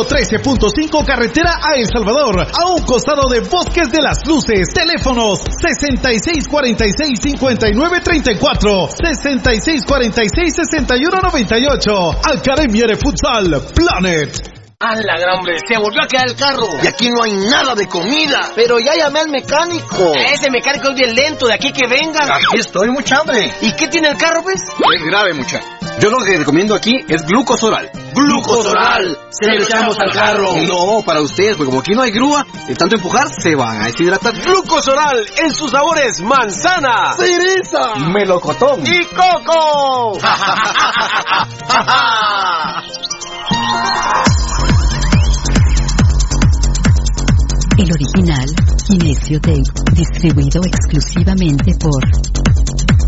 13.5 carretera a El Salvador. A un costado de Bosques de las Luces. Teléfonos 6646-5934. 6646-6198. Academia de Futsal Planet. ¡A la gran hombre! ¡Se volvió a quedar el carro! Y aquí no hay nada de comida. Pero ya llamé al mecánico. Ese mecánico es bien lento, de aquí que venga. Aquí estoy, mucha hambre. ¿Y qué tiene el carro, pues? Es grave, mucha. Yo lo que recomiendo aquí es glucosoral. ¡Glucosoral! Se lo echamos al carro. No, para ustedes, porque como aquí no hay grúa, de tanto empujar se van a deshidratar. Glucosoral en sus sabores manzana, ¡Cereza! melocotón y coco. El original, Kinesio Tape, distribuido exclusivamente por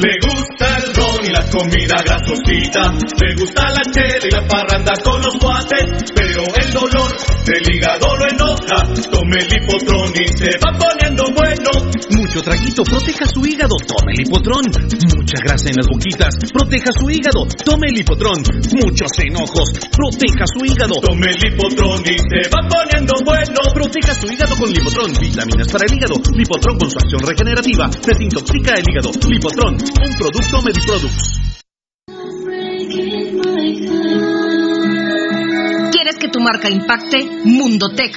Le gusta el ron y la comida grasosita, le gusta la chela y la parranda con los guates, pero el dolor del hígado lo enoja, tome el hipotrón y se va poniendo bueno. Mucho traguito, proteja su hígado, tome el hipotrón. Mucha grasa en las boquitas, proteja su hígado, tome el hipotrón. Muchos enojos, proteja su hígado. Tome el hipotrón y se va poniendo bueno. Proteja su hígado con Lipotrón, vitaminas para el hígado. Lipotrón con su acción regenerativa, desintoxica el hígado. Lipotrón, un producto Mediproducts. ¿Quieres que tu marca impacte? Mundotech,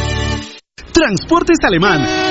Transportes Alemán.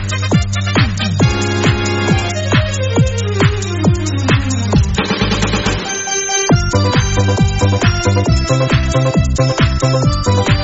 Thank you.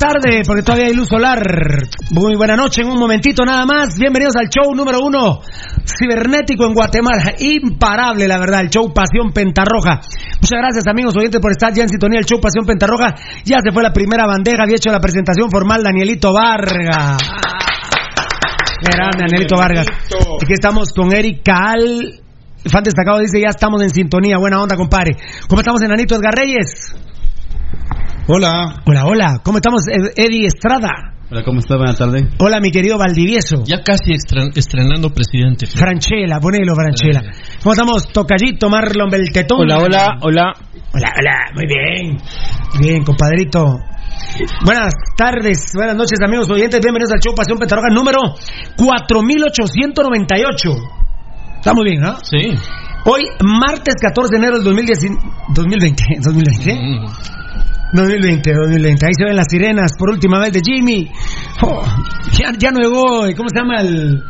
Tarde, porque todavía hay luz solar. Muy buena noche, en un momentito nada más. Bienvenidos al show número uno cibernético en Guatemala. Imparable, la verdad, el show Pasión Pentarroja. Muchas gracias, amigos oyentes, por estar ya en sintonía. El show Pasión Pentarroja ya se fue la primera bandeja. Había hecho la presentación formal Danielito Vargas. Grande, Danielito Vargas. Aquí estamos con Eric Cal. Fan destacado dice, ya estamos en sintonía. Buena onda, compadre. ¿Cómo estamos, Enanito Edgar Reyes? Hola. Hola, hola. ¿Cómo estamos, Eddie Estrada? Hola, ¿cómo estás? Buenas tardes. Hola, mi querido Valdivieso. Ya casi estrenando presidente. Franchela, ponelo, Franchela. ¿Cómo estamos, Tocallito, Marlon Beltetón? Hola, hola, hola. Hola, hola, muy bien. Bien, compadrito. Buenas tardes, buenas noches, amigos oyentes. Bienvenidos al show Pasión Petarroja número 4898. Está muy bien, ¿no? Sí. Hoy, martes 14 de enero del 2010, 2020. 2020. 2020, 2020. Ahí se ven las sirenas por última vez de Jimmy. Oh, ya, no llegó, ¿cómo se llama el,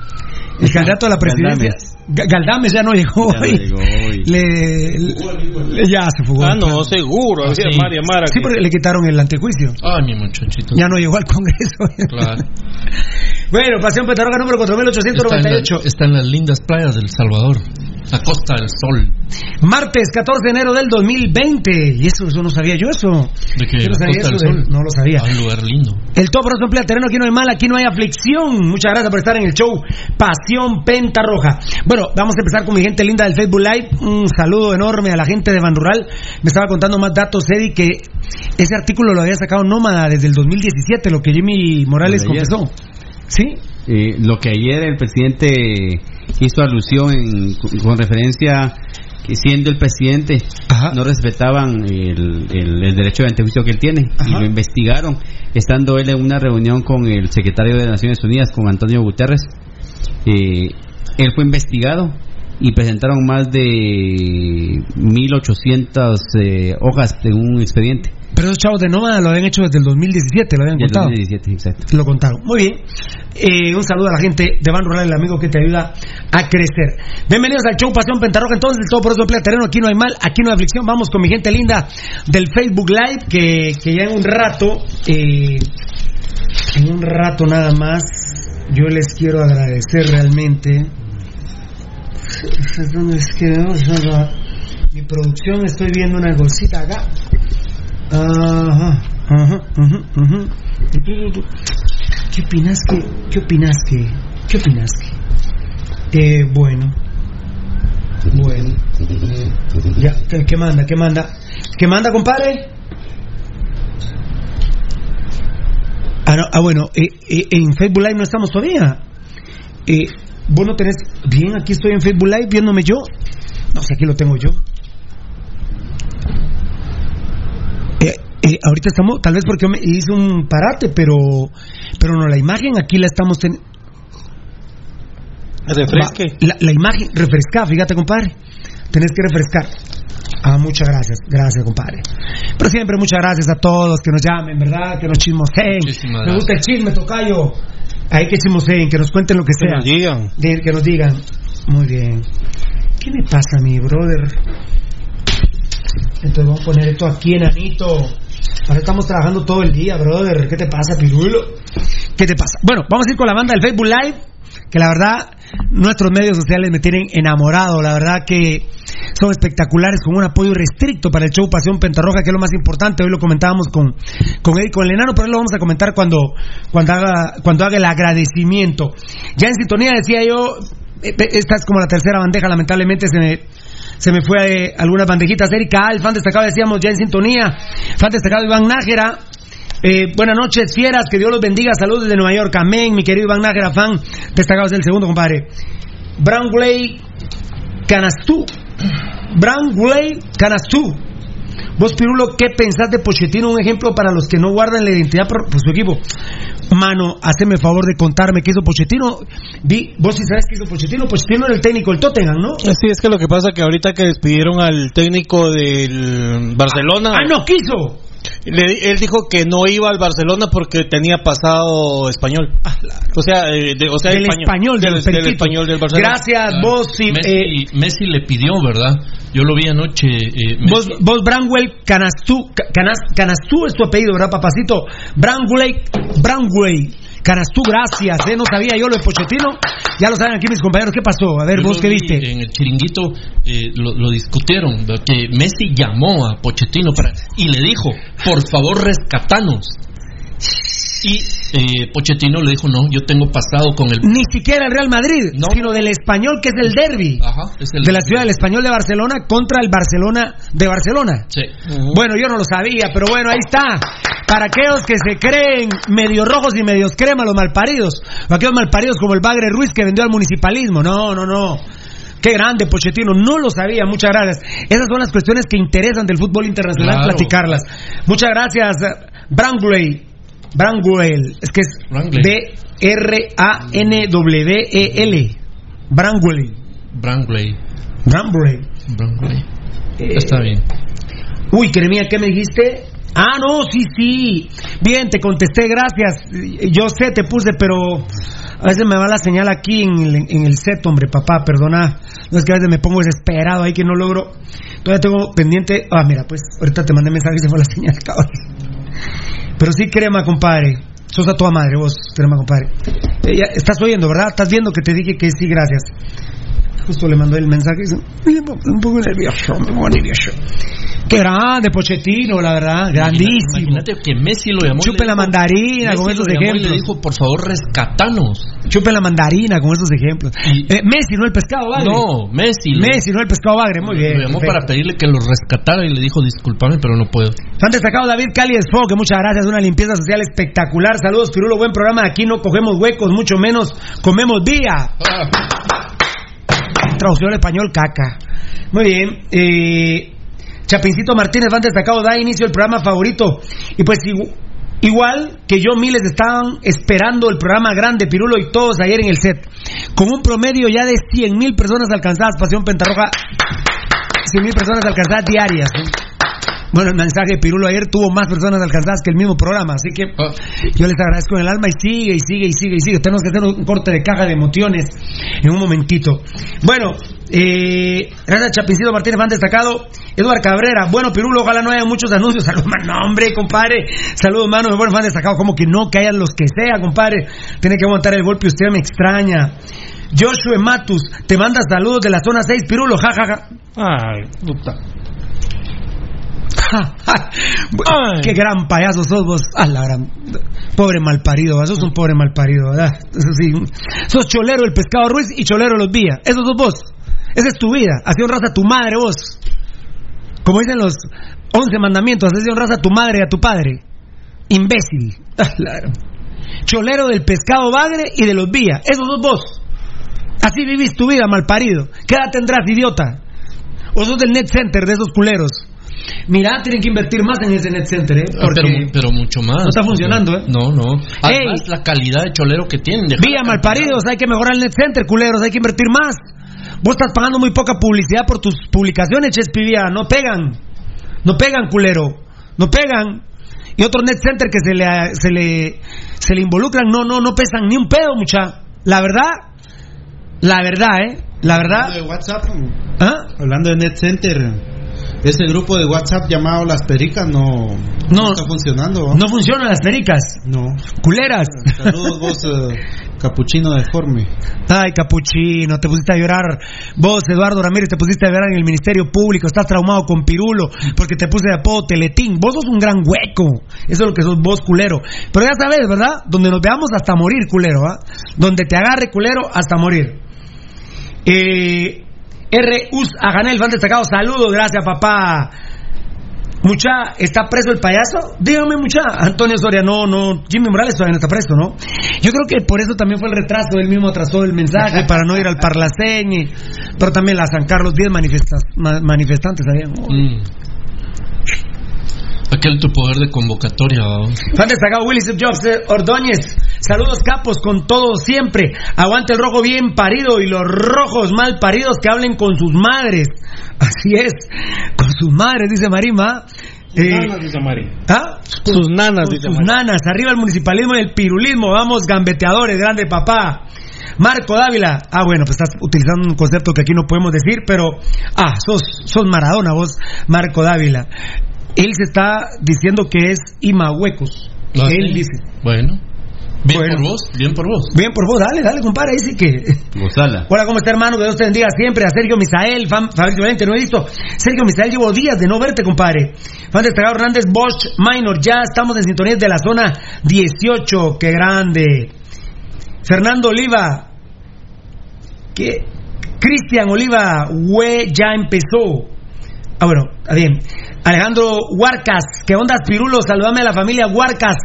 el candidato a la presidencia? Galdames ya no llegó ya, hoy. Le, ya se fugó. Ah, no, seguro. Ah, sí, María Mara sí porque le quitaron el antejuicio. Ay, mi muchachito. Ya no llegó al Congreso. Claro. bueno, Pasión Petarroga número 4898. Está en, las lindas playas del Salvador. La Costa del Sol. Martes 14 de enero del 2020. Y eso, eso no sabía yo eso. ¿De qué? no, sabía eso no lo sabía. un lugar lindo. El top eso emplea terreno. Aquí no hay mal, aquí no hay aflicción. Muchas gracias por estar en el show Pasión Pentarroja. Bueno, vamos a empezar con mi gente linda del Facebook Live. Un saludo enorme a la gente de Ban Rural. Me estaba contando más datos, Eddie, que ese artículo lo había sacado Nómada desde el 2017, lo que Jimmy Morales confesó. ¿Sí? Eh, lo que ayer el presidente hizo alusión con referencia que siendo el presidente no respetaban el, derecho de antejuicio que él tiene y lo investigaron estando él en una reunión con el secretario de Naciones Unidas con Antonio Guterres eh, él fue investigado y presentaron más de 1.800 eh, hojas de un expediente. Pero esos chavos de Nómada lo habían hecho desde el 2017, lo habían contado. 2017, exacto. Lo contaron. Muy bien. Eh, un saludo a la gente de Ban Rural, el amigo que te ayuda a crecer. Bienvenidos al show Pasión Pentarroja. Entonces, todo por eso emplea terreno. Aquí no hay mal, aquí no hay aflicción. Vamos con mi gente linda del Facebook Live, que, que ya en un rato, eh, en un rato nada más, yo les quiero agradecer realmente ¿Dónde es que mi producción? Estoy viendo una cosita acá. Ajá, ajá, ajá, ¿Qué opinas que? ¿Qué opinas que? ¿Qué opinas que? Eh, bueno. Bueno. Ya, ¿qué, manda? ¿Qué manda? ¿Qué manda, compadre? Ah, no, ah bueno, eh, eh, en Facebook Live no estamos todavía. Eh, Vos no tenés. Bien, aquí estoy en Facebook Live viéndome yo. No sé, aquí lo tengo yo. Eh, ahorita estamos, tal vez porque me hice un parate, pero pero no, la imagen aquí la estamos teniendo. Refresque. La, la, imagen, refresca, fíjate, compadre. Tenés que refrescar. Ah, muchas gracias, gracias, compadre. Pero siempre muchas gracias a todos que nos llamen, ¿verdad? Que nos chismoseen. Me gusta el chisme, tocayo. Hay que chismoseen, que nos cuenten lo que, sea. Que nos digan. que nos digan. Muy bien. ¿Qué me pasa, mi brother? Entonces vamos a poner esto aquí, enanito. Ahora estamos trabajando todo el día, brother. ¿Qué te pasa, Pirulo? ¿Qué te pasa? Bueno, vamos a ir con la banda del Facebook Live, que la verdad nuestros medios sociales me tienen enamorado, la verdad que son espectaculares con un apoyo restricto para el show Pasión Pentarroja, que es lo más importante, hoy lo comentábamos con, con él con el enano, pero lo vamos a comentar cuando, cuando, haga, cuando haga el agradecimiento. Ya en sintonía decía yo, eh, esta es como la tercera bandeja, lamentablemente se me, se me fue eh, algunas bandejitas. Erika Al, fan destacado, decíamos ya en sintonía. Fan destacado Iván Nájera. Eh, buenas noches, fieras, que Dios los bendiga. Saludos desde Nueva York. Amén, mi querido Iván Nájera, fan destacado es el segundo, compadre. Brownway Canastú. Brownway Canastú. Vos, Pirulo, ¿qué pensás de Pochettino? Un ejemplo para los que no guardan la identidad por su equipo. Mano, haceme favor de contarme qué hizo Pochettino. Vi, vos sí sabes qué hizo Pochettino. Pochettino era el técnico del Tottenham, ¿no? Sí, es que lo que pasa que ahorita que despidieron al técnico del Barcelona. ¡Ah, no quiso! Le- él dijo que no iba al Barcelona porque tenía pasado español. O sea, eh, de- o sea Del español, del, del del periquito. español del Barcelona. Gracias, vos sí. Messi, eh, Messi le pidió, ¿verdad? Yo lo vi anoche. eh, Vos, vos Branwell Canastú, Ca- Canas- Canastú es tu apellido, ¿verdad, papacito? Branwell, Branwell Canastú, gracias, ¿eh? No sabía yo lo de Pochettino. Ya lo saben aquí mis compañeros. ¿Qué pasó? A ver, Yo vos qué vi viste. En el chiringuito eh, lo, lo discutieron, que Messi llamó a Pochettino para, y le dijo, por favor rescatanos. Y eh, Pochettino le dijo, no, yo tengo pasado con el... Ni siquiera el Real Madrid, sino del español que es el derby. Ajá, es el de la ciudad del español de Barcelona contra el Barcelona de Barcelona. Sí. Bueno, yo no lo sabía, pero bueno, ahí está. Para aquellos que se creen medio rojos y medios crema, los malparidos. O aquellos malparidos como el Bagre Ruiz que vendió al municipalismo. No, no, no. Qué grande, Pochettino. No lo sabía. Muchas gracias. Esas son las cuestiones que interesan del fútbol internacional, Claro. platicarlas. Muchas gracias, Brangway. Brangwell. Es que es B-R-A-N-W-E-L. Brangwell. Brangley. Brangwell. Brangley. Está bien. Uy, Jeremía, ¿qué me dijiste? Ah, no, sí, sí. Bien, te contesté, gracias. Yo sé, te puse, pero a veces me va la señal aquí en el, en el set, hombre, papá, perdona. No es que a veces me pongo desesperado ahí que no logro. Todavía tengo pendiente. Ah, mira, pues ahorita te mandé mensaje y se fue la señal, cabrón. Pero sí, crema, compadre. Sos a toda madre, vos, crema, compadre. Eh, estás oyendo, ¿verdad? Estás viendo que te dije que sí, gracias. Justo le mandó el mensaje y dice, "Mira, un poco nervioso, me pongo nervioso. Grande, Pochettino, la verdad, grandísimo. Imagínate que Messi lo llamó. Chupe la mandarina con Messi lo llamó y ejemplos. le dijo, por favor, rescatanos. Chupe la mandarina con estos ejemplos. Eh, Messi, no el pescado bagre. No, Messi. lo- Messi, no el pescado bagre. Muy bien. Lo llamó perfecto. para pedirle que lo rescatara y le dijo, discúlpame, pero no puedo. Han destacado David Cali Esfo, que muchas gracias, una limpieza social espectacular. Saludos, Pirulo, buen programa. Aquí no cogemos huecos, mucho menos comemos vía. Traducción al español, caca. Muy bien. Eh, Chapincito Martínez, van destacado, da inicio el programa favorito. Y pues igu- igual que yo, miles estaban esperando el programa grande, Pirulo y todos ayer en el set. Con un promedio ya de 100 mil personas alcanzadas, Pasión Pentarroja. 100 mil personas alcanzadas diarias. Bueno, el mensaje de Pirulo ayer tuvo más personas alcanzadas que el mismo programa, así que yo les agradezco en el alma y sigue y sigue y sigue y sigue. Tenemos que hacer un corte de caja de emociones en un momentito. Bueno, eh, gracias Chapincito Martínez, van destacado. Eduard Cabrera, bueno Pirulo, ojalá no haya muchos anuncios. Saludos, man, no, hombre, compadre. Saludos, mano, bueno, fan destacado, como que no, que hayan los que sea, compadre. Tiene que aguantar el golpe, usted me extraña. Joshua Matus, te manda saludos de la zona 6, Pirulo, jajaja. Ay, puta. Qué gran payaso sos vos. A la gran... Pobre malparido, ¿verdad? sos un pobre malparido, ¿verdad? Sí. Sos cholero el pescado Ruiz y cholero los Vía. Eso sos vos. Esa es tu vida. Así honras a tu madre vos. Como dicen los once mandamientos, así honras a tu madre y a tu padre. Imbécil. A la gran- Cholero del pescado bagre y de los Vía. Eso sos vos. Así vivís tu vida, malparido. ¿Qué edad tendrás, idiota? O sos del net center de esos culeros. Mira, tienen que invertir más en ese net center, ¿eh? Ah, Porque pero, pero mucho más. no está funcionando, ¿eh? No, no. Además, Ey. la calidad de cholero que tienen. Vía malparidos, hay que mejorar el net center, culeros, hay que invertir más. Vos estás pagando muy poca publicidad por tus publicaciones, Chespivía, no pegan. No pegan, culero. No pegan. Y otros net center que se le, se le, se le involucran, no, no, no pesan ni un pedo, mucha. La verdad, la verdad, ¿eh? La verdad. de WhatsApp, ¿Ah? hablando de Net Center, Ese grupo de WhatsApp llamado Las Pericas no, no, está funcionando. ¿va? No funcionan las pericas. No. Culeras. Saludos vos, eh, capuchino deforme. Ay, capuchino, te pusiste a llorar. Vos, Eduardo Ramírez, te pusiste a llorar en el Ministerio Público. Estás traumado con Pirulo porque te puse de apodo Teletín. Vos sos un gran hueco. Eso es lo que sos vos, culero. Pero ya sabes, ¿verdad? Donde nos veamos hasta morir, culero, ¿ah? Donde te agarre, culero, hasta morir. Eh, R. Us Aganel, fan destacado. Saludos, gracias, papá. Mucha, ¿está preso el payaso? Dígame, mucha. Antonio Soria, no, no. Jimmy Morales todavía no está preso, ¿no? Yo creo que por eso también fue el retraso. Él mismo atrasó el mensaje para no ir al Parlaceñe. Pero también la San Carlos 10 manifestas, ma- manifestantes habían. Mm. Aquel tu poder de convocatoria. ¿va? Fan destacado Willis Jobs eh, Ordóñez. Saludos capos con todo siempre. Aguante el rojo bien parido y los rojos mal paridos que hablen con sus madres. Así es, con sus madres, dice Marima. Eh, dice Mari. ¿Ah? Sus nanas, Con dice sus Mari. nanas, arriba el municipalismo y el pirulismo, vamos gambeteadores, grande papá. Marco Dávila, ah bueno, pues estás utilizando un concepto que aquí no podemos decir, pero ah, sos, sos Maradona vos, Marco Dávila. Él se está diciendo que es Imahuecos. Ah, Él sí. dice. Bueno. Bien Bueno. por vos, bien por vos. Bien por vos, dale, dale, compadre, ahí sí que. Gozala. Hola, ¿cómo está, hermano? Que Dios te bendiga siempre. A Sergio Misael, fan, Fabricio Valente, no he visto. Sergio Misael, llevo días de no verte, compadre. Fan destacado Hernández Bosch Minor, ya estamos en sintonía de la zona 18, qué grande. Fernando Oliva, que Cristian Oliva, güey, ya empezó. Ah, bueno, está bien. Alejandro Huarcas, ¿qué onda, Pirulo? Saludame a la familia Huarcas.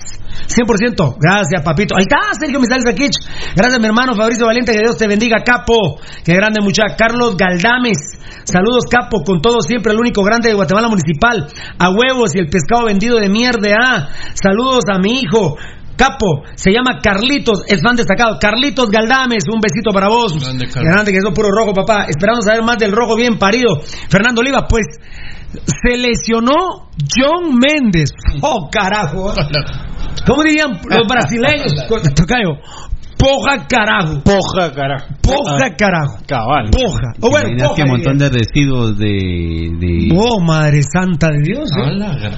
100%. Gracias, papito. Ahí está, Sergio Misales Akich. Gracias, mi hermano Fabricio Valente. Que Dios te bendiga, capo. Qué grande, muchacha. Carlos Galdames. Saludos, capo. Con todo, siempre el único grande de Guatemala Municipal. A huevos y el pescado vendido de mierda. Saludos a mi hijo. Capo, se llama Carlitos, es fan destacado. Carlitos Galdames, un besito para vos. Grande, grande que es puro rojo, papá. Esperando saber más del rojo bien parido. Fernando Oliva, pues se lesionó John Méndez. Oh, carajo. ¿Cómo dirían los brasileños? Tocayo. Poja carajo. Poja, carajo. Poja carajo. Cabal. Poja. O bueno, poja. que un montón de residuos de. de- Oh, madre santa de Dios. ¿eh?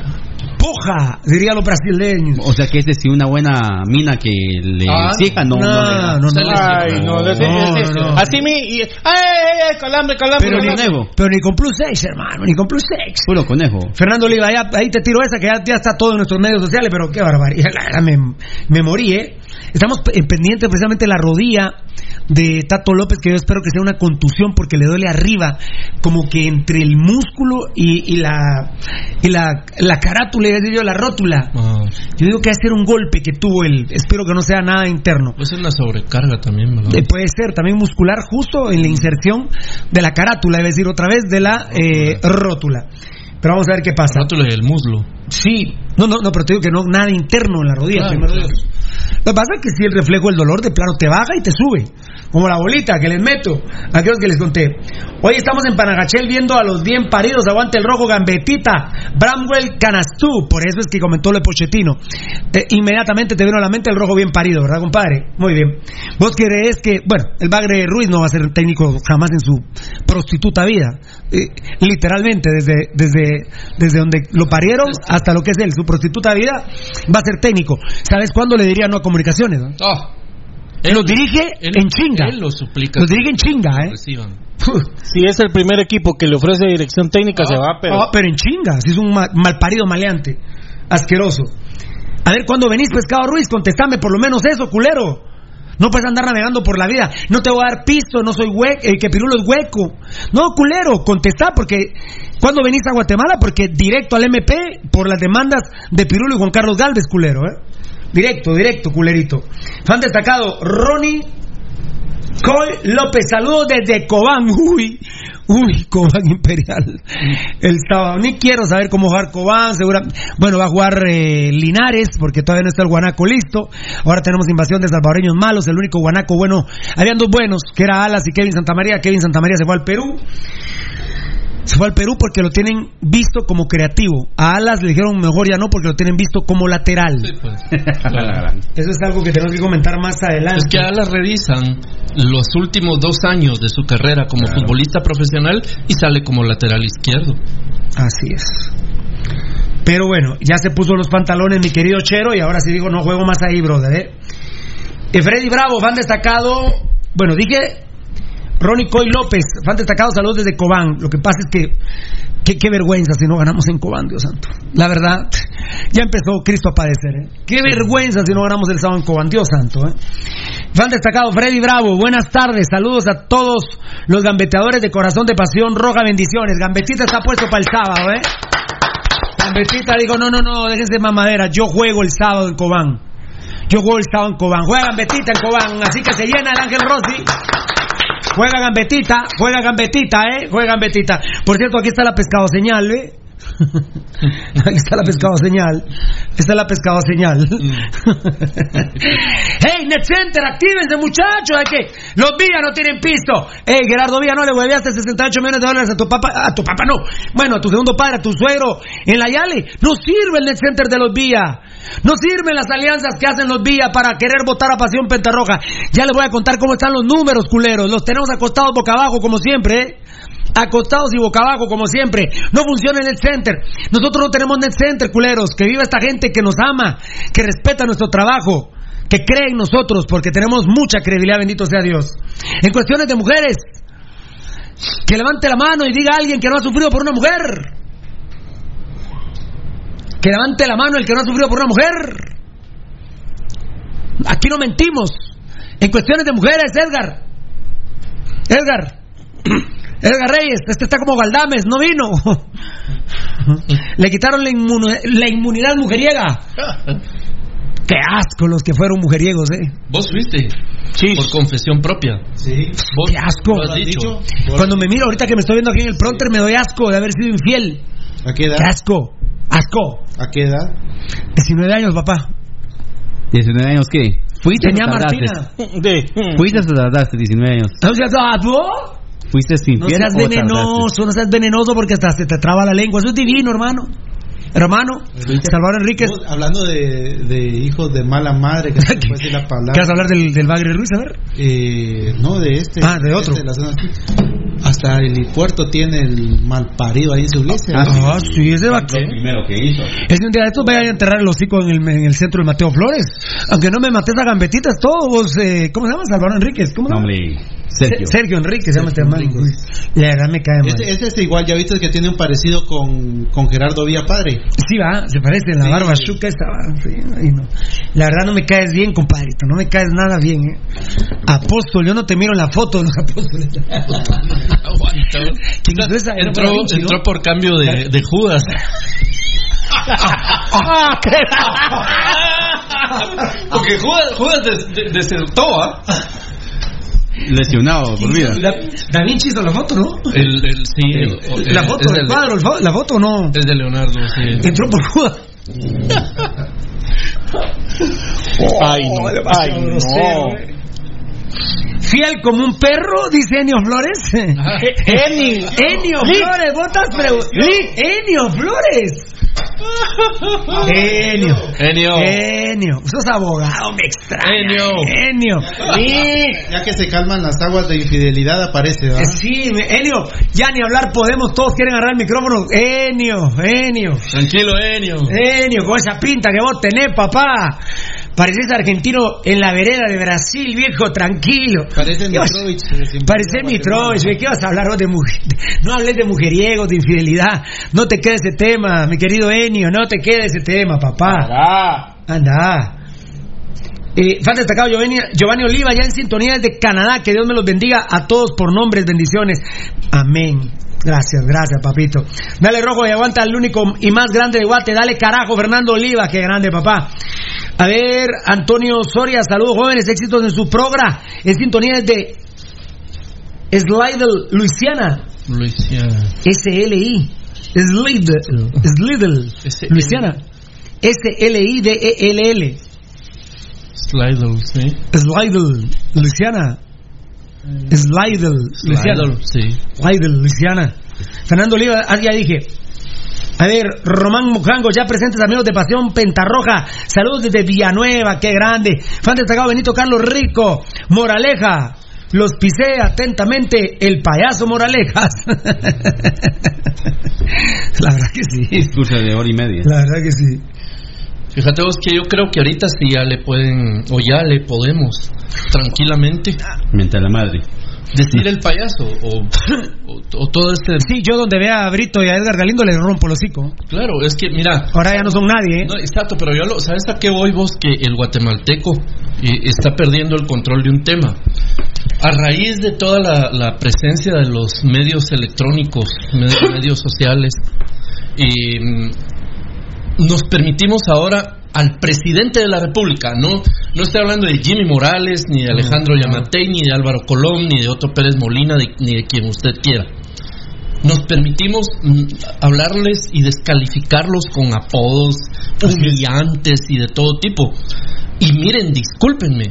A la gran- Poja, dirían los brasileños. O sea que es decir, una buena mina que le Ah, exija, no, no, no, no, no. Ay, no, No, no. Así mi. y- ¡Ay, ay, ay! Calambre, calambre. Pero ni, calambre. pero ni con plus 6, hermano, ni con plus 6. Puro conejo. Fernando Oliva, ya- ahí te tiro esa que ya, ya está todo en nuestros medios sociales, pero qué barbaridad, la me morí, ¿eh? Estamos pe- pendientes precisamente de la rodilla de Tato López, que yo espero que sea una contusión porque le duele arriba, como que entre el músculo y, y la y la, la carátula, yo, la rótula. Ah, Yo digo que va a ser un golpe que tuvo él, espero que no sea nada interno. puede ser una sobrecarga también, ¿verdad? Eh, puede ser también muscular justo en la inserción de la carátula, es decir, otra vez de la eh, rótula. Pero vamos a ver qué pasa. Rótula del muslo. Sí, no, no, no, pero te digo que no, nada interno en la rodilla. Claro. Lo que pasa es que si el reflejo del dolor de plano te baja y te sube, como la bolita que les meto, aquellos que les conté. Hoy estamos en Panagachel viendo a los bien paridos, aguante el rojo, gambetita, Bramwell Canastú, por eso es que comentó lo de Pochettino. Inmediatamente te vino a la mente el rojo bien parido, ¿verdad, compadre? Muy bien. ¿Vos crees que, bueno, el Bagre Ruiz no va a ser técnico jamás en su prostituta vida? Eh, literalmente, desde, desde, desde donde lo parieron hasta lo que es él, su prostituta vida, va a ser técnico. ¿Sabes cuándo le diría no a comunicaciones? no? Ah, Los dirige él- en chinga. Él lo suplica. Los dirige en chinga, ¿eh? reciban. Si es el primer equipo que le ofrece dirección técnica, se va, pero. Ah, pero en chinga, si es un ma- malparido maleante, asqueroso. A ver, ¿cuándo venís, Pescado Ruiz? Contestame por lo menos eso, culero. No puedes andar navegando por la vida. No te voy a dar pisto, no soy hueco, eh, que Pirulo es hueco. No, culero, contestá, porque ¿cuándo venís a Guatemala? Porque directo al MP por las demandas de Pirulo y Juan Carlos Galvez, culero, ¿eh? Directo, directo, culerito. Fan destacado, Ronnie Coy López, saludos desde Cobán. Uy, uy, Cobán Imperial. El sábado, ni quiero saber cómo jugar Cobán. Segura, bueno, va a jugar eh, Linares, porque todavía no está el Guanaco listo. Ahora tenemos invasión de salvadoreños malos. El único Guanaco bueno, habían dos buenos, que era Alas y Kevin Santamaría. Kevin Santamaría se fue al Perú. Se fue al Perú porque lo tienen visto como creativo. A Alas le dijeron mejor ya no porque lo tienen visto como lateral. Sí, pues. Eso es algo que tenemos que comentar más adelante. Es que ahora revisan los últimos dos años de su carrera como futbolista profesional y sale como lateral izquierdo. Así es. Pero bueno, ya se puso los pantalones mi querido Chero y ahora sí digo, no juego más ahí, brother. ¿eh? Freddy Bravo, fan destacado. Bueno, dije Ronnie Coy López, fan destacado, saludos desde Cobán. Lo que pasa es que, qué, qué vergüenza si no ganamos en Cobán, Dios santo. La verdad, ya empezó Cristo a padecer. ¿eh? Qué vergüenza si no ganamos el sábado en Cobán, Dios santo. ¿eh? Fan destacado, Freddy Bravo, buenas tardes, saludos a todos los gambeteadores de corazón de pasión roja, bendiciones. Gambetita está puesto para el sábado, ¿eh? Gambetita digo, no, no, no, déjense mamadera, yo juego el sábado en Cobán. Yo juego el sábado en Cobán. Juega Gambetita en Cobán, así que se llena el Ángel Rossi. Juega Gambetita, juega Gambetita, ¿eh? Juega Gambetita. Por cierto, aquí está la pescado señal, ¿eh? Aquí está la pescado señal. Esta es la pescado señal. ¡Hey, Net Center, actívense, muchachos! Hay que. Los Villa no tienen pisto. ¡Hey, Gerardo Villa, no le hueveaste 68 millones de dólares a tu papá! A tu papá no. Bueno, a tu segundo padre, a tu suegro en la Yale. No sirve el Net Center de los Villa. No sirven las alianzas que hacen los Villa para querer votar a Pasión Pentarroja. Ya les voy a contar cómo están los números, culeros. Los tenemos acostados boca abajo, como siempre, ¿eh? acostados y boca abajo, como siempre. No funciona el Net Center. Nosotros no tenemos Net Center, culeros. Que viva esta gente que nos ama, que respeta nuestro trabajo, que cree en nosotros, porque tenemos mucha credibilidad, bendito sea Dios. En cuestiones de mujeres, que levante la mano y diga a alguien que no ha sufrido por una mujer. Que levante la mano el que no ha sufrido por una mujer. Aquí no mentimos. En cuestiones de mujeres, Edgar. Edgar. Edgar Reyes, este está como Galdames, no vino. Le quitaron la, inmu- la inmunidad mujeriega. Qué asco los que fueron mujeriegos, ¿eh? Vos fuiste. Por confesión propia. Sí. Vos Qué asco. lo has dicho. Cuando me miro ahorita que me estoy viendo aquí en el pronter, me doy asco de haber sido infiel. ¿A qué edad? Qué asco. Asco. ¿A qué edad? 19 años, papá. 19 años, ¿qué? ¿Fuiste Tenía? Martina. ¿Fuiste o tardaste 19 años? ¿tú? ¿Fuiste sin No seas venenoso, no seas venenoso porque hasta se te traba la lengua. Eso es divino, hermano. Hermano, Salvador Enríquez. Hablando de, de hijos de mala madre, que no se puede la palabra. ¿Quieres hablar del, del Bagre Ruiz? A ver. Eh, no, de este. Ah, de otro. este, la zona. Hasta el puerto tiene el mal parido ahí en su iglesia. Ah, sí, ese va primero que hizo. Es un día de estos vaya a enterrar el hocico en el, en el centro de Mateo Flores. Aunque no me mates a gambetitas, todo vos, eh, ¿cómo se llama? Salvador Enríquez. ¿Cómo se llama? Sergio. Se- Sergio Enríquez se llama este hermano. La verdad me cae mal. Ese, ese es igual, ya viste que tiene un parecido con, con Gerardo Villa Padre. Sí, va, se parece en la Sí. barba chuca esa. va, sí, no. La verdad no me caes bien, compadrito, no me caes nada bien. ¿eh? Apóstol, yo no te miro en la foto de los apóstoles. Aguanta. ¿Quién es esa? Era Entró, entró por cambio de, de Judas. Ah, qué- Porque Judas, Judas des- de- desertó, ¿ah? Lesionado por vida. Da, Da Vinci hizo la foto, ¿no? El, el, sí, el- La el- foto, el del- cuadro, el la foto no. Es de Leonardo, sí. Entró por Judas. Ay, no. Ay, no. Fiel como un perro, dice Enio Flores. Eni. Enio Flores, vos estás preguntando. Enio Flores. Enio. Enio. Enio. Sos abogado, me extraña. Enio. Enio. Ya que se calman las aguas de infidelidad, aparece, ¿verdad? Eh, Sí, Enio, ya ni hablar podemos, todos quieren agarrar el micrófono. Enio, Enio, Tranquilo, Enio. Enio, con esa pinta que vos tenés, papá. Pareces argentino en la vereda de Brasil, viejo, tranquilo. Parece ¿Qué vas- Mitrovich. de Zimbabue, Parece Mitrovich, ¿de ¿qué vas a hablar vos de mujer? No hables de mujeriegos, de infidelidad. No te quede ese tema, mi querido Enio, no te quede ese tema, papá. Anda. Eh, falta destacado Giovanni, Giovanni Oliva, ya en sintonía desde Canadá. Que Dios me los bendiga a todos por nombres, bendiciones. Amén. Gracias, gracias, papito. Dale rojo y aguanta el único y más grande de Guate. Dale carajo, Fernando Oliva, qué grande, papá. A ver, Antonio Soria, saludos jóvenes, éxitos en su programa. En sintonía desde Slidell, Luisiana. Luisiana. S-L-I. Slidell. Slidell. S-L. Luisiana. S-L-I-D-E-L-L. Slidell, sí. Slidell, Luisiana. Slidell, Luisiana. Slidell, sí. Slidell, Luisiana. Fernando Oliva, ah, ya dije. A ver, Román Mujango, ya presentes amigos de Pasión Pentarroja. Saludos desde Villanueva, qué grande. Fan destacado Benito Carlos Rico. Moraleja. los pisé atentamente el payaso Moralejas. La verdad que sí. Discurso de hora y media. La verdad que sí. Fíjate vos que yo creo que ahorita sí ya le pueden, o ya le podemos, tranquilamente. Mientras la madre. Decir el payaso, o, o, o todo este. Sí, yo donde vea a Brito y a Edgar Galindo le rompo el hocico. Claro, es que mira. Ahora ya no son nadie, ¿eh? No, exacto, pero yo lo, ¿sabes a qué voy vos? Que el guatemalteco eh, está perdiendo el control de un tema. A raíz de toda la, la presencia de los medios electrónicos, medios, medios sociales, eh, nos permitimos ahora al presidente de la República, no, no estoy hablando de Jimmy Morales, ni de Alejandro Yamatei, ni de Álvaro Colón, ni de Otto Pérez Molina, de- ni de quien usted quiera. Nos permitimos mm, hablarles y descalificarlos con apodos humillantes y de todo tipo. Y miren, discúlpenme,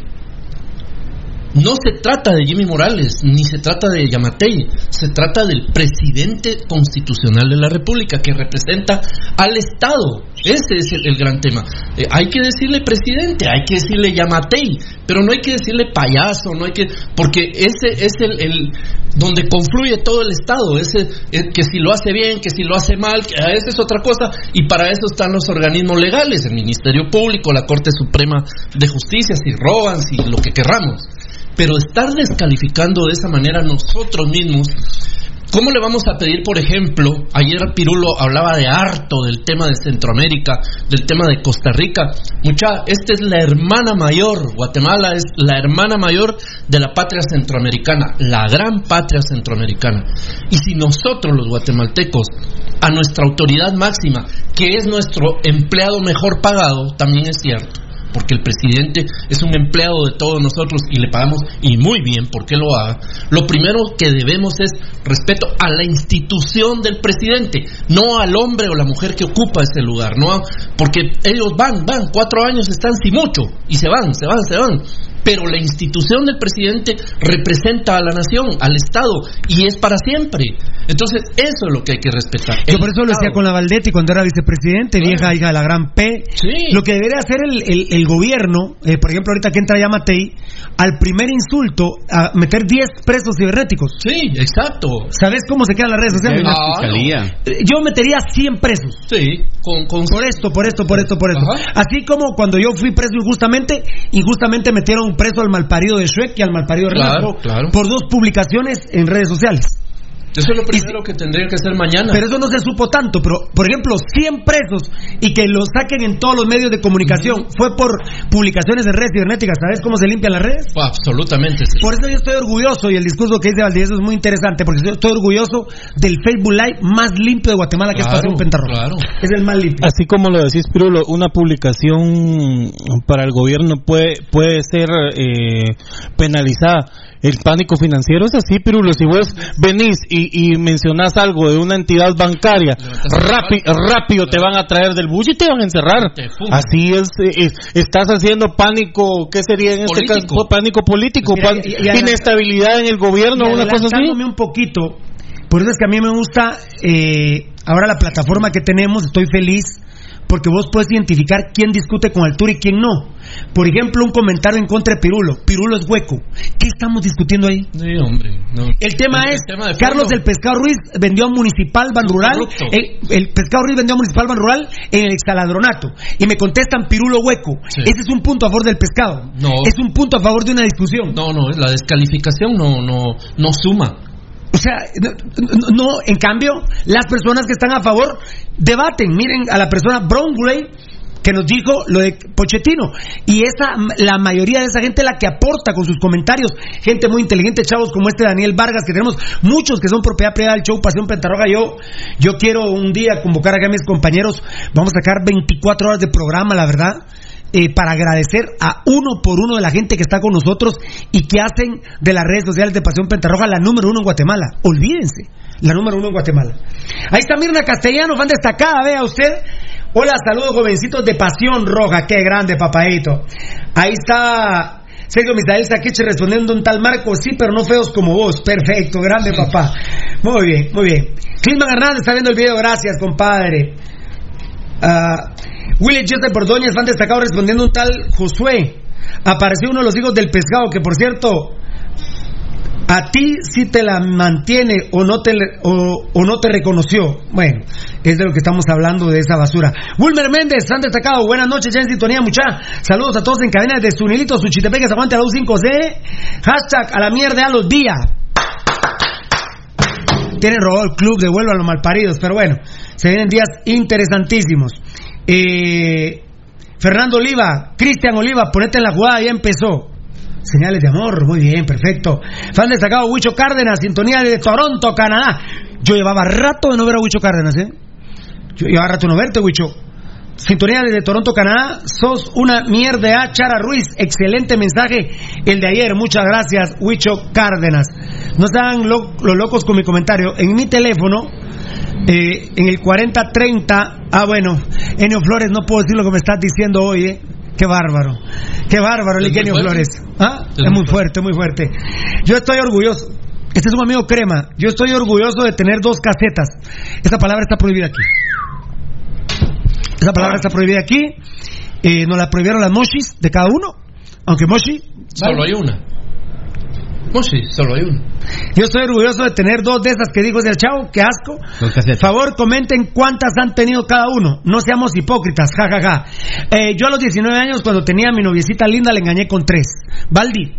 no se trata de Jimmy Morales, ni se trata de Yamatei, se trata del presidente constitucional de la República que representa al Estado. Ese es el, gran tema. Eh, hay que decirle presidente, hay que decirle Yamatei, pero no hay que decirle payaso, no hay que, porque ese es el, donde confluye todo el Estado, ese eh, que si lo hace bien, que si lo hace mal, que esa es otra cosa, y para eso están los organismos legales, el Ministerio Público, la Corte Suprema de Justicia, si roban, si lo que querramos. Pero estar descalificando de esa manera nosotros mismos, ¿cómo le vamos a pedir, por ejemplo, ayer Pirulo hablaba de harto del tema de Centroamérica, del tema de Costa Rica? Mucha, esta es la hermana mayor, Guatemala es la hermana mayor de la patria centroamericana, la gran patria centroamericana. Y si nosotros los guatemaltecos, a nuestra autoridad máxima, que es nuestro empleado mejor pagado, también es cierto porque el presidente es un empleado de todos nosotros y le pagamos y muy bien porque lo haga, lo primero que debemos es respeto a la institución del presidente, no al hombre o la mujer que ocupa ese lugar, no porque ellos van, van, cuatro años están sin mucho y se van, se van, se van. Pero la institución del presidente representa a la nación, al Estado, y es para siempre. Entonces, eso es lo que hay que respetar. Yo El por eso lo decía con la Valdetti cuando era vicepresidente, vieja hija de la gran P. Lo que debería hacer el, el- el gobierno, eh, por ejemplo, ahorita que entra ya Matei, al primer insulto, a meter 10 presos cibernéticos. Sí, exacto. ¿Sabes cómo se quedan las redes sociales? Ah, fiscalía. no. Eh, Yo metería 100 presos. Sí, con, Por esto, por esto, por esto, por esto. Así como cuando yo fui preso injustamente, injustamente metieron preso al malparido de Shrek y al malparido de Claro, Renato claro. por dos publicaciones en redes sociales. Eso es lo primero que tendría que hacer mañana. Pero eso no se supo tanto. Pero, por ejemplo, 100 presos y que los saquen en todos los medios de comunicación fue por publicaciones de redes cibernéticas. ¿Sabes cómo se limpian las redes? Oh, absolutamente. sí. Por eso yo estoy orgulloso y el discurso que dice Valdivieso es muy interesante porque yo estoy orgulloso del Facebook Live más limpio de Guatemala que es Claro, Pasión Pentarroja. Es el más limpio. Así como lo decís, Pirulo, una publicación para el gobierno puede, puede ser eh, penalizada. El pánico financiero es así, Pirulo. Si vos venís y, y mencionás algo de una entidad bancaria, rapi- rápido te van a traer del bus y te van a encerrar. Así es, eh, es- estás haciendo pánico, ¿qué sería en este caso? Pánico político, Pues mira, pan- y- y adela- inestabilidad en el gobierno, Y una cosa así. un poquito, por eso es que a mí me gusta eh, ahora la plataforma que tenemos, estoy feliz porque vos puedes identificar quién discute con altura y quién no. Por ejemplo, un comentario en contra de Pirulo. Pirulo es hueco. ¿Qué estamos discutiendo ahí? Sí, hombre. no. El tema El es, tema de fondo. Carlos del Pescado Ruiz vendió a Municipal Ban Rural, corrupto. el, el Pescado Ruiz vendió a Municipal Ban Rural en el extaladronato. Y me contestan Pirulo hueco. Sí. Ese es un punto a favor del pescado. No. Es un punto a favor de una discusión. No, no, la descalificación no, no, no suma. O sea, no, en cambio, las personas que están a favor debaten. Miren a la persona Gray que nos dijo lo de Pochettino. Y esa, la mayoría de esa gente la que aporta con sus comentarios. Gente muy inteligente, chavos como este Daniel Vargas, que tenemos muchos que son propiedad privada del show Pasión Pentarroja. Yo, yo quiero un día convocar acá a mis compañeros. Vamos a sacar 24 horas de programa, la verdad. Eh, para agradecer a uno por uno de la gente que está con nosotros y que hacen de las redes sociales de Pasión Pentarroja la número uno en Guatemala. Olvídense, la número uno en Guatemala. Ahí está Mirna Castellano, fan destacada, vea usted. Hola, saludos jovencitos de Pasión Roja, qué grande papadito. Ahí está Sergio Misael Saquiche respondiendo un tal Marco, sí, pero no feos como vos. Perfecto, grande papá. Muy bien, muy bien. Clisman Hernández está viendo el video, gracias, compadre. Ah, Willy Joseph Bordóñez, fan destacado, respondiendo un tal Josué. Apareció uno de los hijos del pescado, que por cierto, A ti si te la mantiene o no te o, no te reconoció. Bueno, es de lo que estamos hablando de esa basura. Wilmer Méndez, han destacado. Buenas noches, ya en sintonía, mucha. Saludos a todos en cadena de Sunilito, Suchitepeques, aguante a la U5C. Hashtag a la mierda a los días. Tienen robado el club, devuelvan los malparidos, pero bueno, se vienen días interesantísimos. Eh, Fernando Oliva, Cristian Oliva, ponete en la jugada, ya empezó. Señales de amor, muy bien, perfecto. Fan destacado, Huicho Cárdenas, sintonía de Toronto, Canadá. Yo llevaba rato de no ver a Huicho Cárdenas, ¿eh? Yo llevaba rato de no verte, Huicho. Sintonía desde Toronto, Canadá. Sos una mierda, ah, Chara Ruiz. Excelente mensaje el de ayer. Muchas gracias, Huicho Cárdenas. No lo- los locos con mi comentario. En mi teléfono, eh, en el 4030. Ah, bueno, Enio Flores, no puedo decir lo que me estás diciendo hoy, ¿eh? Qué bárbaro. Qué bárbaro, el Enio. Flores. ¿Ah? Es Es muy fuerte, muy fuerte. Yo estoy orgulloso. Este es un amigo crema. Yo estoy orgulloso de tener dos casetas. Esta palabra está prohibida aquí. Esa palabra está prohibida aquí. Eh, nos la prohibieron las moshis de cada uno. Aunque moshi. Solo hay una. Oh, sí, solo hay una. Yo estoy orgulloso de tener dos de esas que dijo el chavo. Qué asco. Favor, comenten cuántas han tenido cada uno. No seamos hipócritas. Ja, ja, ja. Eh, yo a los 19 años, cuando tenía a mi noviecita linda, le engañé con tres. Baldi.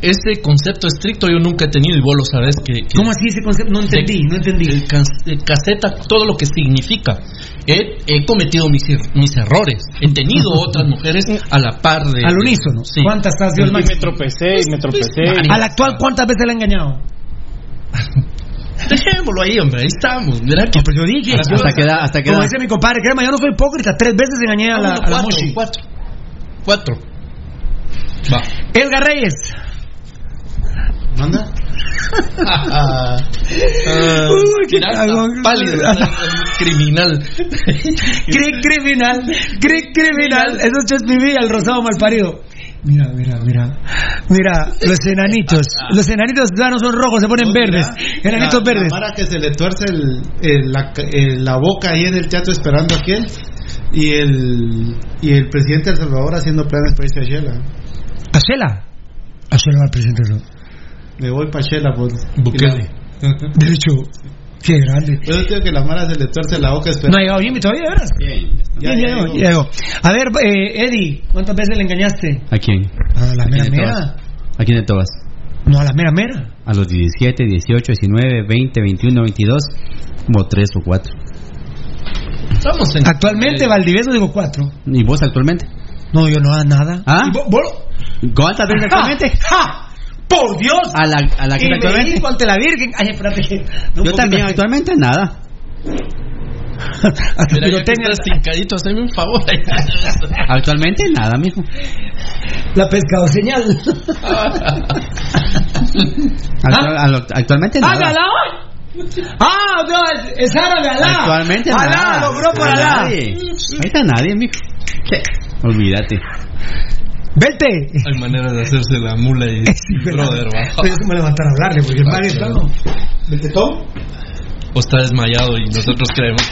Ese concepto estricto yo nunca he tenido y vos lo sabes que... que- ¿Cómo así ese concepto? No entendí, no entendí. El cas- el caseta, todo lo que significa. He, he cometido mis, er- mis errores. He tenido otras mujeres a la par de... Al unísono. Sí. ¿Cuántas has dio el Y me tropecé, y me tropecé. Al actual, ¿cuántas veces le ha engañado? Dejémoslo ahí, hombre. Ahí estamos. Mira que... Pues yo dije. Hasta yo- que da- hasta que Como da. dice mi compadre, crema, yo no soy hipócrita. Tres veces engañé a la, No, no, a la cuatro, moshi. cuatro. Cuatro. Va. Edgar Reyes. ¿Manda? Uy, qué Mira, pálido, criminal. Cri criminal, cri criminal. Eso es Chespi al rosado malparido. Mira, mira, mira. Mira, los enanitos. Los enanitos ya no son rojos, se ponen verdes. Enanitos la, verdes. La Mara que se le tuerce el, el- la, el- la boca ahí en el teatro esperando a aquel. Y el, y el presidente de El Salvador haciendo planes para irse a Shela. ¿A Shela? A Shela va el presidente. Me voy para Shela, pues. Bukele. De hecho, qué grande. Yo digo que la Mara se le tuerce la boca No esperando. ha llegado Jimmy todavía, ¿de veras? Bien. Ya, Bien, ya llegó, ya llegó. A ver, eh, Eddie, ¿cuántas veces le engañaste? ¿A quién? A la ¿A mera mera. ¿A quién de todas? No, a la mera mera. A los 17, 18, 19, 20, 21, 22, como 3 o 4. Estamos en... Actualmente, Valdivieso digo cuatro. ¿Y vos actualmente? No, yo no hago nada. ¿Ah? ¿Y vos- vos- ¿Cuántas veces actualmente? ¡Ja! ¡Por Dios! ¿A la, a la que Y me dijo ante la Virgen. Ay, espérate. que- no, Yo también poquito- actualmente nada. Mira, pirotecnia. estás tincadito, hazme un favor. Actualmente nada, mijo. La pescado señal. Actu- a lo- actualmente nada. ¡Hágala! ¡Ah, no! Es, árabe, Alá. Actualmente Alá, nada. logró por A Alá. nadie. Ahí está nadie, mijo. ¿Qué? Olvídate. Vete. Hay maneras de hacerse la mula y... Brother, va. Yo me levantar a hablarle porque el man está. ¿no? Vete todo. O está desmayado y nosotros creemos.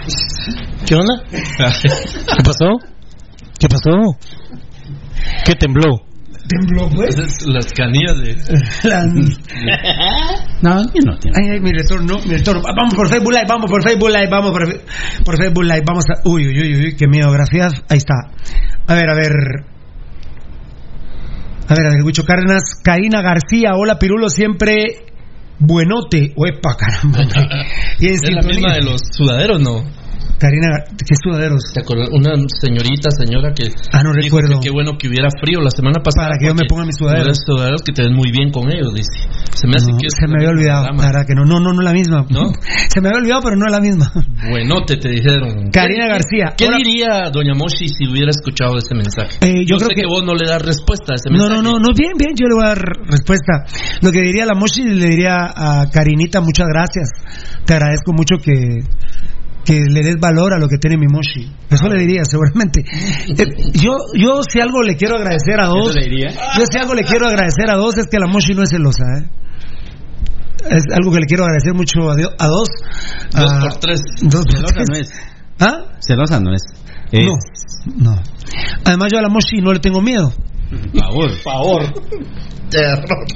¿Qué onda? ¿Qué pasó? ¿Qué pasó? ¿Qué tembló? Tembló, pues. Las canillas de... La- No, yo no tengo. Ay, ay, mi retorno, mi retorno. Vamos por Facebook Live, vamos por Facebook Live, vamos por, por Facebook Live, vamos a... Uy, uy, uy, uy, qué miografías. Ahí está. A ver, a ver. A ver, a ver, Huicho Cárdenas. Karina García, hola Pirulo, siempre buenote. Uepa, caramba. hombre. Y en Es la misma de los sudaderos, ¿no? Karina, ¿qué sudaderos? Una señorita, señora que... Ah, no dijo recuerdo. que qué bueno que hubiera frío la semana pasada. Para que yo me ponga mis sudaderos. sudaderos que te ven muy bien con ellos, dice. Se me hace No, que... se me había olvidado, verdad que no, no, no, no es la misma. ¿No? Se me había olvidado, pero no es la misma. Buenote, te dijeron. Karina ¿Qué- García, ¿Qué diría Doña Moshi si hubiera escuchado ese mensaje? Eh, yo sé creo que- vos no le das respuesta a ese No, mensaje. no, no, no, bien, bien, yo le voy a dar respuesta. Lo que diría la Moshi, le diría a Karinita, muchas gracias. Te agradezco mucho que, que le des valor a lo que tiene mi Moshi. Eso le diría, seguramente. Eh, yo, yo si algo le quiero agradecer a dos, yo si algo le quiero agradecer a dos es que la Moshi no es celosa, ¿eh? Es algo que le quiero agradecer mucho a, Dio- a dos. Dos a- por tres. Dos por Celosa tres. no es. ¿Ah? Celosa no es. Es- No, no. Además yo a la Moshi no le tengo miedo. Favor. favor. Terror.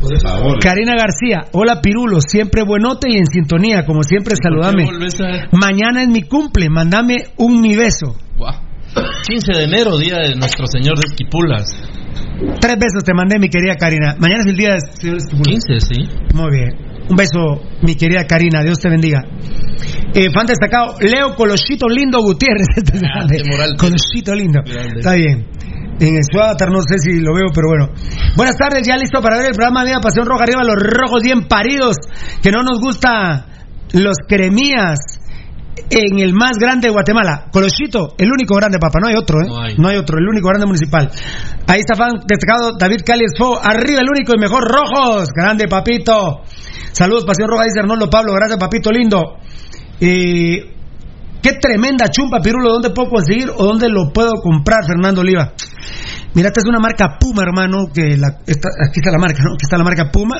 Por favor. Karina García, hola Pirulo, siempre buenote y en sintonía, como siempre, saludame. Mañana es mi cumple, mandame un mi beso. 15 de enero, día de nuestro Señor de Esquipulas. Tres besos te mandé, mi querida Karina. Mañana es el día de Señor Esquipulas. 15, sí. Muy bien. Un beso, mi querida Karina. Dios te bendiga. Eh, fan destacado, Leo Colochito Lindo Gutiérrez. Es grande. Colochito Lindo. Está bien. En su avatar no sé si lo veo, pero bueno. Buenas tardes, ya listo para ver el programa de Pasión Roja Arriba, los rojos bien paridos, que no nos gusta los cremías en el más grande de Guatemala. Colochito, el único grande, papá, no hay otro, ¿eh? No hay. otro, el único grande municipal. Ahí está fan destacado David Cali Fo, arriba el único y mejor rojos, grande papito. Saludos, Pasión Roja, dice Arnoldo Pablo, gracias papito lindo. Y qué tremenda chumpa, Pirulo, ¿dónde puedo conseguir o dónde lo puedo comprar, Fernando Oliva? Mira, esta es una marca Puma, hermano, que la, esta- aquí está la marca, ¿no? Aquí está la marca Puma.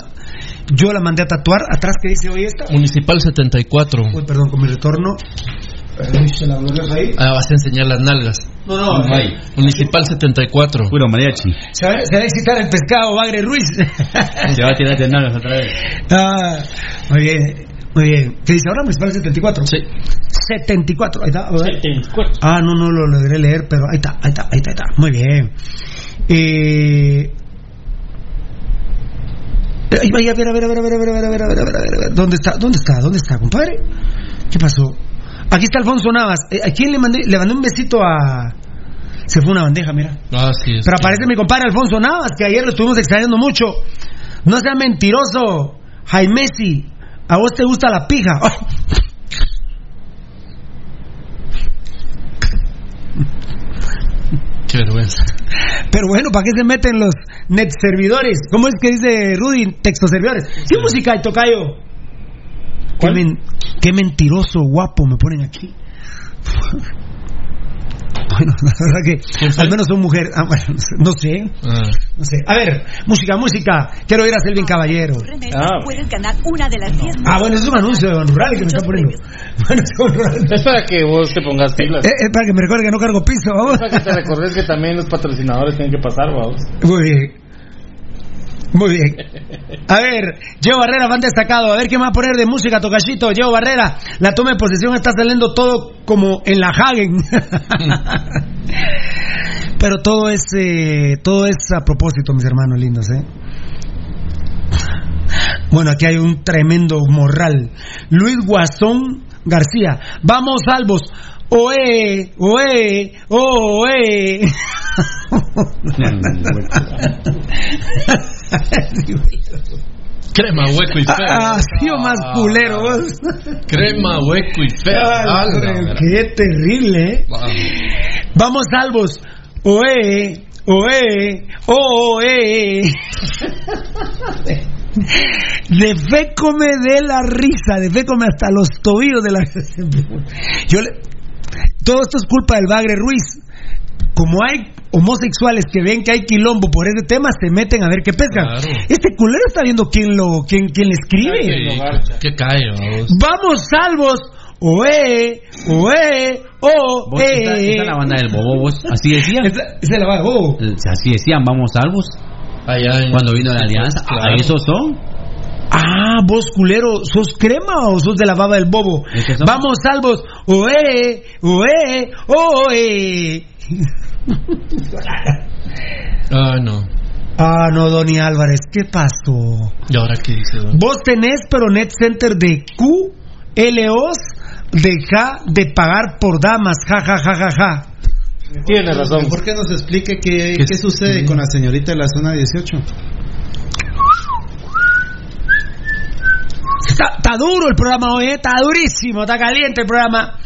Yo la mandé a tatuar. Atrás, ¿qué dice hoy esta? Municipal 74. Uy, perdón, con mi retorno. Ah, vas a enseñar las nalgas. No, no, No hay. Municipal 74. Puro mariachi. Se va, se va a excitar el pescado, Bagre Ruiz. Se va a tirar de nalgas otra vez. Ah, muy bien, muy bien. ¿Qué dice ahora? Municipal 74. Sí. 74, ahí está. a ver. Ah, no, no lo logré leer, pero ahí está, ahí está, ahí está, ahí está. Muy bien. Eh... Va, a ver, a ver, a ver, a ver, a ver, a ver, a ver, a ver, a ver, a ver, a ver. ¿Dónde está? ¿Dónde está? ¿Dónde está, compadre? ¿Qué pasó? Aquí está Alfonso Navas. Eh, ¿A quién le mandé? Le mandé un besito a... Se fue una bandeja, mira. Ah, sí. es Pero aparece mi compadre Alfonso Navas, que ayer lo estuvimos extrañando mucho. No sea mentiroso, Jaimesi. A vos te gusta la pija. Qué vergüenza. Pero bueno, ¿para qué se meten los net servidores? ¿Cómo es que dice Rudy? Texto servidores. ¿Qué música hay, Tocayo? Qué, men- qué mentiroso guapo me ponen aquí. Bueno, la verdad que al menos son mujer. Ah, bueno, no sé, Ah. No sé. A ver, música, música. Quiero ir a Selvin Caballero. Puedes ganar una de las 10 Ah, bueno, es un anuncio de Ban Rural que me está poniendo. Bueno, es para que vos te pongas pilas. Eh, Es para que me recuerde que no cargo piso, vamos. Es para que te recordes que también los patrocinadores tienen que pasar, vamos. Muy bien. Muy bien. A ver, Geo Barrera, van destacado. A ver qué me va a poner de música, Tocachito. Geo Barrera, la toma de posesión está saliendo todo como en la Hagen. Pero todo es, eh, todo es a propósito, mis hermanos lindos, ¿eh? Bueno, aquí hay un tremendo morral. Luis Guasón García. Vamos, salvos. Oe, oe, oe. Crema, hueco y feo. Ah, sido más culero vos. Crema, hueco y feo. Ah, Ah, qué terrible, ¿eh? Vamos, salvos. Oe, oe, oe. De fe come de la risa, de fe come hasta los tobillos de la Yo le- Todo esto es culpa del Bagre Ruiz. Como hay homosexuales que ven que hay quilombo por ese tema, se meten a ver qué pescan. Claro. Este culero está viendo quién lo, quién, quién le escribe. Que, que cae, vamos. Vamos salvos. Oe, oe, o, Vos, esa, eh. es la banda del bobo, vos. Así decían. Esa, es la banda del bobo. Así decían, vamos salvos. Allá en- Cuando vino la alianza. Claro. Ah, esos son. Ah, vos culero, ¿sos crema o sos de la baba del bobo? Vamos salvos. Oe, oe, oe. Ah, no. Ah, no, Donny Álvarez, ¿qué pasó? ¿Y ahora qué dice, don? Vos tenés, pero Net Center de Q, LOs, deja de pagar por damas, ja, ja, ja, ja, ja. Tiene razón. Mejor que nos explique qué, ¿Qué qué sucede con la señorita de la zona 18. Está, está duro el programa hoy, ¿eh? está durísimo, está caliente el programa.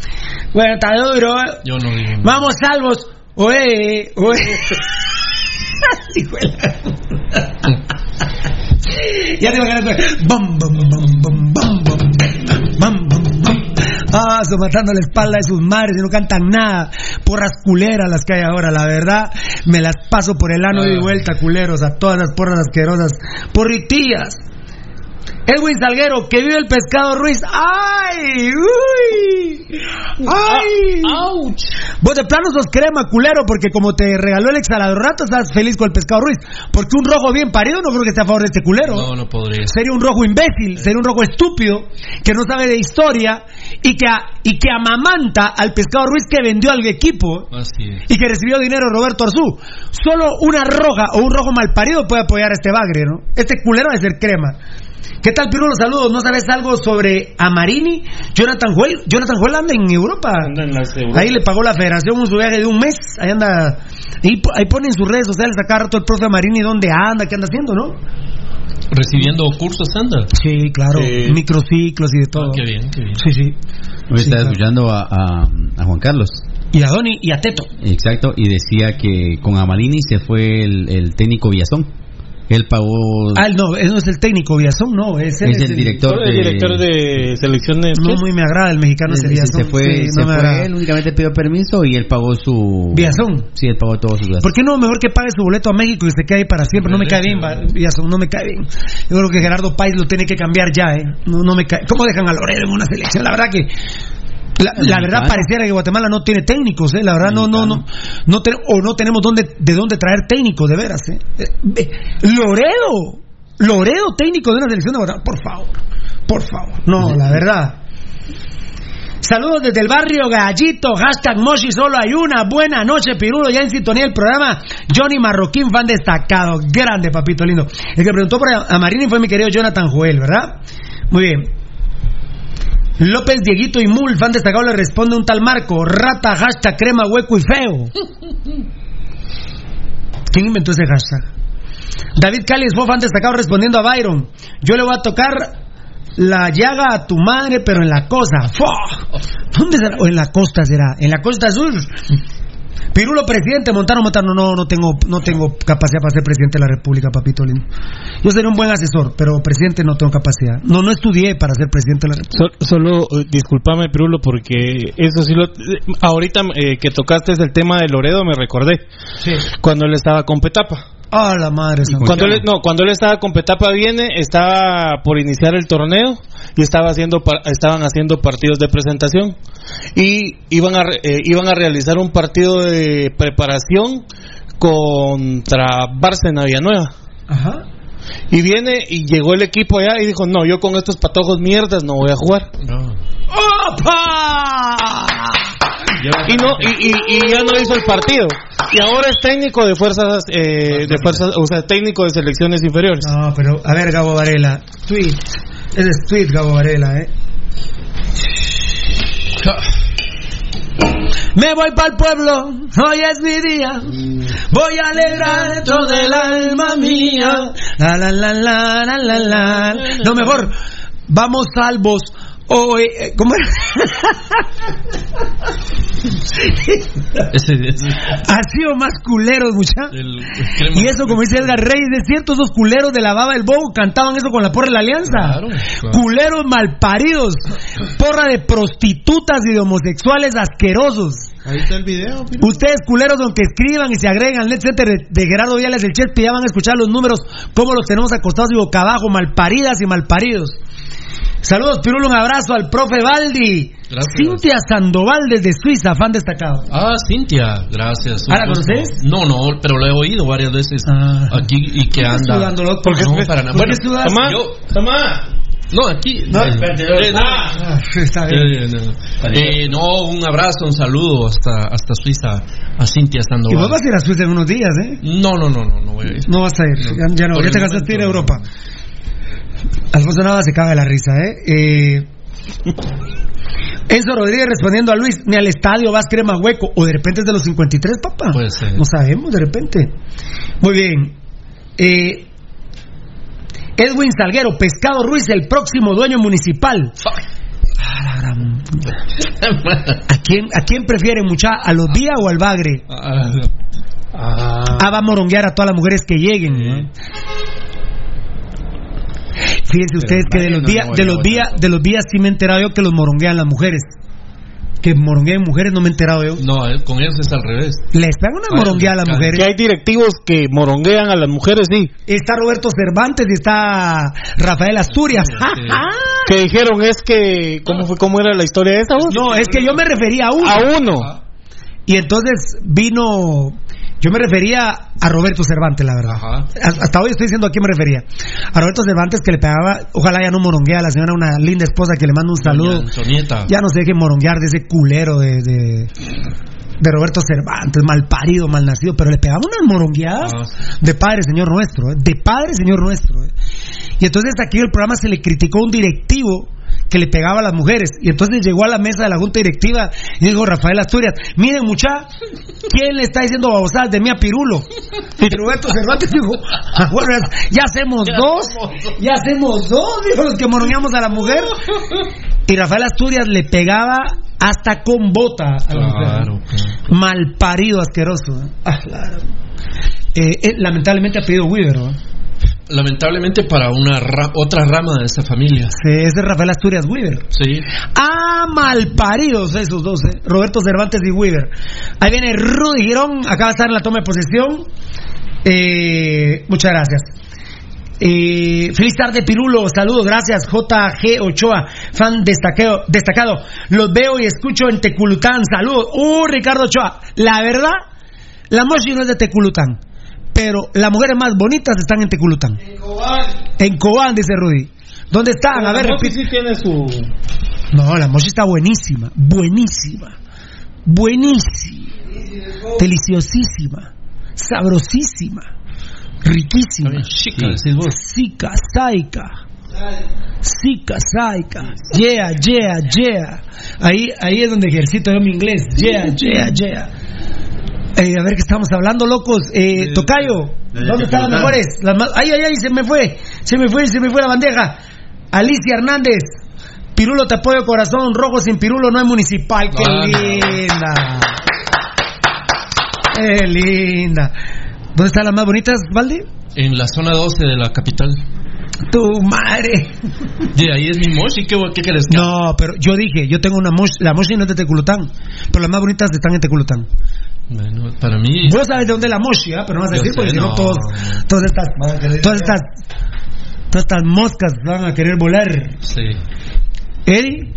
Bueno, está duro. ¿eh? Yo no digo. nada. Vamos, salvos. De la- ya te imaginas. Bam, bam, bam, bam, bam, Matando la espalda de sus madres y no cantan nada. Porras culeras las que hay ahora, la verdad. Me las paso por el ano y Ah. vuelta, culeros, a todas las porras asquerosas. Porritillas. Edwin Salguero, que vive el pescado Ruiz. ¡Ay! ¡Uy! ¡Ay! ¡Auch! Vos de plano sos crema, culero, porque como te regaló el exhalador rato, estás feliz con el pescado Ruiz. Porque un rojo bien parido no creo que esté a favor de este culero. No, no podría. Sería un rojo imbécil, sería un rojo estúpido, que no sabe de historia y que, a- y que amamanta al pescado Ruiz que vendió al equipo Así es. y que recibió dinero Roberto Arzú. Solo una roja o un rojo mal parido puede apoyar a este bagre, ¿no? Este culero debe ser crema. ¿Qué tal, Pirulo? Saludos. ¿No sabes algo sobre Amarini? Jonathan Juel. Jonathan Juel anda en Europa. Ahí le pagó la federación un su viaje de un mes. Ahí anda. Ahí, ahí pone en sus redes sociales a cada rato el profe Amarini dónde anda, qué anda haciendo, ¿no? Recibiendo cursos, anda. Sí, claro. Microciclos y de todo. Ah, qué bien, qué bien. Sí, sí. Hoy Sí, claro. escuchando a, a- a Juan Carlos. Y a Doni y a Teto. Exacto, y decía que con Amalini se fue el, el técnico Villazón. Él pagó. Ah, no, él no es el técnico, Villazón, no. Es, él Es el director El de- director de selecciones. No muy me agrada el mexicano ese se, Villazón. se fue, sí, se no me fue agrada. él, únicamente pidió permiso y él pagó su. Villazón. Sí, él pagó todos sus gastos. ¿Por qué no mejor que pague su boleto a México y se quede ahí para siempre? No me cae bien, Villazón, no me cae bien. Yo creo que Gerardo Páez lo tiene que cambiar ya, ¿eh? No, no me cae. ¿Cómo dejan a Loredo en una selección? La verdad que. La, la verdad pareciera que Guatemala no tiene técnicos, ¿eh? La verdad no, no, no, no o no tenemos dónde, de dónde traer técnicos, de veras, ¿eh? Eh, Loredo, Loredo técnico de una selección de Guatemala, por favor, por favor. No, la verdad. Saludos desde el barrio Gallito, hashtag Moshi, solo hay una. Buena noche, Pirulo, ya en sintonía del programa. Johnny Marroquín, fan destacado. Grande, papito lindo. El que preguntó por Amarini fue mi querido Jonathan Joel, ¿verdad? Muy bien. López Dieguito y Mul, fan destacado, le responde un tal Marco. Rata, hashtag crema, hueco y feo. ¿Quién inventó ese hashtag? David Calles fue fan destacado respondiendo a Byron. Yo le voy a tocar la llaga a tu madre, pero en la cosa. ¿Dónde será? O en la costa será. En la costa sur. Pirulo presidente, Montano Montano, no, no tengo, no tengo capacidad para ser presidente de la República, papito lindo. Yo sería un buen asesor, pero presidente no tengo capacidad. No, no estudié para ser presidente de la República. So- solo, eh, discúlpame, Pirulo, porque eso sí lo. eh, Ahorita eh, que tocaste el tema de Loredo, me recordé. Cuando él estaba con Petapa. Ah, la madre. Cuando él, no, cuando él estaba con Petapa viene, estaba por iniciar el torneo y estaba haciendo estaban haciendo partidos de presentación y iban a eh, iban a realizar un partido de preparación contra Bárcena Villanueva. Ajá. Y viene y llegó el equipo allá y dijo, no, yo con estos patojos mierdas no voy a jugar. ¡Opa! Y no y, y- y ya no hizo el partido. Y ahora es técnico de fuerzas eh, de fuerzas, o sea, técnico de selecciones inferiores. No, pero a ver, Gabo Varela. Tweet. Ese es tweet, Gabo Varela, ¿eh? Me voy para el pueblo, hoy es mi día. Voy a alegrar dentro del alma mía. La la la la la la la. No, mejor, vamos salvos. Hoy, eh, ¿cómo era? Ha sido más culeros, muchachos. Y eso, como dice Edgar Reyes, es cierto, esos culeros de la baba del bobo cantaban eso con la porra de la alianza. Claro, claro. Culeros malparidos, porra de prostitutas y de homosexuales asquerosos. Ahí está el video. mira. Ustedes, culeros, aunque escriban y se agregan al net center de, de Gerardo Viales del Chespi, ya van a escuchar los números, cómo los tenemos acostados y boca abajo, malparidas y malparidos. Saludos, Pirulo, un abrazo al profe Baldi. Gracias. Cintia Sandoval desde Suiza, fan destacado. Ah, Cintia, gracias. ¿Ah, la conoces? No, no, pero la he oído varias veces aquí y que ¿Por qué anda. sudando, loco? ¿Por qué No, no, para nada. ¿por Bueno? Tomá, yo, Tomá. No, aquí. No, espérate, no. Ah, está bien. No. No, un abrazo, un saludo hasta, hasta Suiza a Cintia Y vos Sandoval. vas a ir a Suiza en unos días, ¿eh? No, no, no, no, no voy a ir. No vas a ir, ya, ya no, Por ya te gastaste ir a Europa. Alfonso Nava se caga de la risa, ¿eh? eh Enzo Rodríguez respondiendo a Luis, ni al estadio vas crema hueco, o de repente es de los 53, papá. Puede ser. No sabemos, de repente. Muy bien. Eh, Edwin Salguero, Pescado Ruiz, el próximo dueño municipal. Ah, la gran puta. ¿A quién, ¿A quién prefieren, mucha? ¿A los días o al bagre? Ah, Ah, va a moronguear a todas las mujeres que lleguen. ¿no? Fíjense ustedes que de los días, no, de los días, de los días sí me he enterado yo que los moronguean las mujeres. Que moronguean mujeres no me he enterado yo. No, eh, con ellos es al revés. Les pegan una Ay, morongueada a las mujeres. Que hay directivos que moronguean a las mujeres, sí. Está Roberto Cervantes y está Rafael Asturias. Que dijeron es que. ¿Cómo fue? ¿Cómo era la historia de esa voz? No, es que yo me refería a uno. A uno. Y entonces vino, yo me refería a Roberto Cervantes, la verdad. Hasta hasta hoy estoy diciendo a quién me refería. A Roberto Cervantes que le pegaba, ojalá ya no moronguea a la señora, una linda esposa que le manda un saludo. Ya no se deje moronguear de ese culero de, de, de Roberto Cervantes, mal parido, mal nacido, pero le pegaba unas morongueadas de Padre Señor Nuestro, ¿eh? de Padre Señor Nuestro. ¿eh? Y entonces aquí el programa se le criticó a un directivo que le pegaba a las mujeres. Y entonces llegó a la mesa de la junta directiva y dijo Rafael Asturias, miren mucha, ¿quién le está diciendo babosadas de mí a Pirulo? Y Roberto Cervantes dijo, "Ah, bueno, ya hacemos dos, ya hacemos dos, dijo los que morongueamos a la mujer. Y Rafael Asturias le pegaba hasta con bota a la mujer. Mal parido, asqueroso. Ah, claro. Eh, eh, lamentablemente ha pedido Weaver, ¿no? Lamentablemente para una ra- otra rama de esa familia. Sí, es de Rafael Asturias Weaver. Sí. Ah, malparidos esos dos, ¿eh? Roberto Cervantes y Weaver. Ahí viene Rudy Girón, acaba de estar en la toma de posesión. Eh, muchas gracias. Eh, feliz tarde, Pirulo. Saludos, gracias. JG Ochoa, fan destacado, destacado. Los veo y escucho en Teculután. Saludos. Uh, Ricardo Ochoa. La verdad, la Moshi no es de Teculután. Pero las mujeres más bonitas están en Teculután. En Cobán, dice Rudy. ¿Dónde están? A ver, repite. sí tiene su. No, la mochi está buenísima, buenísima, buenísima, deliciosísima, sabrosísima, riquísima. Chica. Sica, saica. Sica, saica. Yeah, yeah, yeah. Ahí, ahí es donde ejercito yo mi inglés. Yeah, yeah, yeah. Eh, a ver qué estamos hablando, locos. Eh, Tocayo, ¿dónde están las mejores? Las más- Ay, ay, ay, se me fue. Se me fue, se me fue la bandeja. Alicia Hernández. Pirulo te apoyo corazón, rojo sin pirulo no es municipal. Qué Ah, no. linda. Qué linda. ¿Dónde están las más bonitas, Valdi? En la zona 12 de la capital. Tu madre. De ahí es mi moshi. ¿Qué, qué quieres? que No, pero yo dije, yo tengo una mosh, la moshi no es de Teculután, pero las más bonitas están en Teculután. Bueno, para mí. Vos sabes de dónde es la moshi, pero no vas a decir porque si no no. todos, todas estas, todas estas, todas estas moscas van a querer volar. Sí. Eddie,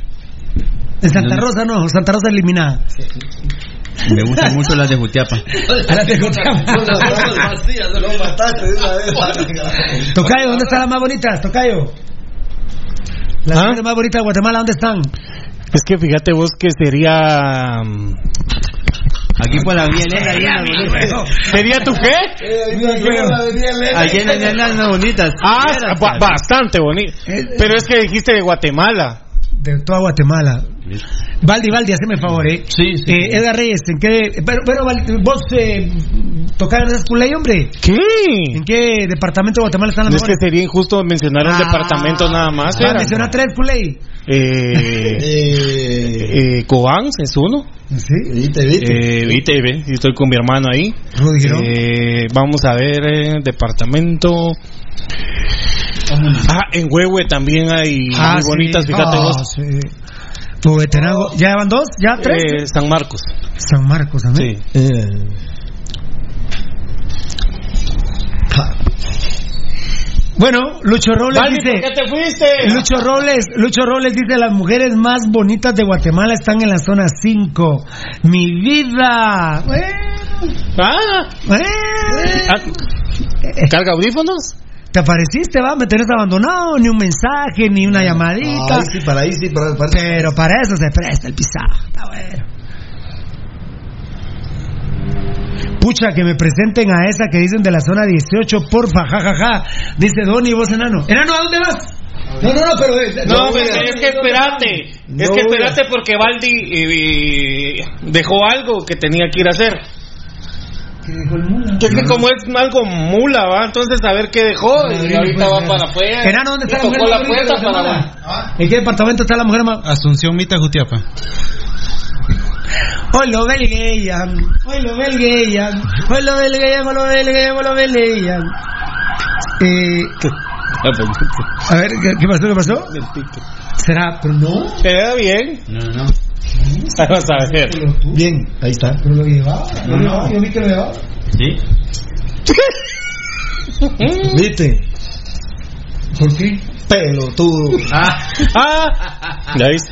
en Santa Rosa no, Santa Rosa eliminada. Me gustan mucho las de Jutiapa. A la Teculután. Tocayo, ¿dónde están las más bonitas? Tocayo. Las ¿Ah? más bonitas de Guatemala, ¿dónde están? Es que fíjate vos que sería. mm, Aquí por la avenida Elena. ¿Sería tu qué? Allí en hay unas bonitas. Ah, bastante bonito. Pero es que dijiste de Guatemala. De toda Guatemala. Valdi, Valdi, haceme favor, ¿eh? Sí, sí. Eh, Edgar Reyes, ¿en qué? Pero, pero Valdi, vos eh, tocaron esas culey, hombre. ¿Qué? ¿En qué departamento de Guatemala están las Es que sería injusto mencionar un Ah. departamento nada más. Ah, menciona tres culey. Eh, eh, Cobán es uno. ¿Sí? Viste, viste. Eh, viste, ve, estoy con mi hermano ahí. Eh, vamos a ver, eh, departamento. Ah, en Huehue también hay Ah, muy sí. bonitas, fíjate Ah, vos. sí. Veterano, ¿ya van dos? ¿Ya tres? Eh, San Marcos. San Marcos también. Sí. Bueno, Lucho Robles dice. ¿por qué te fuiste? Lucho Robles, Lucho Robles dice las mujeres más bonitas de Guatemala están en la zona 5. Mi vida. Bueno, Ah, bueno. ah, ¿Carga audífonos? ¿Te apareciste, va? ¿Me tenés abandonado? Ni un mensaje, ni una llamadita. Ahí sí, para ahí sí, para, para- Pero para eso se presta el pisado. Está bueno. Pucha, que me presenten a esa que dicen de la zona 18, porfa, jajaja. Dice Donny, vos enano. ¿Enano, a dónde vas? No, no, no, pero... No, pero es que espérate. No es que espérate porque Baldi eh, dejó algo que tenía que ir a hacer. ¿Qué dijo el mula? Es que como es algo mula, va, entonces a ver qué dejó y ahorita va para afuera. Enano, ¿dónde está la mujer la puerta para Guatemala? ¿En qué departamento está la mujer más...? Asunción Mita Jutiapa. Hoy lo belgueyan, hoy lo belgueyan, hoy lo belgueyan, hoy lo belgueyan, hoy lo belgueyan. Eh, a ver, ¿qué, qué pasó? ¿Qué pasó? ¿Será? Pero no. Queda bien. No, no. Vamos a ver. Bien, ahí está. Pero lo llevaba. Lo llevaba, yo vi que lo llevaba. ¿Sí? ¿Viste? ¿Por qué? Pelotudo. Ah, ah. ¿Ya viste?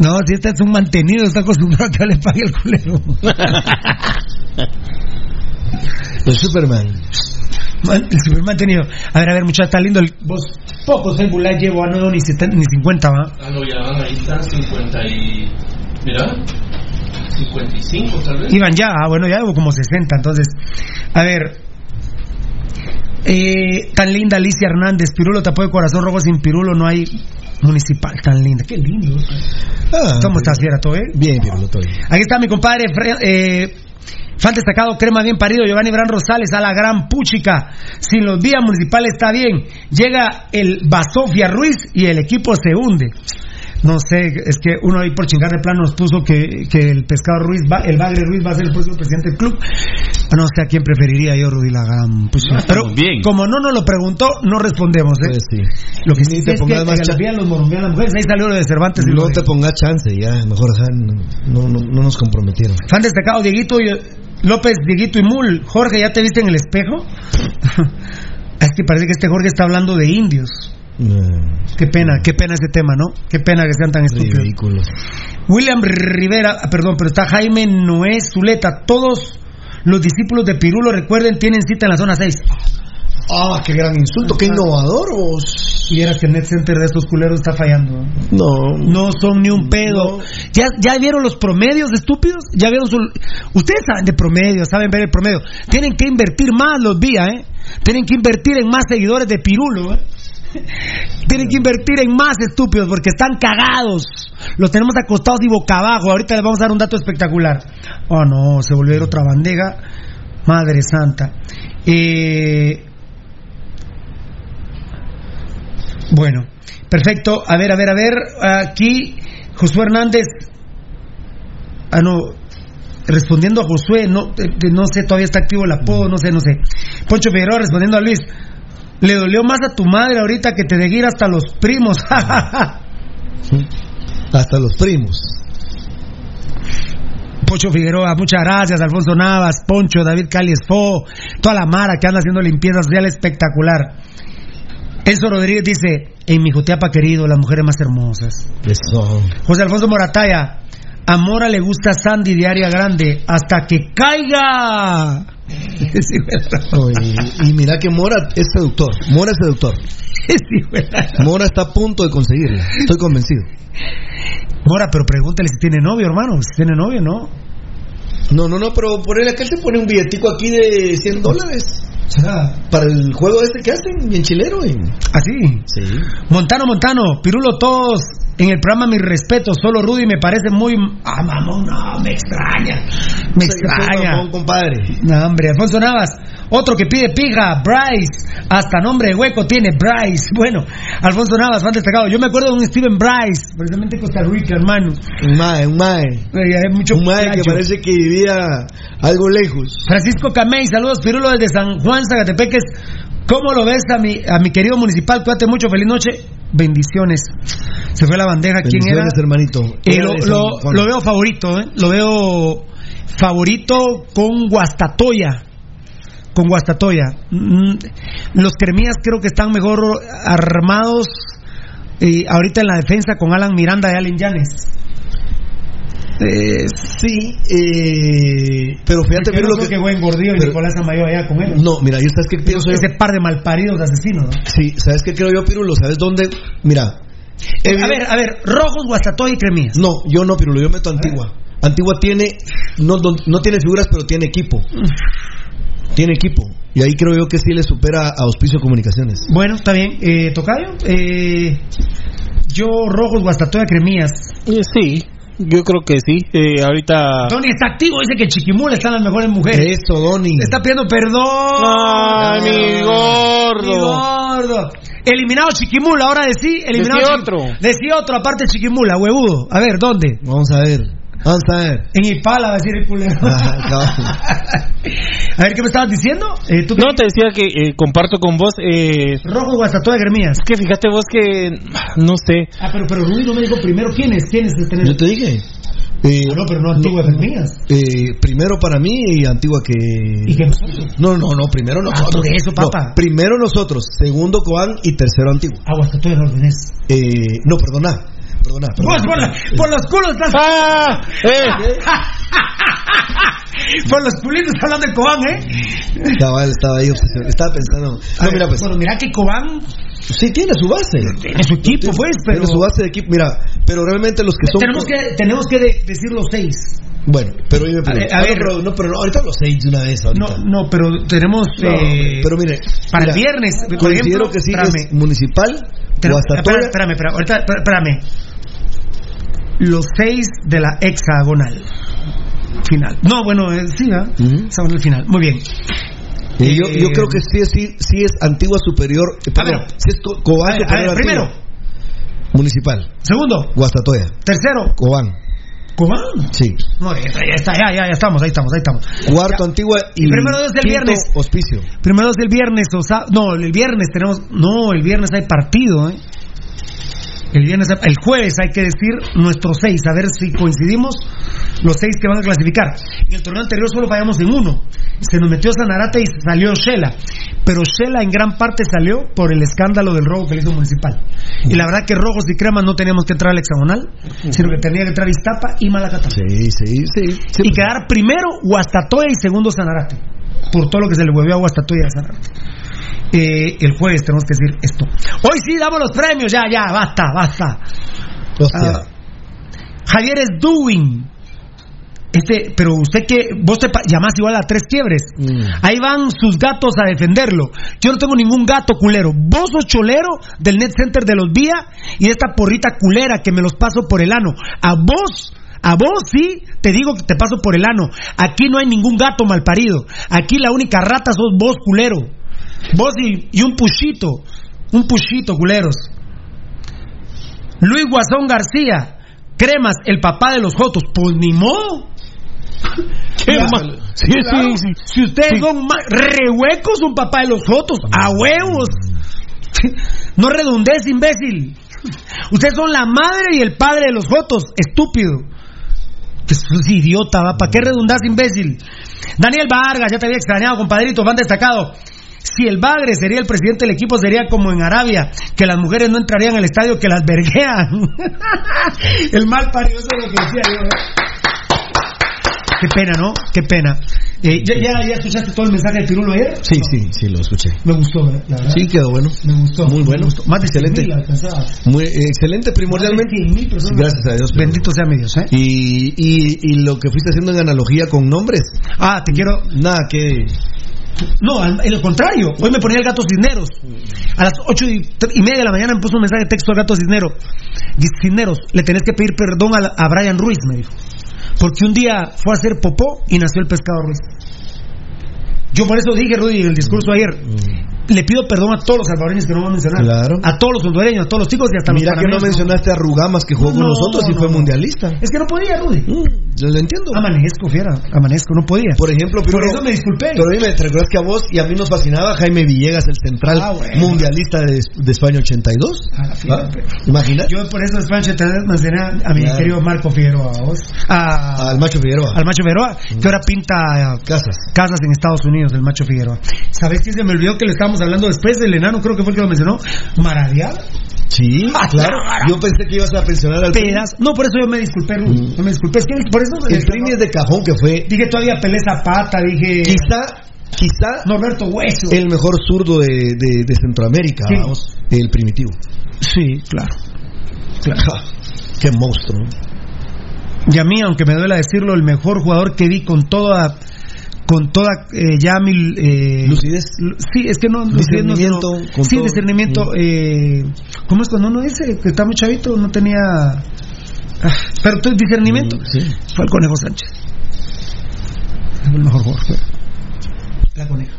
No, si este es un mantenido, está acostumbrado a que le pague el culero. El Superman. El super mantenido. A ver, a ver, muchachos, está lindo el. Vos, pocos en Bulay llevo a no ni, ni 50, ¿va? Ah, no, ya van, ahí están 50 y... Mira, 55 tal vez. Iban ya, ah, bueno, ya llevo como 60, entonces. A ver. Eh, tan linda Alicia Hernández, Pirulo tapó de corazón rojo sin Pirulo, no hay municipal tan linda. Qué lindo. ¿Cómo estás, Fiera? ¿Todo bien? Bien, Pirulo, todo bien. Aquí está mi compadre, eh, fan destacado, crema bien parido, Giovanni Bran Rosales, a la gran puchica. Sin los vías municipales está bien. Llega el Basofia Ruiz y el equipo se hunde. No sé, es que uno ahí por chingar de plano nos puso que, que el pescado Ruiz, va, el Bagre Ruiz va a ser el próximo presidente del club. No sé a quién preferiría yo, Rudy, la gran puchica. Pero como no nos lo preguntó, no respondemos. ¿eh? Lo que sí te es que más los las mujeres, ahí salió lo de Cervantes. No de- te pongas chance, ya. Mejor dejar, no, no, no nos comprometieron. Fan destacado, Dieguito López, Dieguito y Mul. Jorge, ¿ya te viste en el espejo? es que parece que este Jorge está hablando de indios. Qué pena, qué pena ese tema, ¿no? Qué pena que sean tan estúpidos. Ridículos. William Rivera, ah, perdón, pero está Jaime Noé Zuleta. Todos los discípulos de Pirulo, recuerden, tienen cita en la zona 6. Ah, qué gran insulto, qué innovador vos. Y era que el net center de estos culeros está fallando. ¿no? No. No son ni un pedo. ¿Ya, ¿Ya vieron los promedios de estúpidos? ¿Ya vieron su... Ustedes saben de promedio, saben ver el promedio. Tienen que invertir más los días, ¿eh? Tienen que invertir en más seguidores de Pirulo, ¿eh? Tienen que invertir en más estúpidos porque están cagados. Los tenemos acostados y boca abajo. Ahorita les vamos a dar un dato espectacular. Oh no, se volvió a ir otra bandega. Madre santa. Eh, Bueno, perfecto. A ver, a ver, a ver. Aquí Josué Hernández. Ah, no. Respondiendo a Josué, no, eh, no sé, todavía está activo el apodo, no sé, no sé. Poncho Figueroa respondiendo a Luis. Le dolió más a tu madre ahorita que te dejé ir hasta los primos. Hasta los primos. Poncho Figueroa, muchas gracias. Alfonso Navas, Poncho, David Calies Fo, toda la mara que anda haciendo limpieza social espectacular. Enzo Rodríguez dice: En mi Jutiapa querido, las mujeres más hermosas. Eso. José Alfonso Morataya, a Mora le gusta Sandy de área grande hasta que caiga. Sí, y, y mira que Mora es seductor. Mora es seductor. Mora está a punto de conseguirla. Estoy convencido. Mora, pero pregúntale si tiene novio, hermano. Si tiene novio, ¿no? No, no, no, pero por él aquel se pone un billetico aquí de 100 dólares. Para el juego este que hacen, bien chilero. Y... ¿Así? Sí. Montano, Montano, Pirulo, todos en el programa, mi respeto. Solo Rudy me parece muy. Ah, mamón, no, me extraña. Me extraña. mamón, compadre. No, hombre, Alfonso Navas, otro que pide pija, Bryce, hasta nombre de hueco tiene Bryce. Bueno, Alfonso Navas, fan destacado. Yo me acuerdo de un Steven Bryce, precisamente Costa Rica, hermano. Un mae, un mae. Mucho un mae que parece que vivía algo lejos. Francisco Camey, saludos, Pirulo desde San Juan, Zagatepeques. ¿Cómo lo ves a mi, a mi querido municipal? Cuídate mucho, feliz noche. Bendiciones. Se fue la bandeja. ¿Quién era? Hermanito. Eh, lo, lo- lo veo favorito, ¿eh? Lo veo favorito con Guastatoya. Con Guastatoya. Mm, Los Cremías creo que están mejor armados eh, ahorita en la defensa con Alan Miranda y Allen Yanes. Eh, sí, eh, pero fíjate, mira no lo que. que buen Gordillo y pero- Nicolás Amayo allá con él. No, mira, yo sabes que pienso. Ese par de malparidos asesinos. ¿no? Sí, ¿sabes qué creo yo, Pirulo? ¿Sabes dónde? Mira. A ver, a ver, Rojos, Guastatoya y Cremías. No, yo no, Pirulo, yo meto Antigua. Antigua tiene, no, no, no tiene figuras, pero tiene equipo. Tiene equipo. Y ahí creo yo que sí le supera a Auspicio Comunicaciones. Bueno, está bien. Eh, Tocayo, eh, yo Rojos, Guastatoya, Cremías. Eh, Sí, yo creo que sí. Eh, ahorita. Tony está activo, dice que Chiquimula están las mejores mujeres. Eso, Donny. Está pidiendo perdón. Ay, mi gordo. Mi gordo. Eliminado Chiquimula, ahora decí, eliminado Decí otro. Decí otro, aparte de Chiquimula, huevudo. A ver, ¿dónde? Vamos a ver. Vamos a ver. En Ipala, va a decir el culero. a ver, ¿qué me estabas diciendo? Eh, ¿tú qué- No, te decía que eh, comparto con vos. Eh, Rojo, Guastatoya, Gremías. que fíjate vos que. No sé. Ah, pero, pero Rudy no me dijo primero quiénes, quiénes de tener. Yo te dije. Eh, no, pero no Antigua es mías. Eh, primero para mí y Antigua que. ¿Y que nosotros? No, no, no, primero nosotros. por eso, papá. No, primero nosotros, segundo Cobán y tercero Antigua. Aguas que tú eres ordenés. Eh, no, perdona. Perdona, por, la- por los culos estás. ¡Ah! ¡Eh! por los culitos hablando de Cobán, ¿eh? Cabal, estaba ahí obsesionado. Estaba pensando. No, mira, pues. Bueno, mira que Cobán Sí, tiene su base. tiene su equipo, pues, pero. Tiene su base de equipo. Mira, pero realmente los que son. tenemos, que, tenemos que de- decir los seis. Bueno, pero oíme, pero, A ver, a ah, no, pero, no, pero no, ahorita los seis de una vez. No, Ahorita. no, pero tenemos. No, eh, pero mire, para el viernes, por considero ejemplo, que sí espérame. es municipal, espérame, espérame, espérame, ahorita, espérame, espérame. Los seis de la hexagonal final. No, bueno, eh, sí, ¿verdad? Hexagonal final. Muy bien. y yo, Eh, yo creo que sí, es- sí, sí es antigua superior. eh, perdón, ver. sí es Co- Cobán A ver, a ver, a primero. Municipal, Segundo, Guastatoya, tercero, Cobán, Cobán. sí. No, ya está, ya está, ya, ya, ya estamos, ahí estamos, ahí estamos. Cuarto, Antigua y, primero dos del viernes. Hospicio. Primero es el viernes, o sea, no, el viernes tenemos, no, el viernes hay partido, ¿eh? El viernes, el jueves hay que decir nuestros seis, a ver si coincidimos los seis que van a clasificar. En el torneo anterior solo fallamos en uno. Se nos metió Sanarate y salió Shela. Pero Shela en gran parte salió por el escándalo del robo que le hizo Municipal. Y la verdad que Rojos y Cremas no teníamos que entrar al hexagonal, sino que tenía que entrar Iztapa y Malacatán. Sí, sí, sí. sí. Y quedar primero Guastatoya y segundo Sanarate. Por todo lo que se le volvió a Guastatoya y a Sanarate. Eh, el jueves tenemos que decir esto. Hoy sí damos los premios, ya, ya, basta, basta. Hostia. Ah, Javier es doing. Este, pero usted que vos te llamás igual a tres quiebres. Mm. Ahí van sus gatos a defenderlo. Yo no tengo ningún gato culero. Vos sos cholero del Net Center de los Vía y esta porrita culera que me los paso por el ano. A vos, a vos sí, te digo que te paso por el ano. Aquí no hay ningún gato malparido. Aquí la única rata sos vos, culero. Vos y, y un puchito. Un puchito, culeros. Luis Guasón García. Cremas, el papá de los Jotos. Pues ni modo. Qué Claro. ma- Sí, Claro. sí, sí. Si ustedes son rehuecos, un papá de los Jotos. A huevos. No redundes, imbécil. Ustedes son la madre y el padre de los Jotos. Estúpido. Que sos idiota, ¿va? ¿Para qué redundas, imbécil? Daniel Vargas, ya te había extrañado, compadrito, van destacado. Si el Bagre sería el presidente del equipo, sería como en Arabia, que las mujeres no entrarían al estadio, que las verguean. el mal parido, eso es lo que decía yo. ¿eh? Qué pena, ¿no? Qué pena. Eh, ¿ya, ya, ya escuchaste todo el mensaje de Pirulo ayer? Sí, sí, sí, lo escuché. Me gustó, ¿eh? la verdad. Sí, quedó bueno. Me gustó. Muy bueno. Me gustó. Más de excelente. 100.000 alcanzaba. Muy, eh, excelente, primordialmente. Más de 100.000 personas. Gracias a Dios. Bendito sea mi Dios, ¿eh? Y, y, y lo que fuiste haciendo en analogía con nombres. Ah, te quiero. Nada, que. No, en lo contrario. Hoy me ponía el gato Cisneros. A las ocho y, media de la mañana me puso un mensaje de texto al gato Cisnero. Dice, Cisneros, le tenés que pedir perdón a, Brian Ruiz, me dijo. Porque un día fue a hacer popó y nació el pescado Ruiz. Yo por eso dije, Rudy, en el discurso ayer, le pido perdón a todos los salvadoreños que no voy a mencionar. Claro. A todos los hondureños, a todos los chicos y hasta Mira los que no mencionaste a Rugamas que jugó con No, nosotros y fue no. mundialista. Es que no podía, Rudy. Yo lo entiendo. Amanezco, fiera. Amanezco, no podía. Por ejemplo, Por eso me disculpé. Pero dime, ¿te recuerdas que a vos y a mí nos fascinaba Jaime Villegas, el central Ah, bueno. mundialista de, de España 82? Ah, ¿Ah? fíjate. Imagina. Yo por eso después mencioné a, a mi Claro. querido Marco Figueroa, ¿a vos? A- Al macho Figueroa. al Macho Figueroa, que ahora pinta eh, Casas. casas en Estados Unidos, el Macho Figueroa. ¿Sabes qué se me olvidó que le estábamos hablando después del enano? Creo que fue el que lo mencionó. Maradial. Sí, claro. Yo pensé que ibas a pensionar al Pedas. No, por eso yo me disculpé, Rudy. Yo me disculpé. Es que por eso. El Trini es de cajón que fue Dije todavía Pelé Zapata, dije. quizá, quizá Norberto Hueso. el mejor zurdo de, de, de Centroamérica, Sí. vamos, el primitivo. Sí, claro. Ja, qué monstruo. Y a mí, aunque me duela decirlo, el mejor jugador que vi con toda con toda eh, ya mi eh, Lucidez. lu- sí es que no Discernimiento, no- con sí todo. discernimiento Mm. eh, cómo es cuando uno dice que está muy chavito no tenía ah, pero tu discernimiento Mm, sí. fue el conejo Sánchez fue el mejor jugador la coneja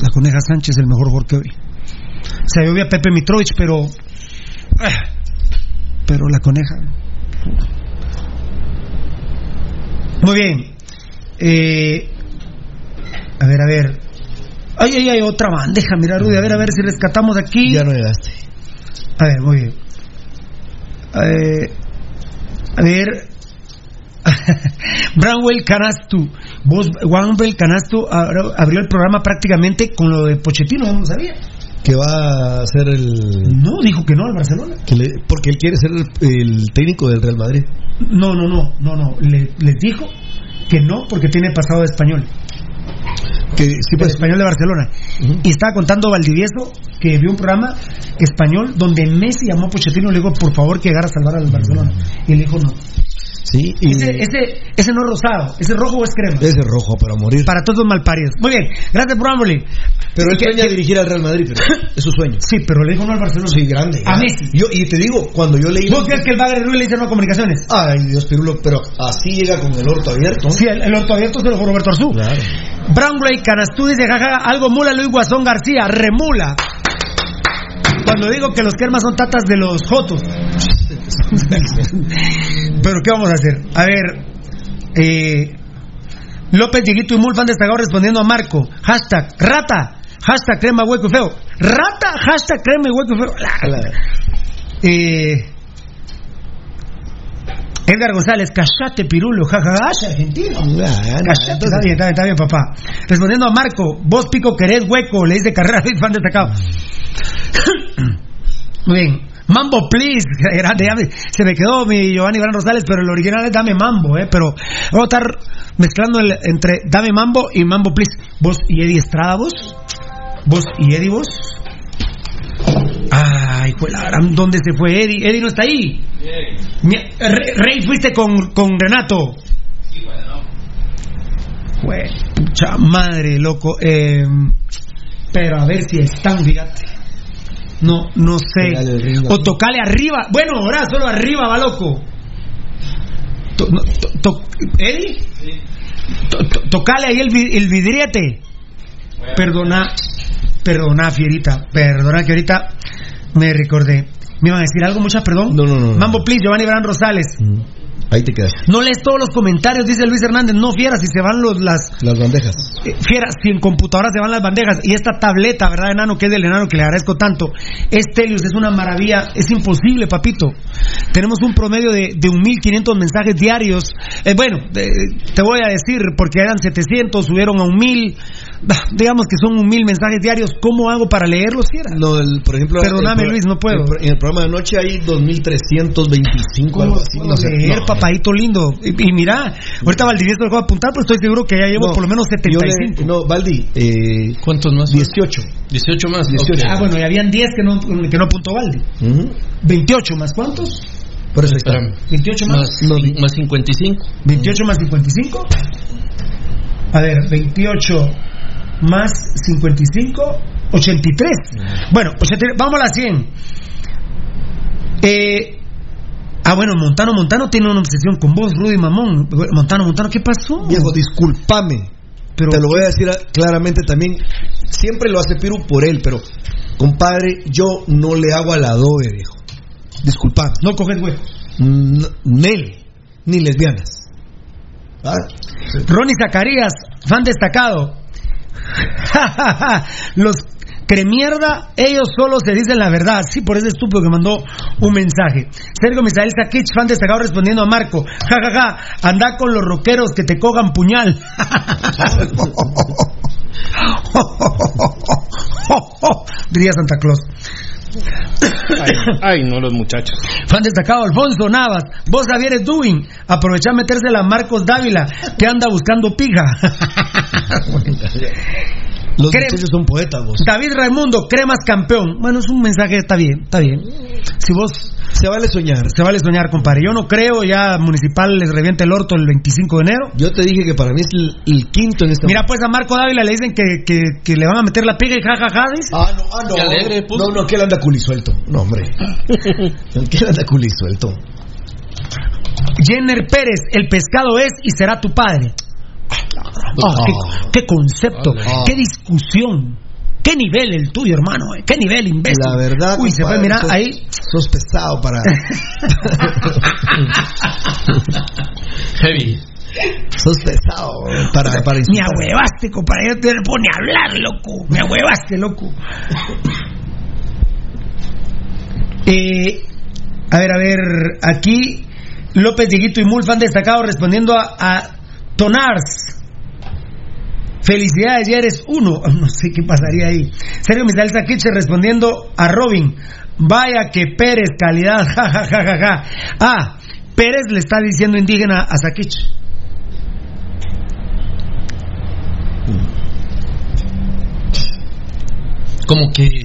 la coneja Sánchez el mejor jugador que vi o sea yo vi a Pepe Mitrovich pero ah, pero la coneja muy bien Eh, a ver a ver ay ay ay otra bandeja mira Rudy a ver a ver si rescatamos aquí Ya no llegaste. a ver muy bien Eh, A ver. Branwell Canastu. Vos, Branwell Canastu abr- abrió el programa prácticamente con lo de Pochettino, no lo sabía. Que va a ser el. No, dijo que no al Barcelona. que le- porque él quiere ser el, el técnico del Real Madrid. No, no, no, no, no. Le- les dijo que no porque tiene pasado de español. Que sí, El pues. español de Barcelona. Y estaba contando Valdivieso que vio un programa español donde Messi llamó a Pochettino y le dijo, por favor, que llegara a salvar al Barcelona. Y él dijo, no. Sí, y Ese, ese, ese no es rosado, ese rojo o es crema. ese rojo para morir. Para todos los malparidos. Muy bien, gracias por Amboli. Pero él sueña dirigir al Real Madrid, pero es su sueño. Sí, pero le dijo no al Barcelona. Sí, grande. A. Messi. Yo, y te digo, cuando yo leí. ¿Vos crees que el Bagre Ruiz le dice no comunicaciones? Ay, Dios, Pirulo, pero así llega con el orto abierto. Sí, el, el orto abierto se lo dijo Roberto Arzú. Claro. Brownway Canastú dice, jaja, algo mula Luis Guasón García, remula. Cuando digo que los kermas son tatas de los jotos. Pero ¿qué vamos a hacer? A ver, eh, López Dieguito y Mul fan destacado respondiendo a Marco. Hashtag rata. Hashtag crema hueco y feo. Rata, hashtag crema y hueco y feo. La- Eh, Edgar González, callate pirulo, jajaja, argentino. Callate, está bien, está bien, está bien, papá. Respondiendo a Marco, vos pico querés hueco, le dice carrera, fan destacado. Muy bien. Mambo, please. Grande, ya me- se me quedó mi Giovanni Gran Rosales, pero el original es Dame Mambo, ¿eh? Pero voy a estar mezclando el- entre Dame Mambo y Mambo, please. Vos y Eddie Estrada, vos. Vos y Eddie, vos. Ay, fue la gran. ¿Dónde se fue Eddie? Eddie no está ahí. Rey, fuiste con, con Renato. Fue, pucha madre, loco. Eh, pero a ver si están, fíjate. No, no sé. O tocale arriba. Bueno, ahora solo arriba, va loco. To- no, to- to- ¿Eddie? To- to- tocale ahí el, el vidriete. Perdona, perdona, fierita. Perdona que ahorita me recordé. ¿Me iban a decir algo? Muchas perdón. No, no, no. Mambo, please, Giovanni Bran Rosales. Ahí te quedas. No lees todos los comentarios, dice Luis Hernández. No, fiera, si se van los, las. Las bandejas. eh, Fiera, si en computadora se van las bandejas. Y esta tableta, ¿verdad, enano? Que es del enano que le agradezco tanto. Estelius es una maravilla. Es imposible, papito. Tenemos un promedio de, de 1.500 mensajes diarios. Eh, bueno, eh, te voy a decir, porque eran 700, subieron a 1.000. Digamos que son 1.000 mensajes diarios. ¿Cómo hago para leerlos, fiera? No, el- por ejemplo. Perdóname, el Luis, no puedo. el en el programa de anoche hay 2325, algo así. No leer, No. papadito lindo. Y, y mira, ahorita Valdivieso dejó de apuntar, pero estoy seguro que ya llevo No, por lo menos yo 75. le- no, Valdi, eh, ¿Cuántos más? 18. 18 más. 18. Ah, bueno, y habían 10 que no, que no apuntó Valdi. Ujú. 28 más cuántos? Por eso está. Espérame. 28 más. Más, cin- más 55. 28 más 55. A ver, 28 más 55, 83. Bueno, 83, vamos a la 100. Eh, ah, bueno, Montano, Montano tiene una obsesión con vos, Rudy Mamón. Montano, Montano, ¿qué pasó? Viejo, discúlpame. Pero- Te lo voy a decir claramente también. Siempre lo hace Piru por él, pero, compadre, yo no le hago al adobe, viejo. Disculpame. No coges hueco. N- Nel, ni lesbianas. Ah, Ronnie Zacarías, fan destacado. Los cremierda, ellos solo se dicen la verdad. Sí, por ese estúpido que mandó un mensaje. Sergio Misael Sakich, fan destacado, respondiendo a Marco. Ja, ja, ja, anda con los roqueros que te cogan puñal. Diría Santa Claus. Ay, no, los muchachos. Fan destacado Alfonso Navas, vos Javier Duin, aprovechá metérsela a Marcos Dávila, que anda buscando pija. Los muchachos son poetas, vos. David Raimundo, cremas campeón. Bueno, es un mensaje, está bien, está bien. Si vos. Se vale soñar. Se vale soñar, compadre. Yo no creo, ya Municipal les revienta el orto el 25 de enero. Yo te dije que para mí es el, el quinto en este Mira, pues a Marco Dávila le dicen que, que, que le van a meter la piga y jajaja, dice. Ah, no, ah, no. Alegre. No, no, que él anda culisuelto. No, hombre. que él anda culisuelto. Jenner Pérez, el pescado es y será tu padre. Ah, qué, qué concepto, Ah. qué discusión, qué nivel el tuyo, hermano, eh, qué nivel imbécil. La verdad. Uy, se fue, mira, sos- ahí. Sos pesado para. Heavy. sos pesado para, para Me ahuevaste, compadre, yo te pone a hablar, loco. Me ahuevaste, loco. Eh, a ver, a ver, aquí López Dieguito y Mul, fan destacado, respondiendo a, a Tonars. Felicidades, ya eres uno. No sé qué pasaría ahí. Sergio Misael Saquiche respondiendo a Robin. Vaya que Pérez, calidad, ja, ja, ja, ja, ja. Ah, Pérez le está diciendo indígena a Saquiche. Como que que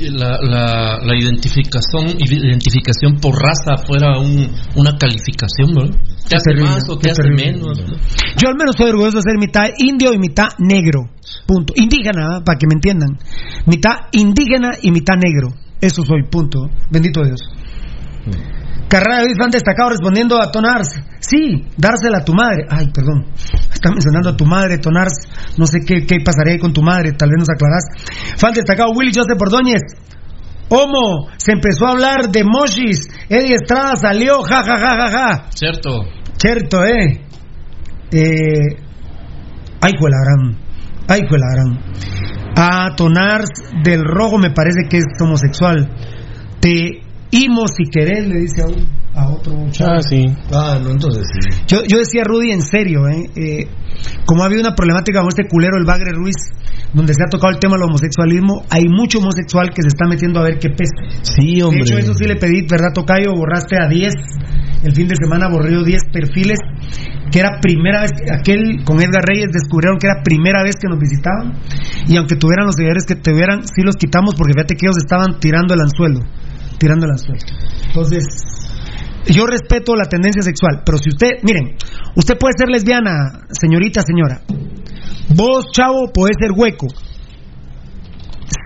la, la, la identificación identificación por raza fuera un, una calificación, ¿no? ¿Te hace terrible, más o te hace terrible. menos? ¿no? Yo al menos estoy orgulloso de ser mitad indio y mitad negro. Punto. Indígena, ¿ah? para que me entiendan. Mitad indígena y mitad negro. Eso soy, punto. Bendito Dios. Carrera de fan destacado respondiendo a Tonars. Sí, dársela a tu madre. Ay, perdón. Está mencionando a tu madre, Tonars. No sé qué, qué pasaría ahí con tu madre. Tal vez nos aclarás. Fan destacado Willy Joseph Ordóñez. Homo, se empezó a hablar de Moshis. Eddie Estrada salió, ja, ja, ja, ja, ja. ¿Cierto? Cierto, eh. eh ay, fue la gran. Ay, fue la gran. A Tonars del Rojo me parece que es homosexual. Te imo si querés, le dice a, un- a otro chavo. Ah, sí. Ah, no, entonces sí. Yo, yo decía, Rudy, en serio, ¿eh? Eh, como ha habido una problemática con este culero, el Bagre Ruiz, donde se ha tocado el tema del homosexualismo, hay mucho homosexual que se está metiendo a ver qué pesa. Sí, hombre. De hecho, eso sí le pedí, ¿verdad, Tocayo? Borraste a 10. El fin de semana borró 10 perfiles, que era primera vez, que- aquel con Edgar Reyes descubrieron que era primera vez que nos visitaban. Y aunque tuvieran los seguidores que tuvieran, sí los quitamos porque fíjate que ellos estaban tirando el anzuelo. Tirando el anzuelo. Entonces, yo respeto la tendencia sexual, pero si usted, miren, usted puede ser lesbiana, señorita, señora. Vos, chavo, podés ser hueco.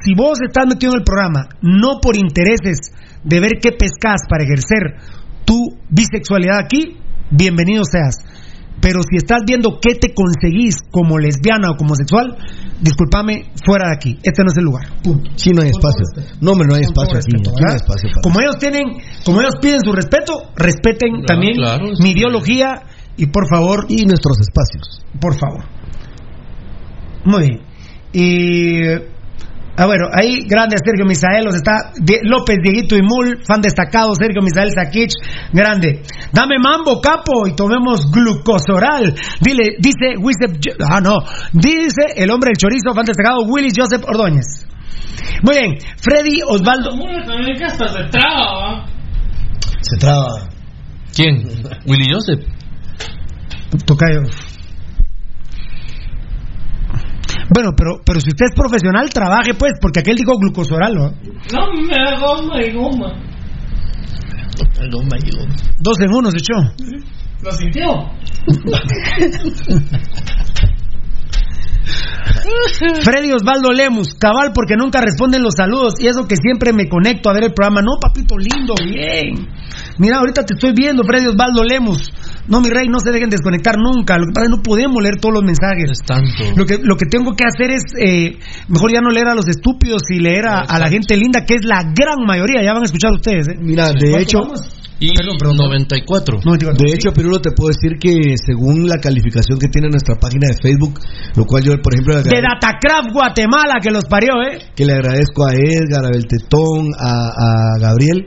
Si vos estás metido en el programa, no por intereses de ver qué pescas para ejercer tu bisexualidad aquí, bienvenido seas. Pero si estás viendo qué te conseguís como lesbiana o como sexual, discúlpame, fuera de aquí. Este no es el lugar. Punto. Sí, no hay espacio. No, hombre, no hay espacio aquí. respeto, no hay espacio para- Como ellos tienen, como ellos piden su respeto, respeten también claro, mi sí. ideología y por favor, Y nuestros espacios. por favor. Muy bien. Y Ah, bueno, ahí grande Sergio Misael, los está López, Dieguito y Mul, fan destacado, Sergio Misael Sakich, grande. Dame mambo, capo, y tomemos glucosoral. Dile, dice Wisep, ah no, dice el hombre del chorizo, fan destacado, Willis Joseph Ordóñez. Muy bien, Freddy Osvaldo. también que hasta se traba, Se traba. ¿Quién? Willy Joseph. Tocayo. Bueno, pero, pero si usted es profesional, trabaje pues, porque aquel dijo glucosoral, ¿no? No, me da goma y goma. Dos en uno se echó. ¿Lo sintió? Freddy Osvaldo Lemus, cabal, porque nunca responden los saludos y eso que siempre me conecto a ver el programa. No, papito lindo, bien. Mira, ahorita te estoy viendo, Freddy Osvaldo Lemus. No, mi rey, no se dejen desconectar nunca. Lo que pasa es que no podemos leer todos los mensajes. Es tanto. Lo que, lo que tengo que hacer es, eh, mejor ya no leer a los estúpidos y leer a, a la gente linda, que es la gran mayoría. Ya van a escuchar ustedes. ¿eh? Mira, de ¿Cuánto hecho, vamos? Y 94. de hecho, Pirulo, te puedo decir que según la calificación que tiene nuestra página de Facebook, lo cual yo, por ejemplo, le De Datacraft Guatemala, que los parió, ¿eh? que le agradezco a Edgar, a Beltetón, a, a Gabriel,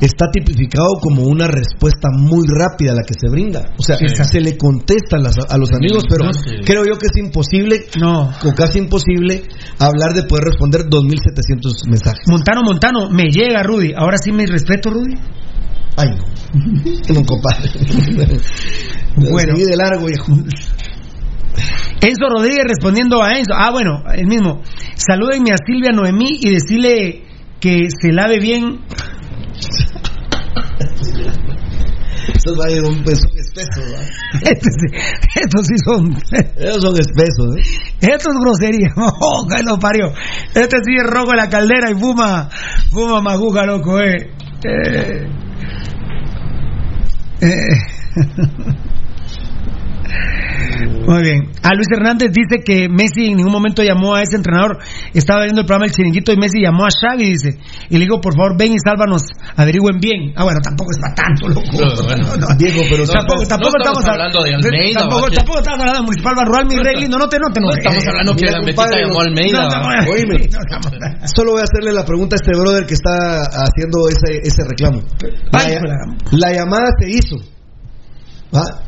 está tipificado como una respuesta muy rápida a la que se brinda. O sea, Sí. se le contesta a, las- a los amigos, pero No creo yo que es imposible, no. o casi imposible, hablar de poder responder 2.700 mensajes. Montano, Montano, me llega, Rudy. Ahora sí me respeto, Rudy. Ay, no. Compadre. Bueno. De largo, viejo. Enzo Rodríguez respondiendo a Enzo. Ah, bueno, el mismo. Salúdenme a Silvia Noemí y decirle que se lave bien. Estos son, pues, son espesos, ¿verdad? Estos, sí- estos sí son. Ellos son espesos, ¿eh? Esto es grosería. Oh, que lo parió. Este sí es rojo en la caldera y fuma, fuma maguja, loco, eh. Eh. Eh. Muy bien. A Luis Hernández dice que Messi en ningún momento llamó a ese entrenador. Estaba viendo el programa El Chiringuito y Messi llamó a Xavi, dice. Y le digo, por favor, ven y sálvanos, averigüen bien. Ah, bueno, tampoco es para tanto, loco. No, bueno. No, no. Diego, pero tampoco, estamos hablando de Almeida, Tampoco, ¿va? tampoco estamos hablando de Municipal Barrual, mi rey lindo. No te, no te, no estamos hablando que la Metita llamó a Almeida. ¿va? Oíme. Solo voy a hacerle la pregunta a este brother que está haciendo ese, ese reclamo. La, la- la llamada se hizo. ¿Ah?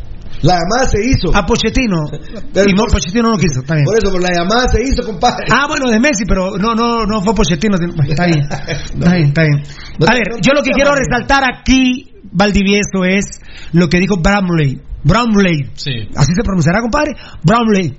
La llamada se hizo. A Pochettino. y no, Pochettino no quiso, está bien. Por eso, pero la llamada se hizo, compadre. Ah, bueno, de Messi, pero no, no, no fue Pochettino. Está bien, está bien, está bien. A ver, yo lo que quiero resaltar aquí, Valdivieso, es lo que dijo Bramley. Bramley. Sí. Así se pronunciará, compadre. Bramley.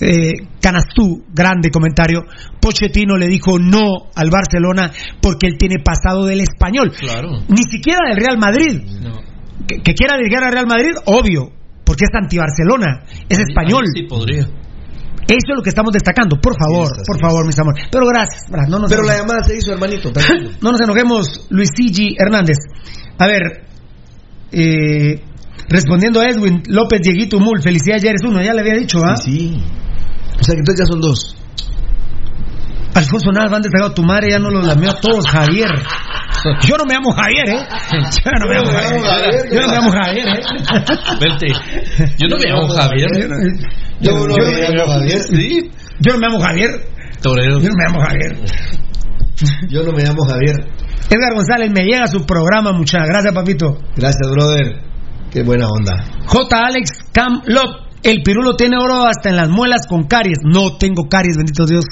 Eh, Canastú, grande comentario. Pochettino le dijo no al Barcelona porque él tiene pasado del español. Claro. Ni siquiera del Real Madrid. No. Que, que quiera dirigir al Real Madrid, obvio, porque es anti-Barcelona, es español. Ahí sí podría. Eso es lo que estamos destacando, por favor, Sí, por sí. favor, mis amores. Pero gracias, Brad, no nos Pero la llamada se hizo, hermanito. no nos enojemos, Luisigi Hernández. A ver, eh, respondiendo a Edwin López Dieguito Mul, felicidades, ya eres uno, ya le había dicho, ¿ah? Sí. O sea que entonces ya son dos. Alfonso Navas, van destacado tu madre, ya no los lameó a todos, Javier. Yo no me llamo Javier, ¿eh? Yo no me llamo Javier. Yo no me llamo Javier, ¿eh? Vente. Yo no me llamo Javier. Yo no me llamo Javier. Sí. Yo no me llamo Javier. Torero. Yo no me llamo Javier. Yo no me llamo Javier. Edgar González, me llega su programa, muchas gracias, papito. Gracias, brother. Qué buena onda. J. Alex Cam Lot, el pirulo tiene oro hasta en las muelas con caries. No tengo caries, bendito Dios.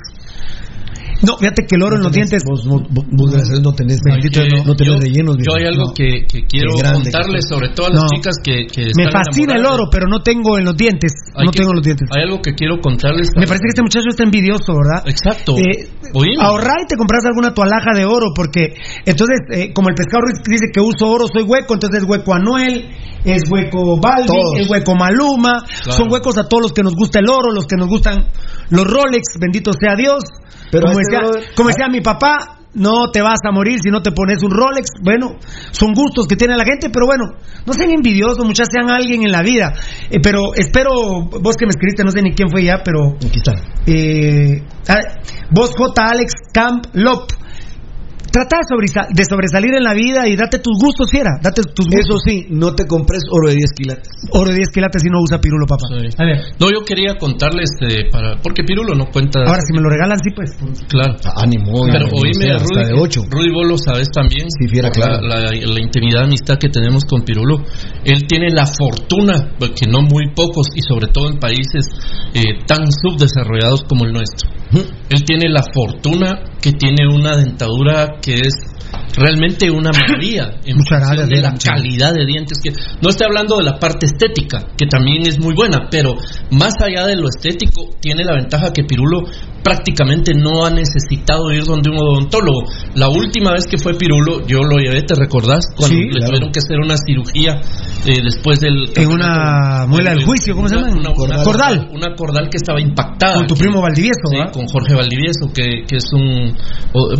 No, fíjate que el oro en los dientes. Vos, vos, gracias a no tenés, Bendito no, no tenés yo- rellenos. Yo hay algo No. que, que quiero contarles que sobre todas las No. chicas que, que Me están fascina el oro, pero no tengo en los dientes. Hay no que- tengo en los dientes. Hay algo que quiero contarles. Me parece que este muchacho está envidioso, ¿verdad? Exacto. Eh, ahorrar y te compras alguna toalaja de oro, porque entonces, eh, como el pescado Ruiz dice que uso oro, soy hueco, entonces es hueco Anuel, es hueco Balvin, es hueco Maluma, Claro. son huecos a todos los que nos gusta el oro, los que nos gustan los Rolex, bendito sea Dios. Pero como, este decía, brother- como decía mi papá, no te vas a morir si no te pones un Rolex. Bueno, son gustos que tiene la gente, pero bueno, no sean envidiosos, muchas sean alguien en la vida. Eh, pero espero, vos que me escribiste, no sé ni quién fue ya, pero Aquí está. eh, ah, vos J. Alex Camp Lop. Trata de, sobresa- de sobresalir en la vida y date tus gustos, fiera. Date tus gustos. Eso sí, no te compres oro de 10 quilates. Oro de 10 quilates si no usa pirulo, papá. Sí. A ver, No, yo quería contarles, eh, para, porque Pirulo no cuenta. ahora si me lo regalan, sí, pues. Claro. Ánimo, Pero ánimo, oíme, o sea, hasta Rudy, de 8. Rudy, vos lo sabes también. Sí, fiera, claro. La, la- la intimidad, amistad que tenemos con Pirulo. Él tiene la fortuna, que no muy pocos, y sobre todo en países eh, tan subdesarrollados como el nuestro. Él tiene la fortuna que tiene una dentadura que es realmente una maravilla en Muchas función gracias, de la calidad de dientes que no estoy hablando de la parte estética que también es muy buena pero más allá de lo estético tiene la ventaja que Pirulo prácticamente no ha necesitado ir donde un odontólogo. La última vez que fue Pirulo yo lo llevé te recordás cuando Sí, le claro. tuvieron que hacer una cirugía eh, después del En una muela del juicio, ¿cómo se llama? una- una- Cordal. una cordal. que estaba impactada Con tu que- primo Valdivieso, sí, con Jorge Valdivieso que, que es un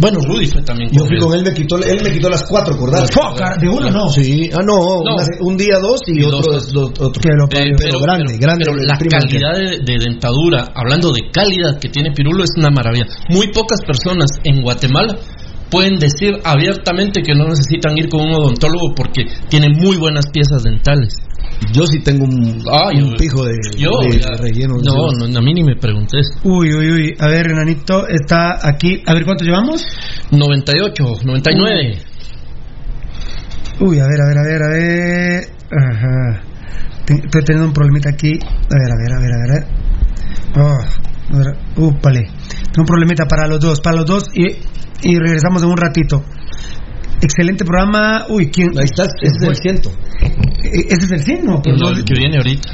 bueno Rudy fue también Yo fui con él, me quitó, él me quitó las cuatro cordales. Foca, de uno no. Sí, ah, no, No. una- un día dos y, Y otro, dos. otro. Que lo Eh, pero grande, grande, pero la calidad de, de dentadura, hablando de calidad que tiene Pirulo, es una maravilla. Muy pocas personas en Guatemala pueden decir abiertamente que no necesitan ir con un odontólogo porque tiene muy buenas piezas dentales. Yo sí tengo un, Ah, un yo- pijo de, Yo, de ya- relleno. no, no, a mí ni me preguntes. Uy, uy, uy. A ver, Renanito, está aquí. A ver, ¿cuánto llevamos? 98, 99. Uy, a ver, a ver, a ver, a ver. Ajá. Te- Estoy teniendo un problemita aquí. A ver, a ver, a ver, a ver. Oh, a ver. Úpale. Tengo un problemita para los dos, para los dos y, y regresamos en un ratito. Excelente programa. Uy, ¿quién? Ahí estás, ese es el ciento. Eh, ¿Ese es el 100? No, Lo no- que viene ahorita.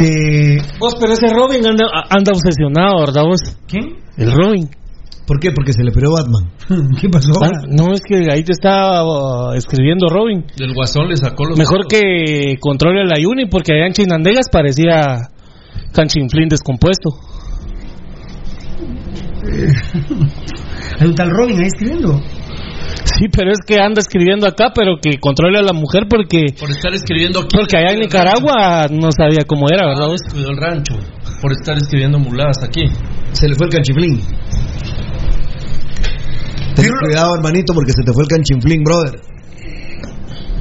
Eh, Vos, pero ese Robin anda, anda obsesionado, ¿verdad vos? ¿Quién? El Robin. ¿Por qué? Porque se le peleó Batman. ¿Qué pasó? Ah, no, es que ahí te está uh, escribiendo Robin. Del guasón le sacó los. Mejor ojos. que controle la Uni, porque allá en Chinandegas parecía Canchinflín descompuesto. Hay un tal Robin ahí escribiendo. Sí, pero es que anda escribiendo acá, pero que controle a la mujer porque Por estar escribiendo aquí. porque allá en Nicaragua no sabía cómo era, ¿verdad? vos? Cuidó el rancho. Por estar escribiendo muladas aquí. Se le fue el canchiflín. Ten cuidado, hermanito, porque se te fue el canchinflín, brother.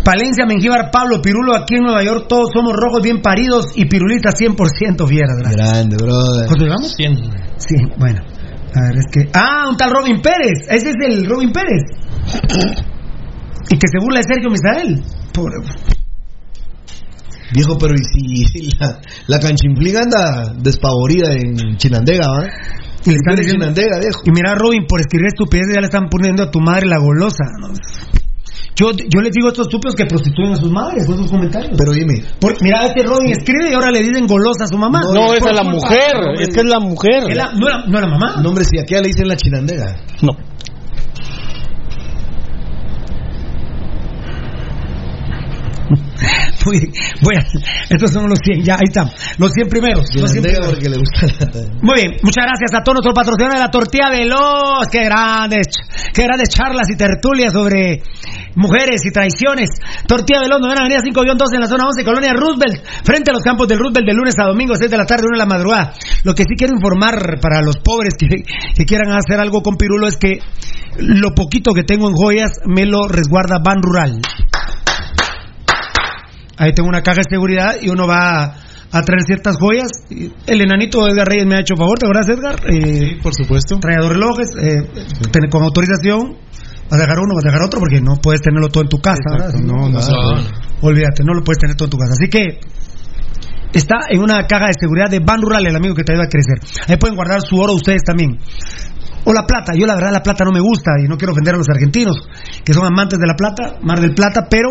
Palencia, Mengíbar, Pablo, Pirulo, aquí en Nueva York todos somos rojos bien paridos y pirulitas 100% fieras. ¿verdad? Grande, brother. ¿Cuánto llevamos? 100. Sí, bueno. A ver, es que. Ah, un tal Robin Pérez. Ese es el Robin Pérez. y que se burla de Sergio Misael. Pobre. Viejo, pero ¿y si la, la canchinfliga anda despavorida en Chinandega, ¿va? Y le están En diciendo- Chinandega, viejo. Y mira, Robin, por escribir estupideces ya le están poniendo a tu madre la golosa. ¿no? Yo, yo les digo a estos estúpidos que prostituyen a sus madres con esos comentarios. Pero dime. Por- mira, este Robin escribe y ahora le dicen golosa a su mamá. No, esa Por es la culpa- mujer. Es que es la mujer. Es la- no, era, no era mamá. No, hombre, si aquí le dicen la Chinandega. No. Muy bien. Estos son los 100, ya, ahí están. Los 100 primeros. Los 100 Chinandega primeros. porque le gusta la... Muy bien, muchas gracias a todos nuestros patrocinadores de la tortilla veloz. Qué grandes, qué grandes charlas y tertulias sobre mujeres y traiciones. Tortilla veloz, novena avenida 5-2 en la zona 11, colonia Roosevelt, frente a los campos del Roosevelt de lunes a domingo, 6 de la tarde, 1 de la madrugada. Lo que sí quiero informar para los pobres que, que quieran hacer algo con Pirulo es que lo poquito que tengo en joyas me lo resguarda Ban Rural. Ahí tengo una caja de seguridad y uno va a, a traer ciertas joyas. Y El enanito Edgar Reyes me ha hecho favor, ¿te acuerdas, Edgar? Eh, por supuesto. Trae dos relojes, eh, ten- con autorización. Vas a dejar uno, vas a dejar otro, porque no puedes tenerlo todo en tu casa, ¿verdad? Exacto, no, no, Ah, no. Olvídate, no lo puedes tener todo en tu casa. Así que está en una caja de seguridad de Ban Rural, el amigo que te ayuda a crecer. Ahí pueden guardar su oro ustedes también. O la plata, yo la verdad la plata no me gusta y no quiero ofender a los argentinos, que son amantes de la plata, Mar del Plata, pero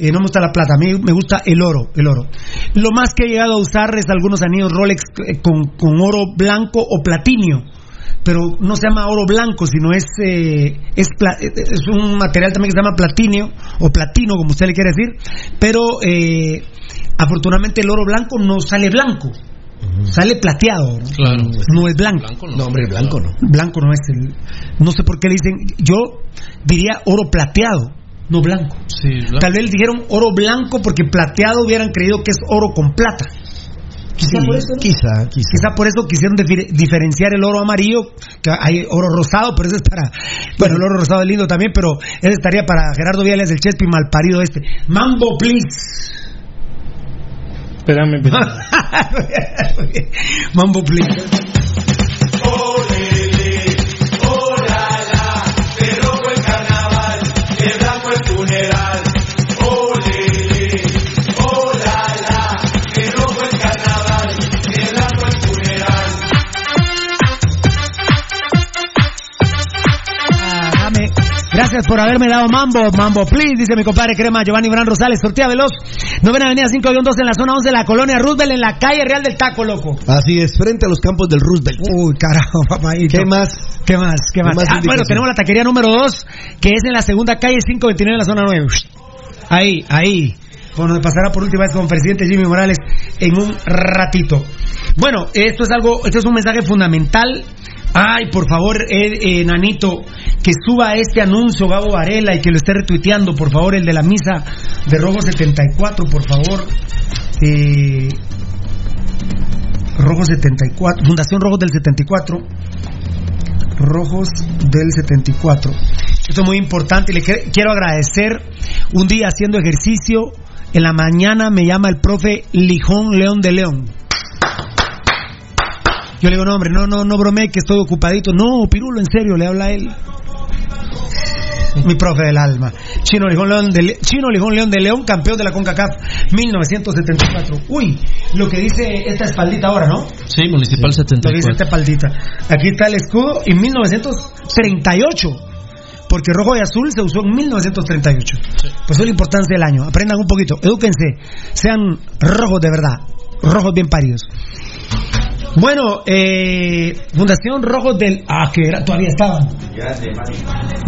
eh, no me gusta la plata, a mí me gusta el oro, el oro. Lo más que he llegado a usar es algunos anillos Rolex eh, con, con oro blanco o platinio, pero no se llama oro blanco, sino es, eh, es, eh, es un material también que se llama platinio o platino, como usted le quiere decir, pero eh, afortunadamente el oro blanco no sale blanco. Sale plateado, ¿no? Claro. no es blanco. No, hombre, blanco no. Blanco no es el. No sé por qué le dicen. Yo diría oro plateado, no blanco. Sí, blanco. Tal vez le dijeron oro blanco porque plateado hubieran creído que es oro con plata. Quizá Sí, por eso. ¿no? Quizá, quizá. Quizá por eso quisieron difer- diferenciar el oro amarillo, que hay oro rosado, pero ese es para. Bueno, el oro rosado es lindo también, pero ese estaría para Gerardo Viales del Chespi, malparido este. Mambo, please. Espérame, espérame. Mambo, please. Gracias por haberme dado mambo, mambo, please, dice mi compadre Crema Giovanni Bran Rosales, tortilla veloz, novena avenida 5-2 en la zona 11 de la colonia Roosevelt, en la calle Real del Taco, loco. Así es, frente a los campos del Roosevelt. Uy, carajo, papá. ¿Qué más? ¿Qué más? ¿Qué más? más Ah, bueno, tenemos la taquería número 2, que es en la segunda calle 529 en la zona 9. Ahí, ahí. Donde pasará por última vez con el presidente Jimmy Morales en un ratito. Bueno, esto es algo, esto es un mensaje fundamental. Ay, por favor, eh, eh, Nanito, que suba este anuncio Gabo Varela y que lo esté retuiteando, por favor, el de la misa de Rojo 74, por favor. Eh, Rojo 74, Fundación Rojos del 74. Rojos del 74. Esto es muy importante y le quiero agradecer. Un día haciendo ejercicio, en la mañana me llama el profe Lijón León de León. Yo le digo, no, hombre, no, no, no bromee que estoy ocupadito. No, Pirulo, en serio, le habla a él. Mi profe del alma. Chino Lijón León de, Le- Chino Lijón León de León, campeón de la CONCACAF 1974. Uy, lo que dice esta espaldita ahora, ¿no? Sí, Municipal Lo dice 74. esta espaldita. Aquí está el escudo en 1938. Porque rojo y azul se usó en 1938. Pues es la importancia del año. Aprendan un poquito, edúquense, sean rojos de verdad, rojos bien paridos. Bueno, eh, Fundación Rojos del. Ah, que era, todavía estaban.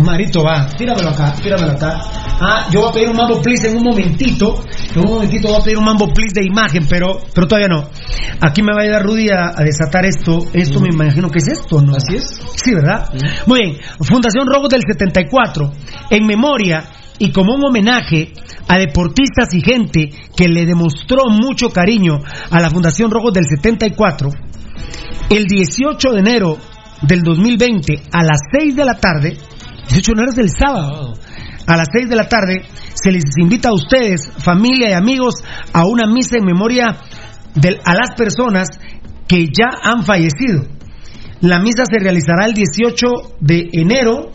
Marito, va, tíramelo acá, tíramelo acá. Ah, yo voy a pedir un mambo please en un momentito. En un momentito voy a pedir un mambo please de imagen, pero, pero todavía no. Aquí me va a ayudar Rudy a, a desatar esto. Esto me imagino que es esto, ¿no? Así es. Sí, ¿verdad? Muy bien. Fundación Rojos del 74, en memoria y como un homenaje a deportistas y gente que le demostró mucho cariño a la Fundación Rojos del 74, el 18 de enero del 2020 a las 6 de la tarde, 18 de enero es el sábado, a las 6 de la tarde se les invita a ustedes, familia y amigos, a una misa en memoria del- a las personas que ya han fallecido. La misa se realizará el 18 de enero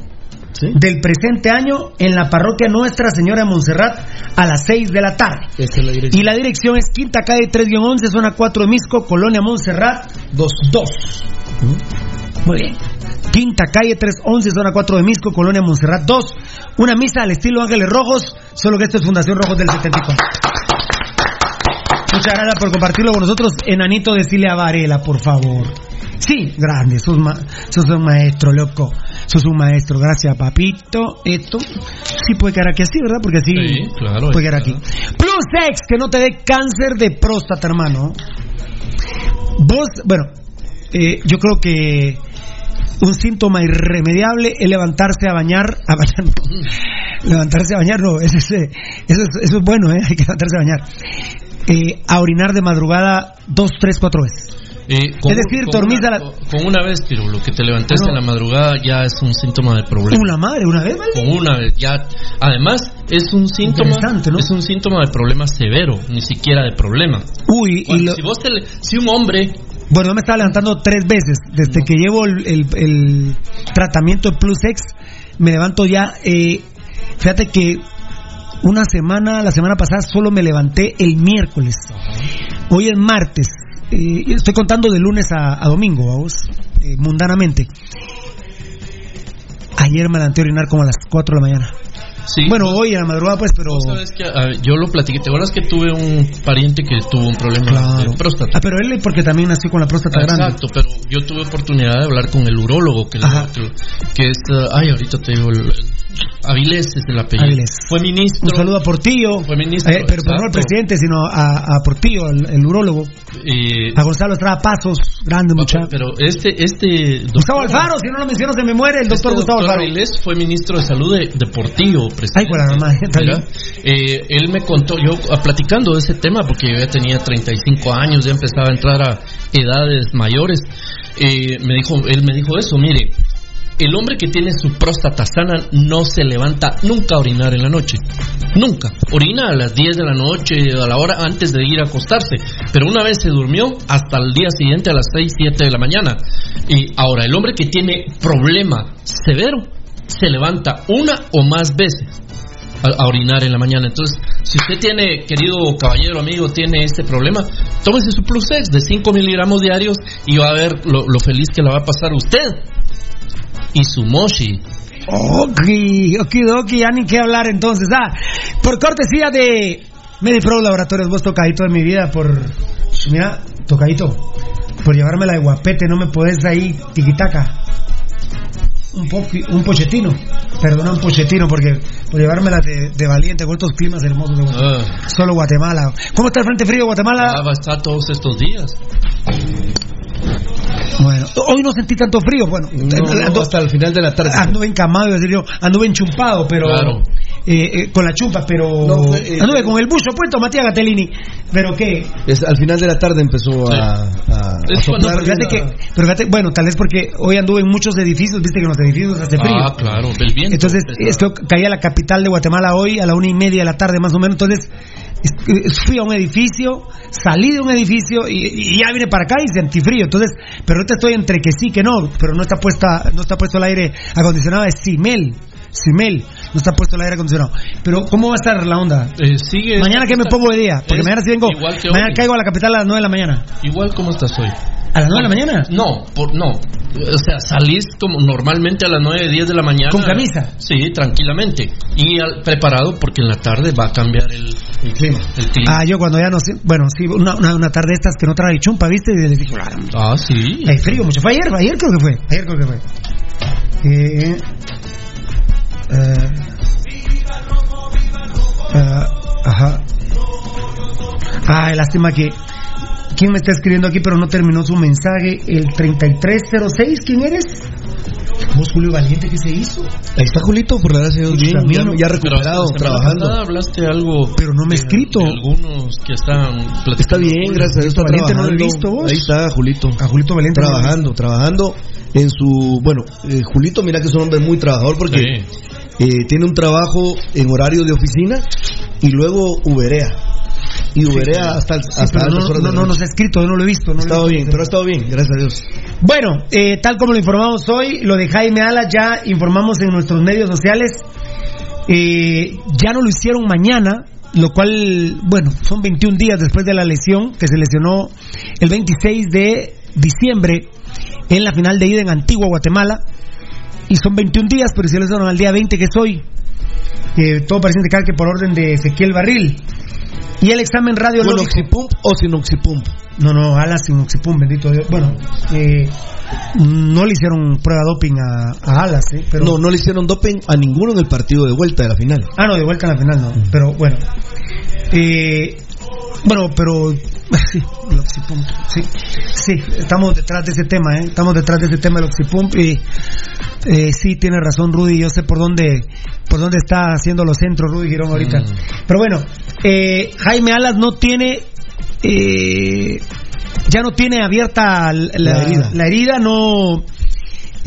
del presente año en la parroquia Nuestra Señora de Montserrat a las 6 de la tarde. Es la dirección. Y la dirección es Quinta Calle 3-11, zona 4 de Misco, Colonia Montserrat 2. 2. Muy bien. Quinta Calle 311, zona 4 de Misco, Colonia Montserrat 2. Una misa al estilo Ángeles Rojos, solo que esto es Fundación Rojos del 74. Muchas gracias por compartirlo con nosotros. Enanito, decirle a Varela, por favor. Sí, grande, sos, ma sos un maestro, loco. Sos un maestro, gracias, papito. Esto sí puede quedar aquí así, ¿verdad? Porque así Sí, claro, puede quedar aquí. Plus X, que no te dé cáncer de próstata, hermano. Vos, bueno, eh, yo creo que un síntoma irremediable es levantarse a bañar, a bañar, no. levantarse a bañar, no, eso es, eso es, eso es bueno, ¿eh? hay que levantarse a bañar. Eh, a orinar de madrugada dos, tres, cuatro veces. Eh, con- Es decir, con dormís una, a la- con una vez, pero lo que te levantaste en la madrugada ya es un síntoma de problema. Una madre, una vez, ¿vale? Con una vez, ya. Además, es un síntoma. ¿no? Es un síntoma de problema severo, ni siquiera de problema. Uy, y lo- si vos te si un hombre Bueno, yo me estaba levantando tres veces. Desde que llevo el, el- el tratamiento de Plus X, me levanto ya. eh, fíjate que una semana, la semana pasada, solo me levanté el miércoles. Hoy es martes. Eh, estoy contando de lunes a, domingo, vamos, eh, mundanamente. Ayer me levanté a orinar como a las 4 de la mañana. Sí. Bueno, hoy en la madrugada, pues, pero. Sabes que, ver, yo lo platiqué. ¿Te acuerdas que tuve un pariente que tuvo un problema Claro. de próstata? Ah, pero él, porque también nació con la próstata grande. Exacto, pero yo tuve oportunidad de hablar con el urólogo, que, que, que es, uh, ay, ahorita te digo, el, Avilés es el apellido. Avilés. Fue ministro. Un saludo a Portillo. Fue ministro, Eh, pero, pero no al exacto. presidente, sino a, a Portillo, el, el urólogo. Eh, A Gonzalo Estrada Pasos, grande muchacho. pero este, este doctor, Gustavo Alfaro, si no lo menciono se me muere el doctor este Gustavo doctor Alfaro. Avilés fue ministro de salud de, de Portillo, presidente. Ay, bien. eh, él me contó, yo ah, platicando de ese tema, porque yo ya tenía 35 años, ya empezaba a entrar a edades mayores, eh, me dijo, él me dijo eso, mire, el hombre que tiene su próstata sana no se levanta nunca a orinar en la noche. Nunca. Orina a las 10 de la noche, a la hora antes de ir a acostarse. Pero una vez se durmió hasta el día siguiente a las 6, 7 de la mañana. Y ahora, el hombre que tiene problema severo se levanta una o más veces a, orinar en la mañana. Entonces, si usted tiene, querido caballero amigo, tiene este problema, tómese su Plus X de 5 miligramos diarios y va a ver lo, feliz que la va a pasar usted. Y su moshi. Ok, okidoki, ya ni qué hablar entonces. Ah, por cortesía de Medipro Laboratorios, vos tocadito de mi vida por. Mira, tocadito, por llevármela de guapete, no me podés ahí tiquitaca. Un, poqui- un pochetino, perdona, un pochetino, porque por llevármela de, de valiente con estos climas hermosos de Guatemala. Ah, Solo Guatemala. ¿Cómo está el frente frío de Guatemala? ah, va a estar todos estos días. Bueno, hoy no sentí tanto frío, bueno, No, ando- hasta el final de la tarde. Anduve encamado, decir, yo anduve enchumpado, pero Claro. eh, eh, con la chumpa, pero No, eh, anduve con el bucho puesto, Matías Gatellini. Pero qué, Es- al final de la tarde empezó a, a- a Es cuando- no, pero fíjate que, pero fíjate, bueno, tal vez porque hoy anduve en muchos edificios, viste que en los edificios hace frío. Ah, claro, del viento. Entonces, esto caía a la capital de Guatemala hoy a la una y media de la tarde más o menos. Entonces, es- es- fui a un edificio, salí de un edificio y, ya vine para acá y sentí frío. Entonces, pero ahorita estoy entre que sí, que no, pero no está puesta, no está puesto el aire acondicionado, es Simel. Simel, no está puesto el aire acondicionado. Pero, ¿cómo va a estar la onda? Eh, sigue. Mañana que me pongo de día, porque mañana sí vengo, mañana hoy. caigo a la capital a las 9 de la mañana. Igual como estás hoy. ¿A las 9 de la mañana? No, por, no. O sea, salís como normalmente a las 9, 10 de la mañana. ¿Con camisa? Sí, tranquilamente. Y al- preparado porque en la tarde va a cambiar el, el clima. El clima. Ah, yo cuando ya no sé, bueno, sí, una, una, una tarde estas que no trae chumpa, ¿viste? Y les dije, claro, Ah, sí. hay frío mucho. Fue ayer, ayer creo que fue, ayer creo que fue. Eh, eh, eh, ajá. Ay, lástima que... ¿Quién me está escribiendo aquí pero no terminó su mensaje? El 3306, ¿quién eres? ¿Vos, Julio Valiente, qué se hizo? Ahí está Julito, por la gracia de Dios, bien, ya, ya Pero recuperado, trabajando. pasada hablaste algo. Pero no me he escrito. de algunos que están platicando. Está bien, gracias a Dios, está Valiente no lo he visto, vos. Ahí está Julito. A Julito Valiente. Trabajando, trabajando en su... Bueno, eh, Julito, mira que es un hombre muy trabajador porque Sí. Eh, tiene un trabajo en horario de oficina y luego uberea. y Uberea hasta, hasta Sí, altas no, horas no, no nos ha escrito, no lo he visto. No Ha estado visto. bien, pero ha estado bien, gracias a Dios. Bueno, eh, tal como lo informamos hoy, lo de Jaime Alas ya informamos en nuestros medios sociales. Eh, ya no lo hicieron mañana, lo cual, bueno, son 21 días después de la lesión que se lesionó el 26 de diciembre en la final de ida en Antigua, Guatemala. Y son 21 días, pero se lesionaron al día 20 que es hoy. Eh, todo parece indicar que por orden de Ezequiel Barril. Y el examen ¿Con radiológico. Oxipump o sin Oxipump? No, no, alas sin oxipum, bendito Dios. Bueno, eh, no le hicieron prueba doping a, a alas, ¿eh? Pero... No, no le hicieron doping a ninguno en el partido de vuelta de la final. Ah, no, de vuelta a la final no. Pero bueno. Eh, bueno, pero. Sí, el oxipump. Sí, sí, estamos detrás de ese tema, ¿eh? Estamos detrás de ese tema del oxipump. Y eh, sí, tiene razón Rudy. Yo sé por dónde por dónde está haciendo los centros Rudy Girón ahorita. Pero bueno, eh, Jaime Alas no tiene. Eh, ya no tiene abierta la, La herida. la herida, no.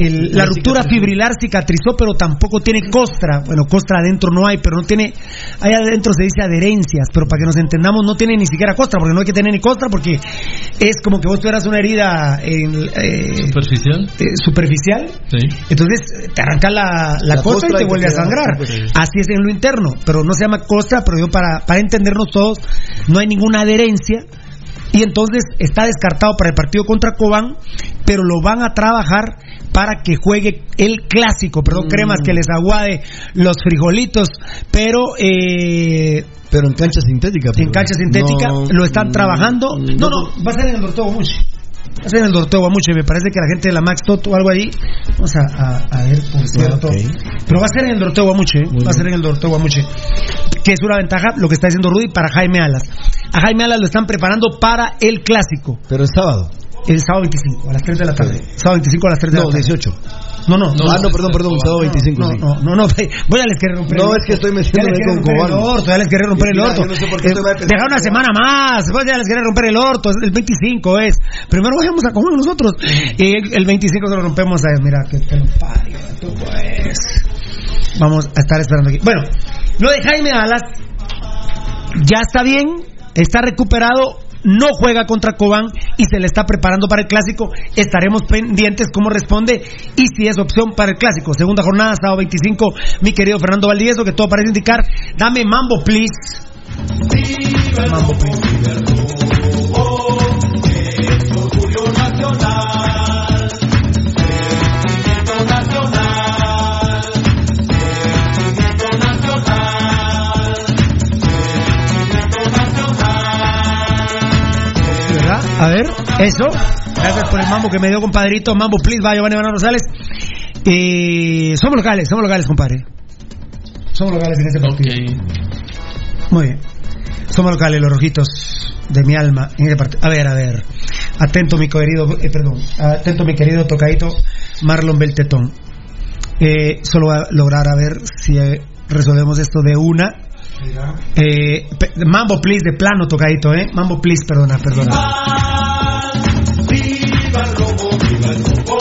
El- la ruptura fibrilar cicatrizó, pero tampoco tiene costra. Bueno, costra adentro no hay, pero no tiene. Ahí adentro se dice adherencias, pero para que nos entendamos, no tiene ni siquiera costra, porque no hay que tener ni costra, porque es como que vos tuvieras una herida en, eh, Superficial. eh, superficial. Sí. Entonces te arranca la, la, La costra y te vuelve a sangrar. sí. Así es en lo interno, pero no se llama costra, pero yo para, para entendernos todos, no hay ninguna adherencia. Y entonces está descartado para el partido contra Cobán, pero lo van a trabajar para que juegue el clásico. Perdón, cremas que les aguade los frijolitos, pero eh, Pero en cancha sintética. en pero cancha sintética no- lo están trabajando. No, no, va a ser en el Dorteo Guamuchi. Va a ser en el Dorteo Guamuchi. Me parece que la gente de la Max Toto o algo ahí. Vamos a, a- a ver, por cierto. ok. Pero va a ser en el Dorteo Guamuchi. ¿eh? Va a ser en el Dorteo Guamuchi. Que es una ventaja lo que está diciendo Rudy para Jaime Alas. A Jaime Alas lo están preparando para el clásico. Pero el sábado. El sábado 25, a las 3 de la tarde. Sábado 25 a las 3 de No, la tarde. 18. No, no, ah, no, perdón, perdón, sábado 25. no, sí. no, no, no, voy a les querer romper No, el es que estoy metiéndome con romper el Cobán. orto, ya les querer romper el orto. no sé por qué Eh, una semana más, después ya les quieren romper el orto, el 25 es. Primero vayamos a comer nosotros. Y el, el 25 se lo rompemos a mira, que te lo parió, tú pues. Vamos a estar esperando aquí. Bueno, lo de Jaime Alas ya está bien, está recuperado, no juega contra Cobán y se le está preparando para el clásico. Estaremos pendientes cómo responde y si es opción para el clásico. Segunda jornada, sábado 25, mi querido Fernando Valdivieso, que todo parece indicar. Dame mambo, please. Mambo, please. A ver, eso. Gracias por el mambo que me dio, compadrito. Mambo, please, va Giovanni Banano Rosales. Eh, somos locales, somos locales, compadre. Somos locales en este partido. Muy bien. Somos locales, los rojitos de mi alma en este partido. A ver, a ver. Atento, mi querido, eh, perdón. Atento, mi querido tocadito Marlon Beltetón. Eh, solo voy a lograr a ver si eh, resolvemos esto de una. Eh, Mambo, please, de plano, tocadito, ¿eh? Mambo, please, perdona, perdona. Viva el robo, viva el robo,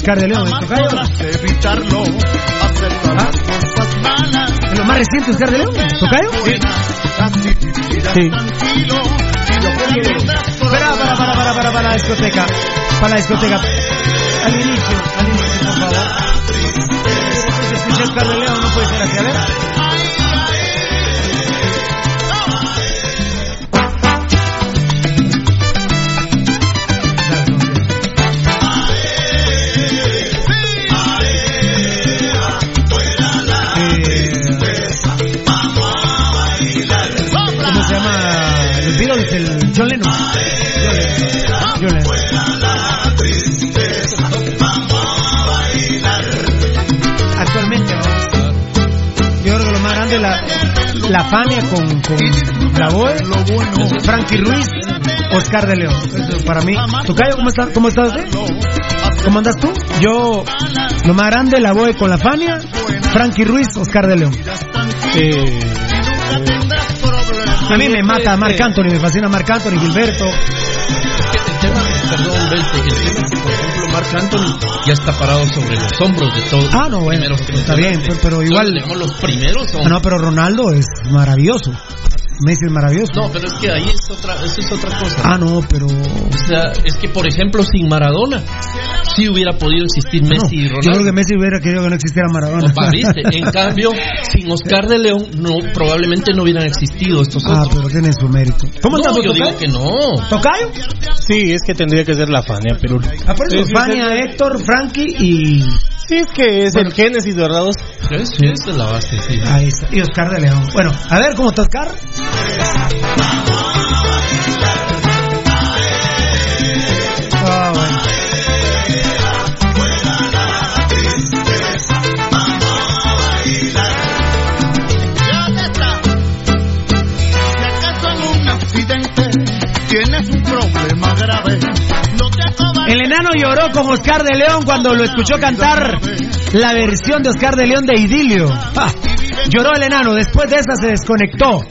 Oscar de León, ¿eh, tocayo? evitarlo, aceptar las cosas malas. ¿Es lo más reciente Oscar de León? ¿Tocayo? Sí. Espera, para, para, para, para, para la discoteca. Para la discoteca. Al inicio, al inicio, por favor. Se escucha Oscar de León, no puede ser así, a ver. La Fania con, con la Boe, Frankie Ruiz, Oscar de León. Eso para mí. Tocayo, ¿cómo estás? ¿Cómo estás? ¿Cómo andas tú? Yo, lo más grande, la Boe con la Fania, Frankie Ruiz, Oscar de León. A mí me mata Marc Anthony, me fascina Marc Anthony, Gilberto. Perdón, el tema Marc Anthony ya está parado sobre los hombros de todos. Ah, no, bueno, primeros que está bien, pero, pero igual. Digamos, los primeros son. Ah, no, pero Ronaldo es maravilloso. Messi es maravilloso. No, pero es que ahí es otra, eso es otra cosa. Ah, no, pero. O sea, es que, por ejemplo, sin Maradona, sí hubiera podido existir Messi y Yo creo Ronaldo. que Messi hubiera querido que no existiera Maradona. ¿viste? En cambio, sin Oscar de León, no, probablemente no hubieran existido estos Ah, otros. pero tiene su mérito. ¿Cómo no, estamos, yo digo Tocayo? que no. ¿Tocayo? Sí, es que tendría que ser la Fania, pero. Ah, por eso, Fania. Héctor, Frankie y. Sí, es que es el Génesis, ¿verdad? Sí, sí, esa es la base, sí. Ahí está. Y Oscar de León. Bueno, a ver, ¿cómo está Oscar? El enano lloró con Oscar de León cuando lo escuchó cantar la versión de Oscar de León de Idilio. Ah, lloró el enano, después de esa se desconectó.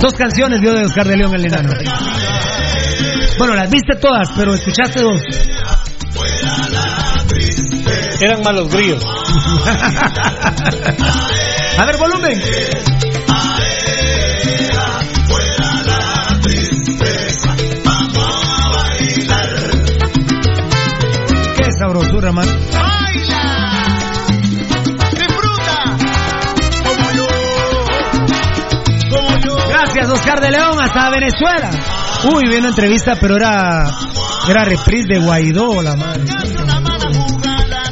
Dos canciones dio de Oscar de León el enano. Bueno, las viste todas, pero escuchaste dos. Eran malos grillos. A ver, volumen. Qué sabrosura, man. Gracias, Oscar de León, hasta Venezuela. Uy, vi una entrevista, pero era era reprise de Guaidó, la madre.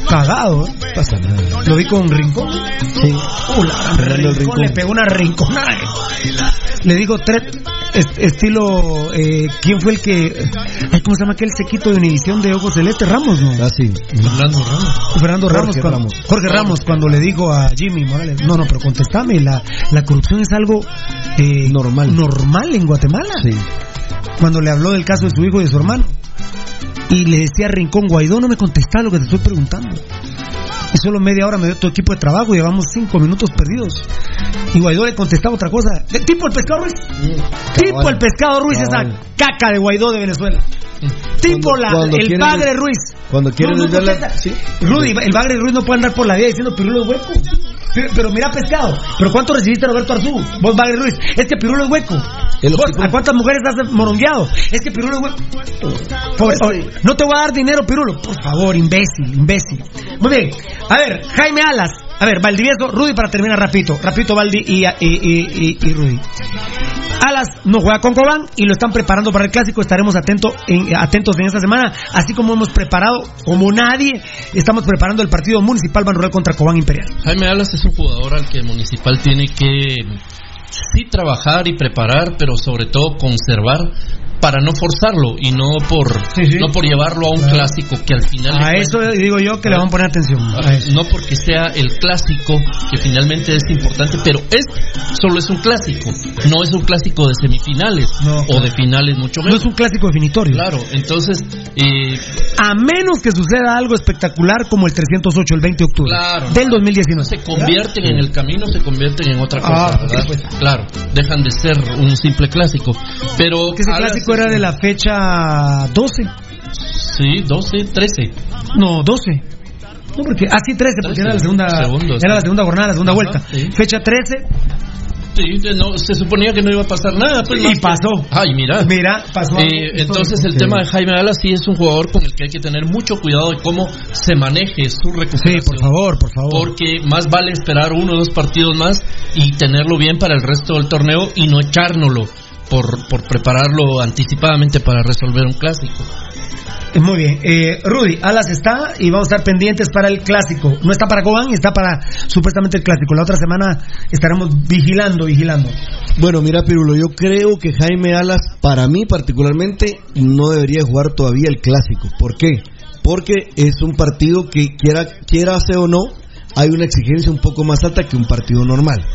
Cagado, ¿eh? Pasa nada. Lo vi con Rincón. Sí. Uh, la rincón, Rincón. le pegó una rinconada. Le digo, tres, est- estilo, eh, ¿quién fue el que, ay, ¿cómo se llama aquel sequito de Univisión de Ojos Celeste? Ramos, ¿no? Ah, sí. Fernando Ramos. Fernando Ramos, Jorge cuando, Ramos. Jorge Ramos, cuando le digo a Jimmy Morales, no, no, pero contestame, la, la corrupción es algo eh, Normal. normal en Guatemala. Sí. Cuando le habló del caso de su hijo y de su hermano. Y le decía a Rincón, Guaidó, no me contestás lo que te estoy preguntando. Y solo media hora me dio tu equipo de trabajo y llevamos cinco minutos perdidos. Y Guaidó le contestaba otra cosa. ¿De tipo el pescado Ruiz? tipo cabal. el pescado Ruiz, esa caca de Guaidó de Venezuela. Tipo Cuando- la, cuando el bagre Ruiz. Cuando quieren No, la- sí. Rudy, el bagre Ruiz no puede andar por la vida diciendo pirulo hueco. Pero, mira pescado. ¿Pero cuánto recibiste Roberto Arzú? Vos bagre Ruiz. Es que pirulo es hueco. El ¿Vos, tipo- ¿A cuántas mujeres has morongueado? Es que pirulo es hueco. Por- no te voy a dar dinero, pirulo. Por favor, imbécil, imbécil. Muy bien. A ver, Jaime Alas. A ver, Valdivieso, Rudy para terminar rapidito. Rapidito, Valdi y, y, y, Rudy. Alas no juega con Cobán y lo están preparando para el clásico. Estaremos atento en- atentos en esta semana, así como hemos preparado, como nadie, estamos preparando el partido municipal Banrural contra Cobán Imperial. Jaime Alas es un jugador al que el Municipal tiene que sí trabajar y preparar, pero sobre todo conservar para no forzarlo y no por no por llevarlo a un clásico que al final A eso digo yo que le vamos a poner atención. A eso. no porque sea el clásico que finalmente es importante, pero es solo es un clásico, no es un clásico de semifinales o de finales mucho No menos. es un clásico definitorio. Claro, entonces eh, A menos que suceda algo espectacular como el 308 el 20 de octubre Claro. del 2019. se convierten en el camino, se convierten en otra cosa, Ah, ¿verdad? sí, Claro, dejan de ser un simple clásico. Pero Que ese clásico es- era de la fecha 12. Sí, 12, 13. No, 12. No, porque, ah, sí, 13, porque era la segunda, era la segunda jornada, la segunda Ajá, vuelta. sí. Fecha 13, Sí, no, se suponía que no iba a pasar nada. Pues, Y que- pasó. Ay, mira. Mira, pasó Eh, entonces, el Sí. tema de Jaime Alas sí es un jugador con el que hay que tener mucho cuidado de cómo se maneje su recuperación. Sí, por favor, por favor. Porque más vale esperar uno o dos partidos más y tenerlo bien para el resto del torneo y no echárnoslo por, por prepararlo anticipadamente para resolver un clásico. Eh, Muy bien. Eh, Rudy, Alas está y vamos a estar pendientes para el clásico. No está para Cobán, está para supuestamente el clásico. La otra semana estaremos vigilando, vigilando. Bueno, mira, Pirulo, yo creo que Jaime Alas, para mí particularmente, no debería jugar todavía el clásico. ¿Por qué? Porque es un partido que, quiera, quiera sea o no, hay una exigencia un poco más alta que un partido normal.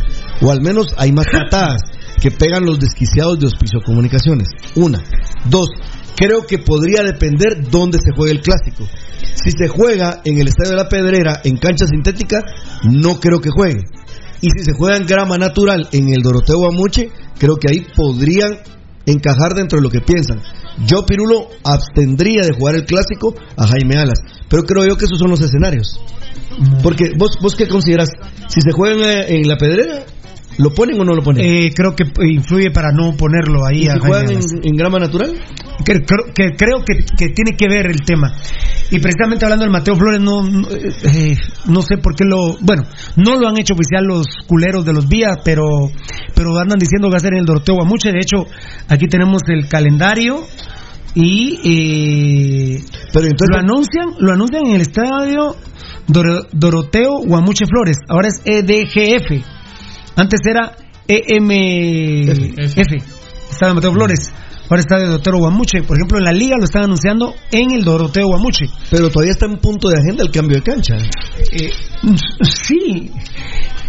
O al menos hay más patadas que pegan los desquiciados de Hospicio Comunicaciones. Una. Dos. Creo que podría depender dónde se juegue el clásico. Si se juega en el Estadio de la Pedrera, en cancha sintética, no creo que juegue. Y si se juega en grama natural en el Doroteo Amuche, creo que ahí podrían encajar dentro de lo que piensan. Yo, Pirulo, abstendría de jugar el clásico a Jaime Alas, pero creo yo que esos son los escenarios. Porque vos, vos qué consideras, si se juega en, en la pedrera, ¿lo ponen o no lo ponen? Eh, creo que influye para no ponerlo ahí ¿Y a si Jaime juegan en, grama natural? que, creo, que, creo que, que tiene que ver el tema. Y precisamente hablando del Mateo Flores, no, eh, no sé por qué lo. Bueno, no lo han hecho oficial los culeros de los vías, pero, pero andan diciendo que va a ser en el Doroteo Guamuche. De hecho, aquí tenemos el calendario y. eh, pero lo anuncian lo anuncian en el estadio Doro- Doroteo Guamuche Flores. Ahora es E EDGF. Antes era EMF. Estaba Mateo Flores. Ahora está de Doroteo Guamuche. Por ejemplo, en la liga lo están anunciando en el Doroteo Guamuche. Pero todavía está en punto de agenda el cambio de cancha. Eh, sí,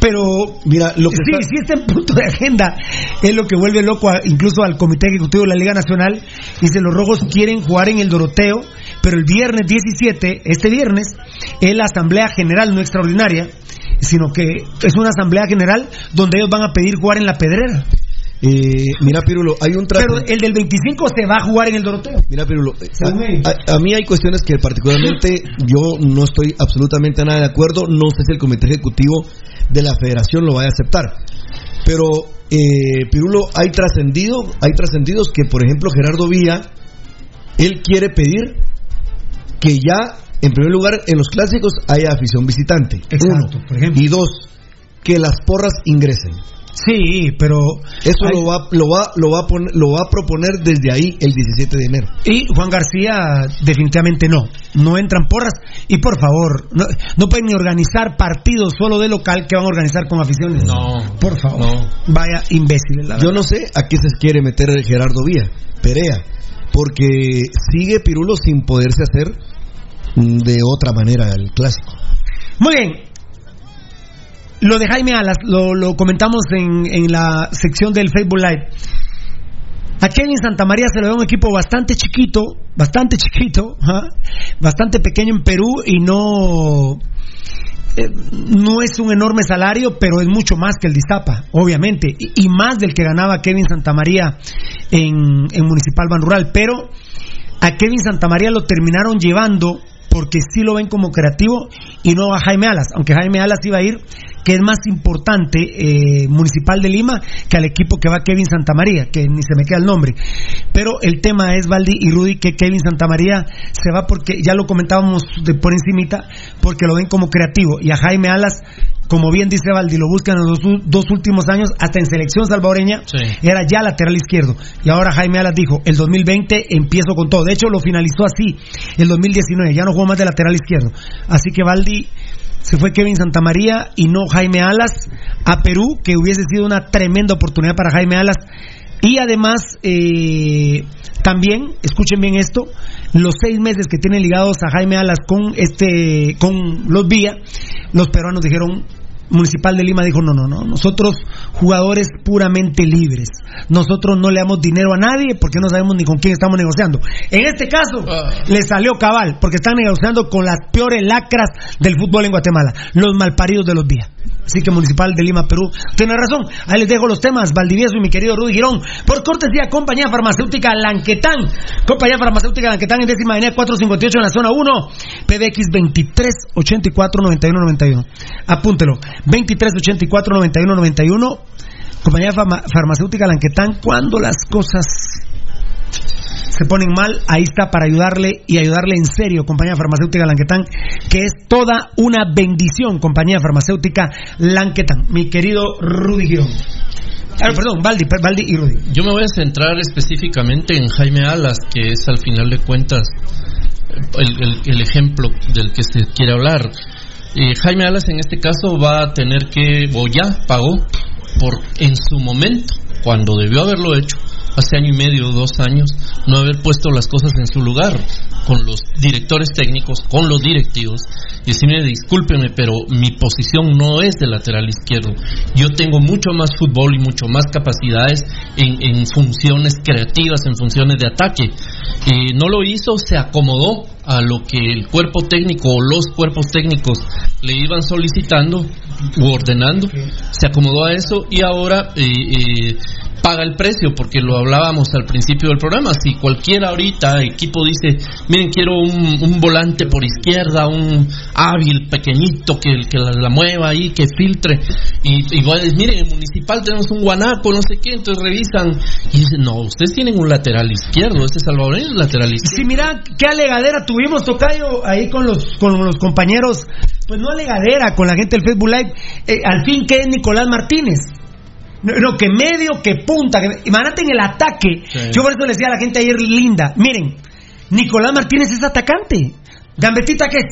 pero mira, lo que sí, está- sí está en punto de agenda. Es lo que vuelve loco a- incluso al Comité Ejecutivo de la Liga Nacional. Dice, los rojos quieren jugar en el Doroteo, pero el viernes 17, este viernes, es la Asamblea General, no extraordinaria, sino que es una Asamblea General donde ellos van a pedir jugar en la Pedrera. Eh, mira, Pirulo, hay un trato. Pero el del 25 se va a jugar en el Doroteo. Mira, Pirulo, eh, a- a mí hay cuestiones que particularmente yo no estoy absolutamente nada de acuerdo. No sé si el comité ejecutivo de la federación lo vaya a aceptar. Pero, eh, Pirulo, hay trascendido, hay trascendidos que, por ejemplo, Gerardo Villa, él quiere pedir que ya, en primer lugar, en los clásicos haya afición visitante. Exacto, Uno. por ejemplo. Y dos, que las porras ingresen. Sí, pero eso hay- lo va lo va lo va a poner, lo va a proponer desde ahí el 17 de enero. Y Juan García definitivamente no, no entran porras y por favor, no, no pueden ni organizar partidos solo de local que van a organizar con aficiones. No, por favor. Vaya imbéciles, la Yo no sé a qué se quiere meter Gerardo Vía, Perea, porque sigue Pirulo sin poderse hacer de otra manera el clásico. Muy bien. Lo de Jaime Alas lo, comentamos en, en la sección del Facebook Live. A Kevin Santamaría se le da un equipo bastante chiquito, bastante chiquito, bastante pequeño en Perú y no eh, no es un enorme salario, pero es mucho más que el de Iztapa, obviamente, y, y más del que ganaba Kevin Santamaría en, en Municipal Ban Rural. Pero a Kevin Santamaría lo terminaron llevando porque sí lo ven como creativo y no a Jaime Alas, aunque Jaime Alas iba a ir, que es más importante eh, Municipal de Lima que al equipo que va Kevin Santamaría, que ni se me queda el nombre. Pero el tema es, Valdi y Rudy, que Kevin Santamaría se va porque, ya lo comentábamos de por encimita, porque lo ven como creativo y a Jaime Alas como bien dice Valdi, lo buscan en los dos últimos años, hasta en selección salvadoreña, era ya lateral izquierdo. Y ahora Jaime Alas dijo, el 2020 empiezo con todo. De hecho, lo finalizó así, el 2019, ya no jugó más de lateral izquierdo. Así que Valdi se fue Kevin Santamaría y no Jaime Alas a Perú, que hubiese sido una tremenda oportunidad para Jaime Alas. Y además, eh, también, escuchen bien esto, los seis meses que tienen ligados a Jaime Alas con este, con los Vía, los peruanos dijeron, Municipal de Lima dijo, no, no, no, nosotros jugadores puramente libres, nosotros no le damos dinero a nadie porque no sabemos ni con quién estamos negociando. En este caso, le salió cabal, porque están negociando con las peores lacras del fútbol en Guatemala, los malparidos de los Vía. Así que Municipal de Lima, Perú. Tiene razón. Ahí les dejo los temas. Valdivieso y mi querido Rudy Girón. Por cortesía, Compañía Farmacéutica Lanquetán. Compañía Farmacéutica Lanquetán en décima avenida 458 en la zona 1. PBX 2384-9191. Apúntelo. 2384-9191. Compañía Farma- Farmacéutica Lanquetán. Cuando las cosas se ponen mal, ahí está para ayudarle y ayudarle en serio, compañía farmacéutica Lanquetán, que es toda una bendición, compañía farmacéutica Lanquetán. Mi querido Rudy Girón. Ah, perdón, Valdi, Valdi y Rudy. Yo me voy a centrar específicamente en Jaime Alas, que es al final de cuentas el, el- el ejemplo del que se quiere hablar. Eh, Jaime Alas en este caso va a tener que, o ya pagó, por en su momento, cuando debió haberlo hecho, hace año y medio, dos años, no haber puesto las cosas en su lugar con los directores técnicos, con los directivos, y decirme, discúlpeme, pero mi posición no es de lateral izquierdo. Yo tengo mucho más fútbol y mucho más capacidades en, en funciones creativas, en funciones de ataque. Eh, no lo hizo, se acomodó a lo que el cuerpo técnico o los cuerpos técnicos le iban solicitando u ordenando, se acomodó a eso y ahora eh, eh, paga el precio, porque lo hablábamos al principio del programa. Si cualquiera ahorita, equipo dice, miren, quiero un, un volante por izquierda, un hábil, pequeñito, que, que la, la mueva ahí, que filtre, y, y va a decir, miren, en Municipal tenemos un guanaco, no sé qué, entonces revisan, y dicen, no, ustedes tienen un lateral izquierdo, este salvadoreño es lateral izquierdo. Sí, mira, qué alegadera tuvimos, Tocayo, ahí con los, con los compañeros. Pues no alegadera con la gente del Facebook Live. Eh, al fin, ¿qué es Nicolás Martínez? No, no, que medio, que punta. Que, imagínate en el ataque. Sí. Yo por eso le decía a la gente ayer linda. Miren, Nicolás Martínez es atacante. Gambetita, ¿qué es?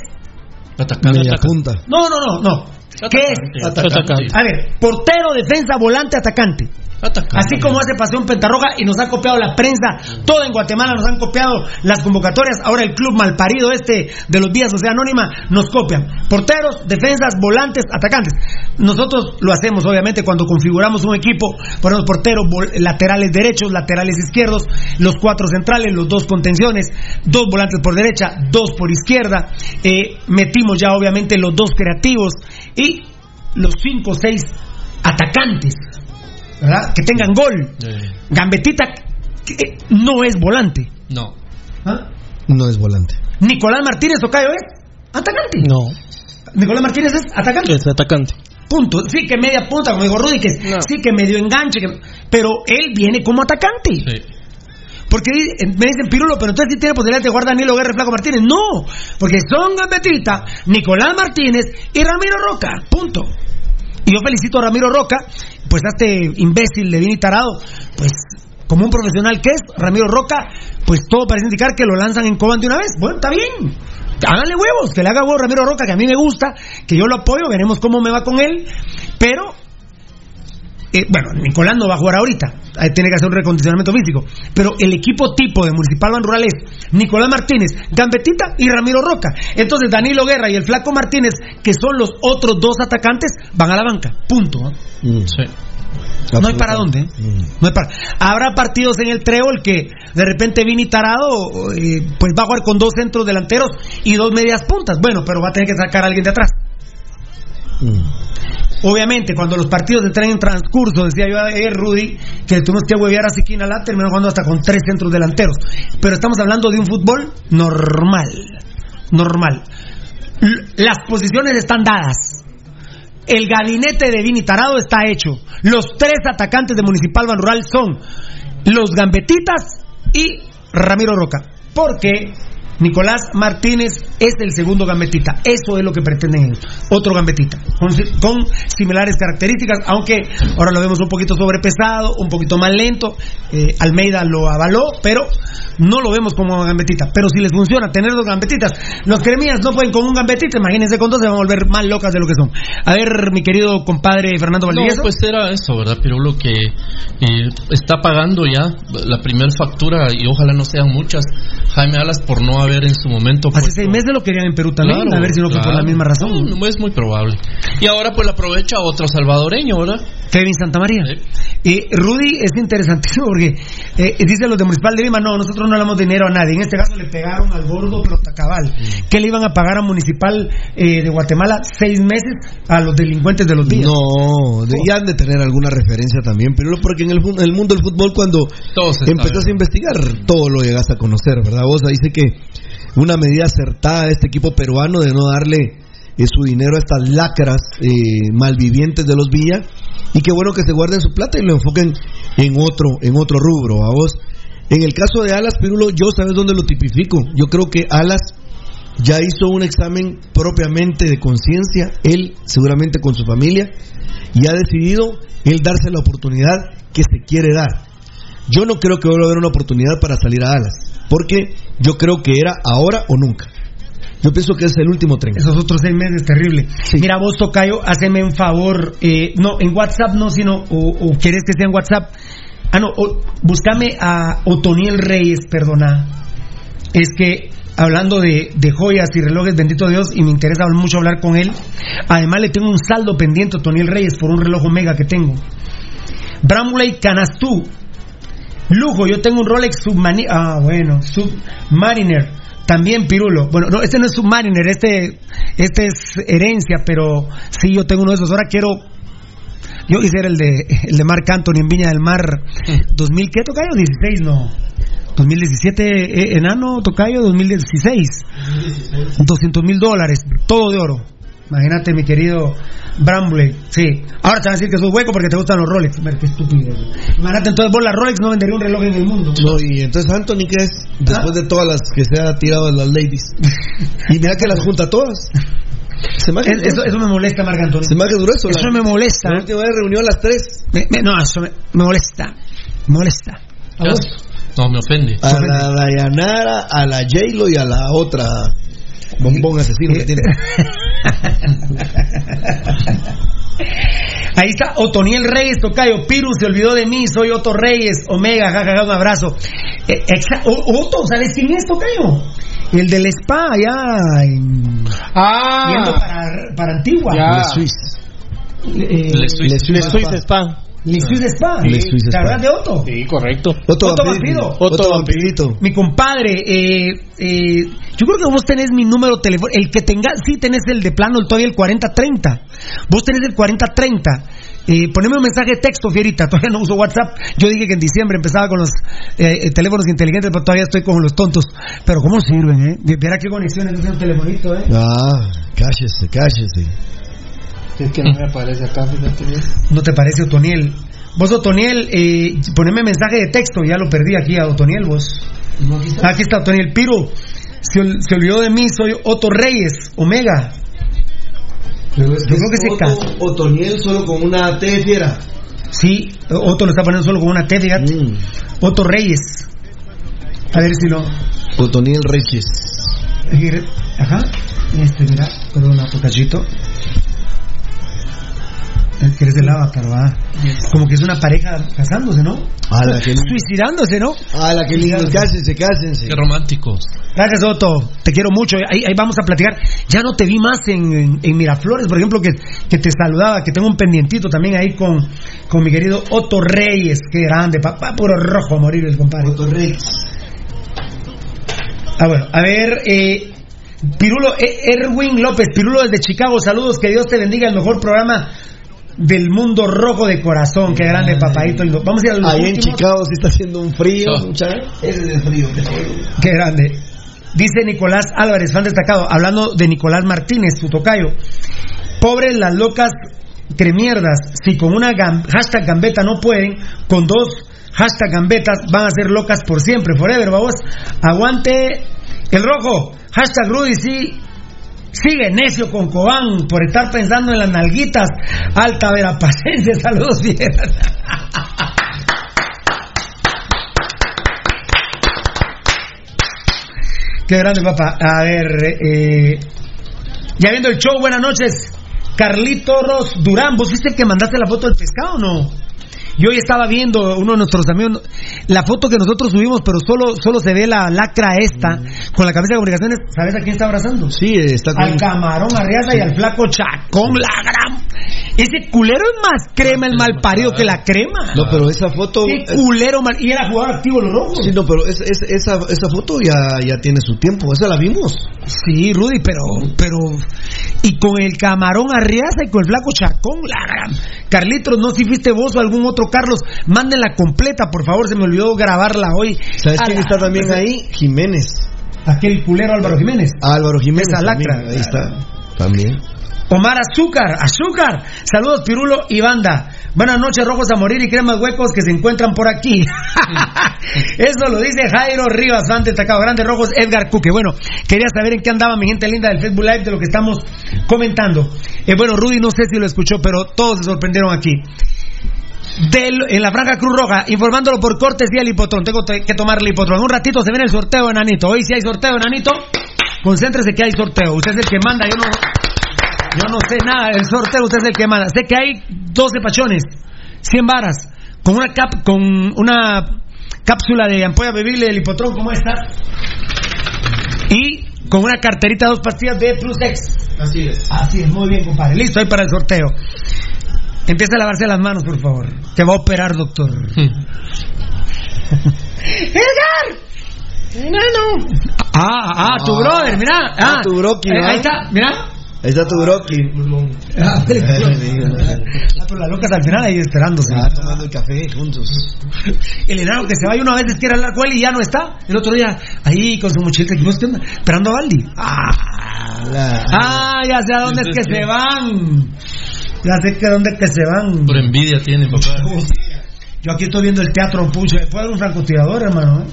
Atacante, Media atacante. punta. No, no, no, no. ¿Qué es? Atacante. A ver, portero, defensa, volante, atacante. Así como hace Pasión Pentarroja y nos ha copiado la prensa, todo en Guatemala nos han copiado las convocatorias, ahora el club malparido este de los días Sociedad Anónima nos copian. Porteros, defensas, volantes, atacantes. Nosotros lo hacemos obviamente cuando configuramos un equipo, ponemos porteros, laterales derechos, laterales izquierdos, los cuatro centrales, los dos contenciones, dos volantes por derecha, dos por izquierda, eh, metimos ya obviamente los dos creativos y los cinco o seis atacantes. ¿Verdad? Que tengan gol. Eh, Gambetita que no es volante. no. ¿Ah? No es volante. Nicolás Martínez Tocayo es atacante. No, Nicolás Martínez es atacante. es atacante. Punto. Sí que media punta, como dijo Rudy, que sí que medio enganche, que- pero él viene como atacante. Sí. Porque di- me dicen Pirulo, pero entonces sí tiene posibilidad de jugar Danilo Guerra y Flaco Martínez. No, porque son Gambetita, Nicolás Martínez y Ramiro Roca. Punto. Y yo felicito a Ramiro Roca, pues a este imbécil de Vini Tarado, pues como un profesional que es, Ramiro Roca, pues todo parece indicar que lo lanzan en Coban de una vez. Bueno, está bien. Háganle huevos, que le haga huevos Ramiro Roca, que a mí me gusta, que yo lo apoyo, veremos cómo me va con él. Pero eh, bueno, Nicolás no va a jugar ahorita, ahí tiene que hacer un recondicionamiento físico, pero el equipo tipo de Municipal Ban Rural es Nicolás Martínez, Gambetita y Ramiro Roca. Entonces Danilo Guerra y el Flaco Martínez, que son los otros dos atacantes, van a la banca. Punto. ¿no? Mm. Sí. No hay para dónde. ¿eh? Mm. No hay para. Habrá partidos en el trébol que de repente Vini Tarado eh, pues va a jugar con dos centros delanteros y dos medias puntas. Bueno, pero va a tener que sacar a alguien de atrás. Mm. Obviamente, cuando los partidos entran en transcurso, decía yo ayer, Rudy, que tuvimos que huevear a Siquina Lat, terminó jugando hasta con tres centros delanteros. Pero estamos hablando de un fútbol normal. Normal. Las posiciones están dadas. El gabinete de Vini Tarado está hecho. Los tres atacantes de Municipal Ban Rural son los Gambetitas y Ramiro Roca. Porque Nicolás Martínez es el segundo gambetita. Eso es lo que pretenden ellos. Otro gambetita. Con, con similares características, aunque ahora lo vemos un poquito sobrepesado, un poquito más lento. Eh, Almeida lo avaló, pero no lo vemos como gambetita. Pero si les funciona tener dos gambetitas, los cremías no pueden con un gambetita, imagínense con dos, se van a volver más locas de lo que son. A ver, mi querido compadre Fernando No, Valdivieso. pues era eso, ¿verdad? Pero lo que eh, está pagando ya la primera factura, y ojalá no sean muchas, Jaime Alas por no haber en su momento. Hace puesto- seis meses lo querían en Perú también, Claro, a ver si no fue por claro. la misma razón. No, no es muy probable. Y ahora pues la aprovecha otro salvadoreño, ¿verdad? Kevin Santamaría. Sí. Y Rudy es interesantísimo porque eh, dice los de Municipal de Lima, no, nosotros no le damos dinero a nadie. En este caso le pegaron al gordo protacabal. ¿Qué le iban a pagar a Municipal eh, de Guatemala seis meses a los delincuentes de los días? No, debían de tener alguna referencia también, pero porque en el, mundo del fútbol cuando empezás a investigar todo lo llegas a conocer, ¿verdad? Vos dice que una medida acertada de este equipo peruano de no darle eh, su dinero a estas lacras eh, malvivientes de los Villa y qué bueno que se guarden su plata y lo enfoquen en otro en otro rubro, a vos. En el caso de Alas Pirulo, yo sabes dónde lo tipifico. Yo creo que Alas ya hizo un examen propiamente de conciencia, él seguramente con su familia, y ha decidido él darse la oportunidad que se quiere dar. Yo no creo que vuelva a haber una oportunidad para salir a Alas, porque yo creo que era ahora o nunca. Yo pienso que es el último tren. Esos otros seis meses, terrible. Mira, vos, Tocayo, haceme un favor. eh, no, en WhatsApp no, sino, o, o querés que sea en WhatsApp. Ah, no, o- búscame a Otoniel Reyes, perdona. Es que, hablando de, de joyas y relojes, bendito Dios, y me interesa mucho hablar con él. Además, le tengo un saldo pendiente a Otoniel Reyes por un reloj Omega que tengo. Bramley Canastú. Lujo, yo tengo un Rolex Submariner. Ah, bueno, Submariner. También Pirulo. Bueno, no, este no es Submariner, este, este es herencia, pero sí, yo tengo uno de esos. Ahora quiero. Yo quisiera el de, el de Marc Anthony en Viña del Mar. ¿2000 qué tocayo? 16, no. 2017 eh, enano tocayo 2016 200 mil dólares todo de oro imagínate mi querido Brambley sí ahora te van a decir que sos hueco porque te gustan los Rolex Ver, qué estúpido imagínate entonces vos la Rolex no vendería un reloj en el mundo No, y entonces Anthony, ¿qué es? Después de todas las que se ha tirado a las ladies. Y mira que las junta todas. Se me hace Es- eso, eso me molesta Marc Antonio Se me hace grueso. eso la- me molesta La última vez reunió a las tres. Me- me- no eso me, me molesta me molesta ¿A vos? No, me ofende. A la Dayanara, a la J-Lo y a la otra bombón asesino que tiene. Ahí está Otoniel Reyes, Tocayo. Piru se olvidó de mí, soy Otto Reyes. Omega, jajaja, un abrazo. Eh, exa- O- Otto, ¿sabes quién es, Tocayo? El del spa, allá. En... Ah. Yendo para, para Antigua. Ya. Le Suisse. Eh, Le Suisse Le. Suisse Spa. Le Suisse Spa. Le Suisse ¿Te Spa. acuerdas de Otto? Sí, correcto. Otto, Otto Vampirito. Vampiro. Otto Vampirito. Mi compadre, eh, eh, yo creo que vos tenés mi número telefónico. El que tenga, sí tenés el de plano, el todavía el 4030. Vos tenés el 4030. Eh, poneme un mensaje de texto, Fierita. Todavía no uso WhatsApp. Yo dije que en diciembre empezaba con los eh, eh, teléfonos inteligentes, pero todavía estoy con los tontos. Pero ¿cómo sirven, eh? Verá qué conexiones tiene un telefonito, eh. Ah, cállese, cállese. Es que no me aparece acá, fíjate bien. ¿No te parece, Otoniel? Vos, Otoniel, eh, poneme mensaje de texto. Ya lo perdí aquí a Otoniel, vos. Aquí está Otoniel Piro. Se, ol- se olvidó de mí, soy Otto Reyes, Omega. Pero es Yo creo que se Otto- casa. Otoniel solo con una T de fiera. Sí, Otto lo está poniendo solo con una T, fíjate. Mm. Otto Reyes. A ver si lo. Otoniel Reyes. Ajá. Este, mira, perdona, tocachito. Es que eres de lava, pero va. Como que es una pareja casándose, ¿no? Ala, qué lindo. Suicidándose, ¿no? Ala, qué lindo. Cásense, cásense. Qué románticos. Gracias, Otto. Te quiero mucho. Ahí, ahí vamos a platicar. Ya no te vi más en, en- en Miraflores, por ejemplo, que, que te saludaba, que tengo un pendientito también ahí con, con mi querido Otto Reyes. Qué grande, papá, puro rojo a morir el compadre. Otto Reyes. Ah, bueno, a ver, eh, Pirulo, eh, Erwin López, Pirulo desde Chicago, saludos, que Dios te bendiga, el mejor programa del mundo rojo de corazón, qué grande, papadito. Vamos a ir a los Ahí en últimos. Chicago está haciendo un frío, No. Ese es el frío. Qué grande. Dice Nicolás Álvarez, fan destacado, hablando de Nicolás Martínez, su tocayo. Pobres las locas cremierdas, si con una gam- hashtag gambeta no pueden, con dos hashtag gambetas van a ser locas por siempre, forever, vamos. Aguante el rojo, hashtag Rudy, sí. Sigue necio con Cobán por estar pensando en las nalguitas. Alta verapacencia, saludos viejas. Qué grande, papá. A ver, eh, ya viendo el show, buenas noches. Carlito Ros Durán, ¿vos fuiste el que mandaste la foto del pescado o no? Yo hoy estaba viendo uno de nuestros amigos, la foto que nosotros subimos, pero solo, solo se ve la lacra esta, con la cabeza de comunicaciones. ¿Sabes a quién está abrazando? Sí, está con... Al camarón Arriaza y al flaco Chacón, la gran. Ese culero es más crema el mal parido que la crema. No, pero esa foto. Qué culero mal. Y era jugador activo los rojos. Sí, no, pero es- es- esa, esa foto ya, ya tiene su tiempo. Esa la vimos. Sí, Rudy, pero, pero. Y con el camarón Arriaza y con el flaco Chacón, la gran. Carlitos, no si fuiste vos o algún otro Carlos, mándenla completa, por favor, se me olvidó grabarla hoy. ¿Sabes quién está también ahí? Jiménez. Aquel culero Álvaro Jiménez. Álvaro Jiménez. Esa lacra. también, Ahí está. También. Omar Azúcar, Azúcar. Saludos, Pirulo y Banda. Buenas noches, rojos a morir y cremas huecos que se encuentran por aquí. Eso lo dice Jairo Rivas, fan destacado. Grandes rojos, Edgar Cuque. Bueno, quería saber en qué andaba mi gente linda del Facebook Live de lo que estamos comentando. Eh, bueno, Rudy no sé si lo escuchó, pero todos se sorprendieron aquí. Del- en la Franja Cruz Roja, informándolo por cortesía del hipotrón. Tengo te- que tomar el hipotrón. Un ratito se viene el sorteo, enanito. Hoy sí hay sorteo, enanito. Concéntrese que hay sorteo. Usted es el que manda, yo no. Yo no sé nada del sorteo, usted es el que manda. Sé que hay 12 pachones, 100 varas, con una cap, con una cápsula de ampolla bebible del hipotrón como esta. Y con una carterita de dos pastillas de Plus X. Así es. Así es, muy bien, compadre. Listo, ahí para el sorteo. Empieza a lavarse las manos, por favor. Que va a operar, doctor. ¡Edgar! ¡Enano! Ah, ah, tu Ah. brother, mira. Ah, Ah, tu broqui, ¿no? Ahí está, mira. Ahí está tu broqui. Ah, pero la loca al final ahí esperándose. Ah, tomando el café juntos. El enano que se va y uno a veces quiere hablar con él y ya no está. El otro día ahí con su mochilita, ¿qué onda? Esperando a Baldi. Ah, ah, ya sé a dónde es que se van. Ya sé que a dónde es que se van. Por envidia tiene, papá. Yo aquí estoy viendo el teatro, pucha. Puede haber un francotirador, hermano. ¿eh?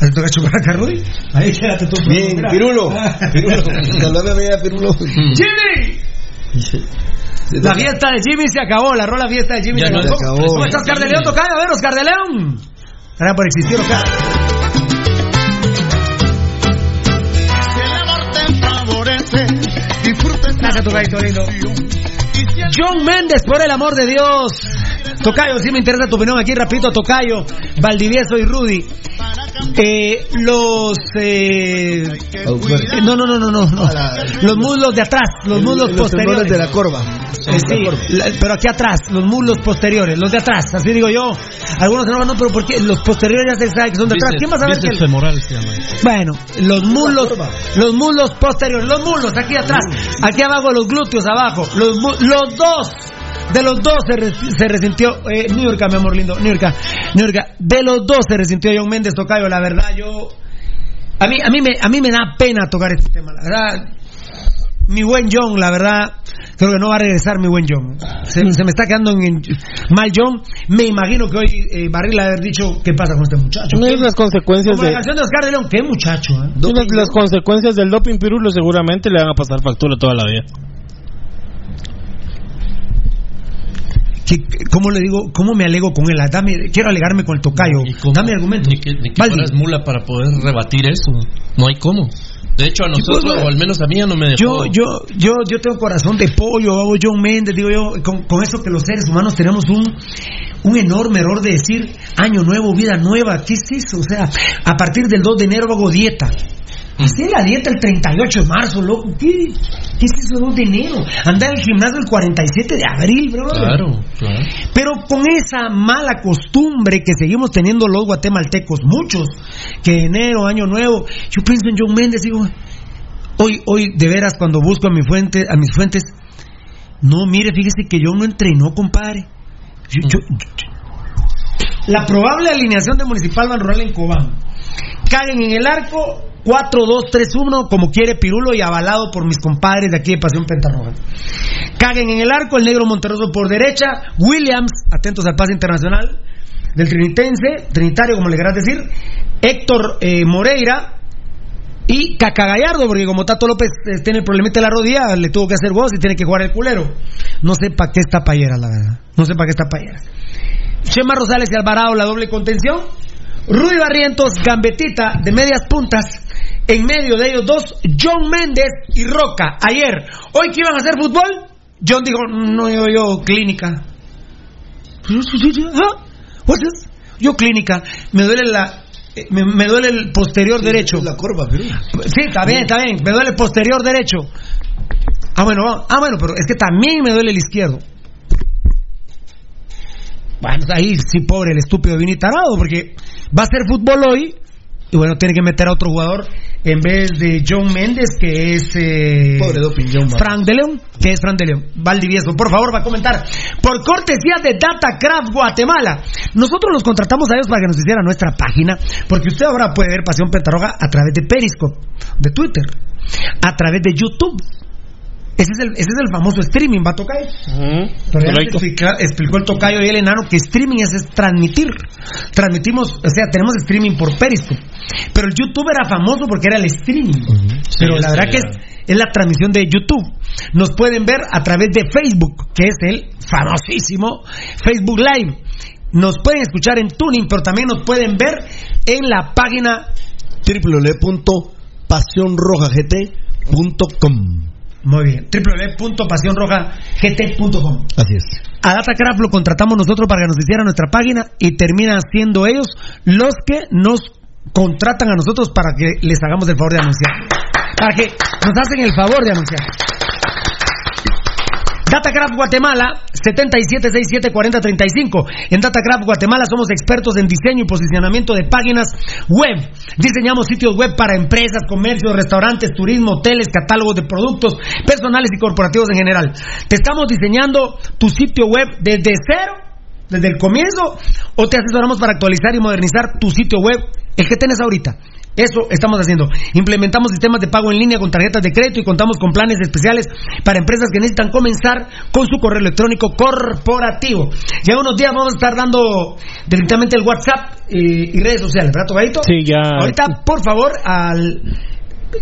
¿Te toca chupar acá, Rudy? Ahí quédate tú. Bien. Pirulo. Pirulo. Saludame a mí, a Pirulo. ¡Jimmy! La fiesta de Jimmy se acabó, la rola fiesta de Jimmy Ya se no acabó. se acabó. ¿Cómo estás, Oscar de León? Tocayo, a ver, Oscar de León. Gracias por existir, Oscar. Gracias, Tocayo, lindo. John Méndez, por el amor de Dios. Tocayo, sí me interesa tu opinión aquí, rapidito, Tocayo, Valdivieso y Rudy. Eh, los... eh, no, no, no, no, no, no. Los muslos de atrás, los muslos Los posteriores. de la corva. Eh, sí, la- pero aquí atrás, los muslos posteriores, los de atrás, así digo yo. Algunos no, no, pero porque los posteriores ya se sabe que son de atrás. ¿Quién va a saber que el- femoral se llama. Bueno, los muslos, los muslos posteriores, los muslos aquí atrás, aquí abajo los glúteos abajo, los, los dos. De los dos se, re- se resintió, eh, Niurka, mi amor lindo, Niurka, Niurka, de los dos se resintió John Méndez Tocayo, la verdad, yo, a mí, a mí me, a mí me da pena tocar este tema, la verdad, mi buen John, la verdad, creo que no va a regresar mi buen John. Se, se me está quedando en, en- mal John. Me imagino que hoy eh, Barril ha haber dicho qué pasa con este muchacho. No es las consecuencias Como la de canción de Oscar de León, qué muchacho, ¿eh? Las, las consecuencias del doping pirulo seguramente le van a pasar factura toda la vida. ¿Qué- qué- ¿Cómo le digo, cómo me alego con él? Dame, quiero alegarme con el tocayo. Dame argumento. Ni que, ni que mula para poder rebatir eso. No hay cómo. De hecho, a nosotros, pues, bueno, o al menos a mí, ya no me Yo, dejó. yo, yo, yo tengo corazón de pollo, hago John Méndez, digo yo, con, con eso que los seres humanos tenemos un, un enorme error de decir año nuevo, vida nueva, ¿qué es eso? O sea, a partir del 2 de enero hago dieta. Así la dieta el 38 de marzo, loco. ¿Qué, qué es eso 2 de enero? Andar al gimnasio el 47 de abril, bro. Claro, claro. Pero con esa mala costumbre que seguimos teniendo los guatemaltecos, muchos, que enero, año nuevo, yo pienso en John Méndez, digo, hoy, hoy de veras cuando busco a mi fuente, a mis fuentes, no, mire, fíjese que John no entrenó, compadre. Yo- yo- yo- la probable alineación de Municipal Ban Rural en Cobán. Caguen en el arco, 4-2-3-1, como quiere Pirulo y avalado por mis compadres de aquí de Pasión Pentarroja. Caguen en el arco, el negro Monterroso por derecha, Williams, atentos al pase internacional, del Trinitense, Trinitario, como le querás decir, Héctor eh, Moreira y Cacagallardo, porque como Tato López eh, tiene el problemita de la rodilla, le tuvo que hacer voz y tiene que jugar el culero. No sé para qué está payera, la verdad. No sé para qué está payera. Chema Rosales y Alvarado, la doble contención. Rudy Barrientos, Gambetita, de medias puntas. En medio de ellos dos, John Méndez y Roca. Ayer, hoy que iban a hacer fútbol, John dijo, no, yo, yo, clínica. What's this? Yo clínica. Me duele la... Me, me duele el posterior derecho. La corva, pero. Sí, está bien, está bien. Me duele el posterior derecho. Ah, bueno, ah, bueno, pero es que también me duele el izquierdo. Bueno, ahí sí, pobre el estúpido Vini Tarado, porque va a ser fútbol hoy y bueno, tiene que meter a otro jugador en vez de John Méndez, que es eh, Pobre doping, John Frank de León, que es Frank de León. Valdivieso, por favor, va a comentar. Por cortesía de DataCraft Guatemala. Nosotros los contratamos a ellos para que nos hicieran nuestra página, porque usted ahora puede ver Pasión Petarroga a través de Periscope, de Twitter, a través de YouTube. Ese es el, ese es el famoso streaming, va a tocar. Pero ya correcto. explica- explicó el tocayo y el enano que streaming es, es transmitir. Transmitimos, o sea, tenemos streaming por Periscope. Pero el YouTube era famoso porque era el streaming. Pero Sí, la verdad sí, que es, es la transmisión de YouTube. Nos pueden ver a través de Facebook, que es el famosísimo Facebook Live. Nos pueden escuchar en Tuning, pero también nos pueden ver en la página www.pasionrojagt.com. Muy bien. www.pasionrojagt.com. Así es. A Datacraft lo contratamos nosotros para que nos hiciera nuestra página y terminan siendo ellos los que nos contratan a nosotros para que les hagamos el favor de anunciar. Para que nos hacen el favor de anunciar. Datacraft Guatemala 77674035. En Datacraft Guatemala somos expertos en diseño y posicionamiento de páginas web. Diseñamos sitios web para empresas, comercios, restaurantes, turismo, hoteles, catálogos de productos personales y corporativos en general. Te estamos diseñando tu sitio web desde cero, desde el comienzo, o te asesoramos para actualizar y modernizar tu sitio web, el que tienes ahorita. Eso estamos haciendo. Implementamos sistemas de pago en línea con tarjetas de crédito y contamos con planes especiales para empresas que necesitan comenzar con su correo electrónico corporativo. Ya unos días vamos a estar dando definitivamente el WhatsApp y redes sociales, ¿verdad, Tobadito? Sí, ya. Ahorita, por favor, al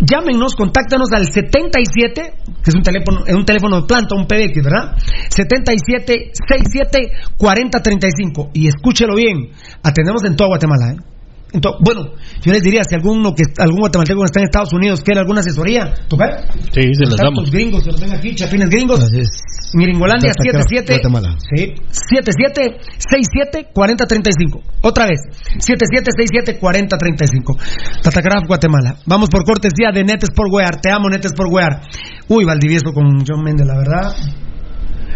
llámenos, contáctanos al 77, que es un teléfono, es un teléfono de planta, un PBX, ¿verdad? 77 67 40 35 y escúchelo bien. Atendemos en toda Guatemala, ¿eh? En to- bueno, yo les diría, si alguno que algún guatemalteco que está en Estados Unidos quiere alguna asesoría, ¿tocar? Sí, se las damos. Tantos gringos que nos ven aquí, chapines gringos. Así es. Miringolandia Datacraft 77 Guatemala. Sí, 77 67 40 35. Otra vez, 77 67 40 35. Datacraft Guatemala. Vamos por cortesía de Netes por Wear. Te amo Netes por Wear. Uy, Valdivieso con John Méndez, la verdad.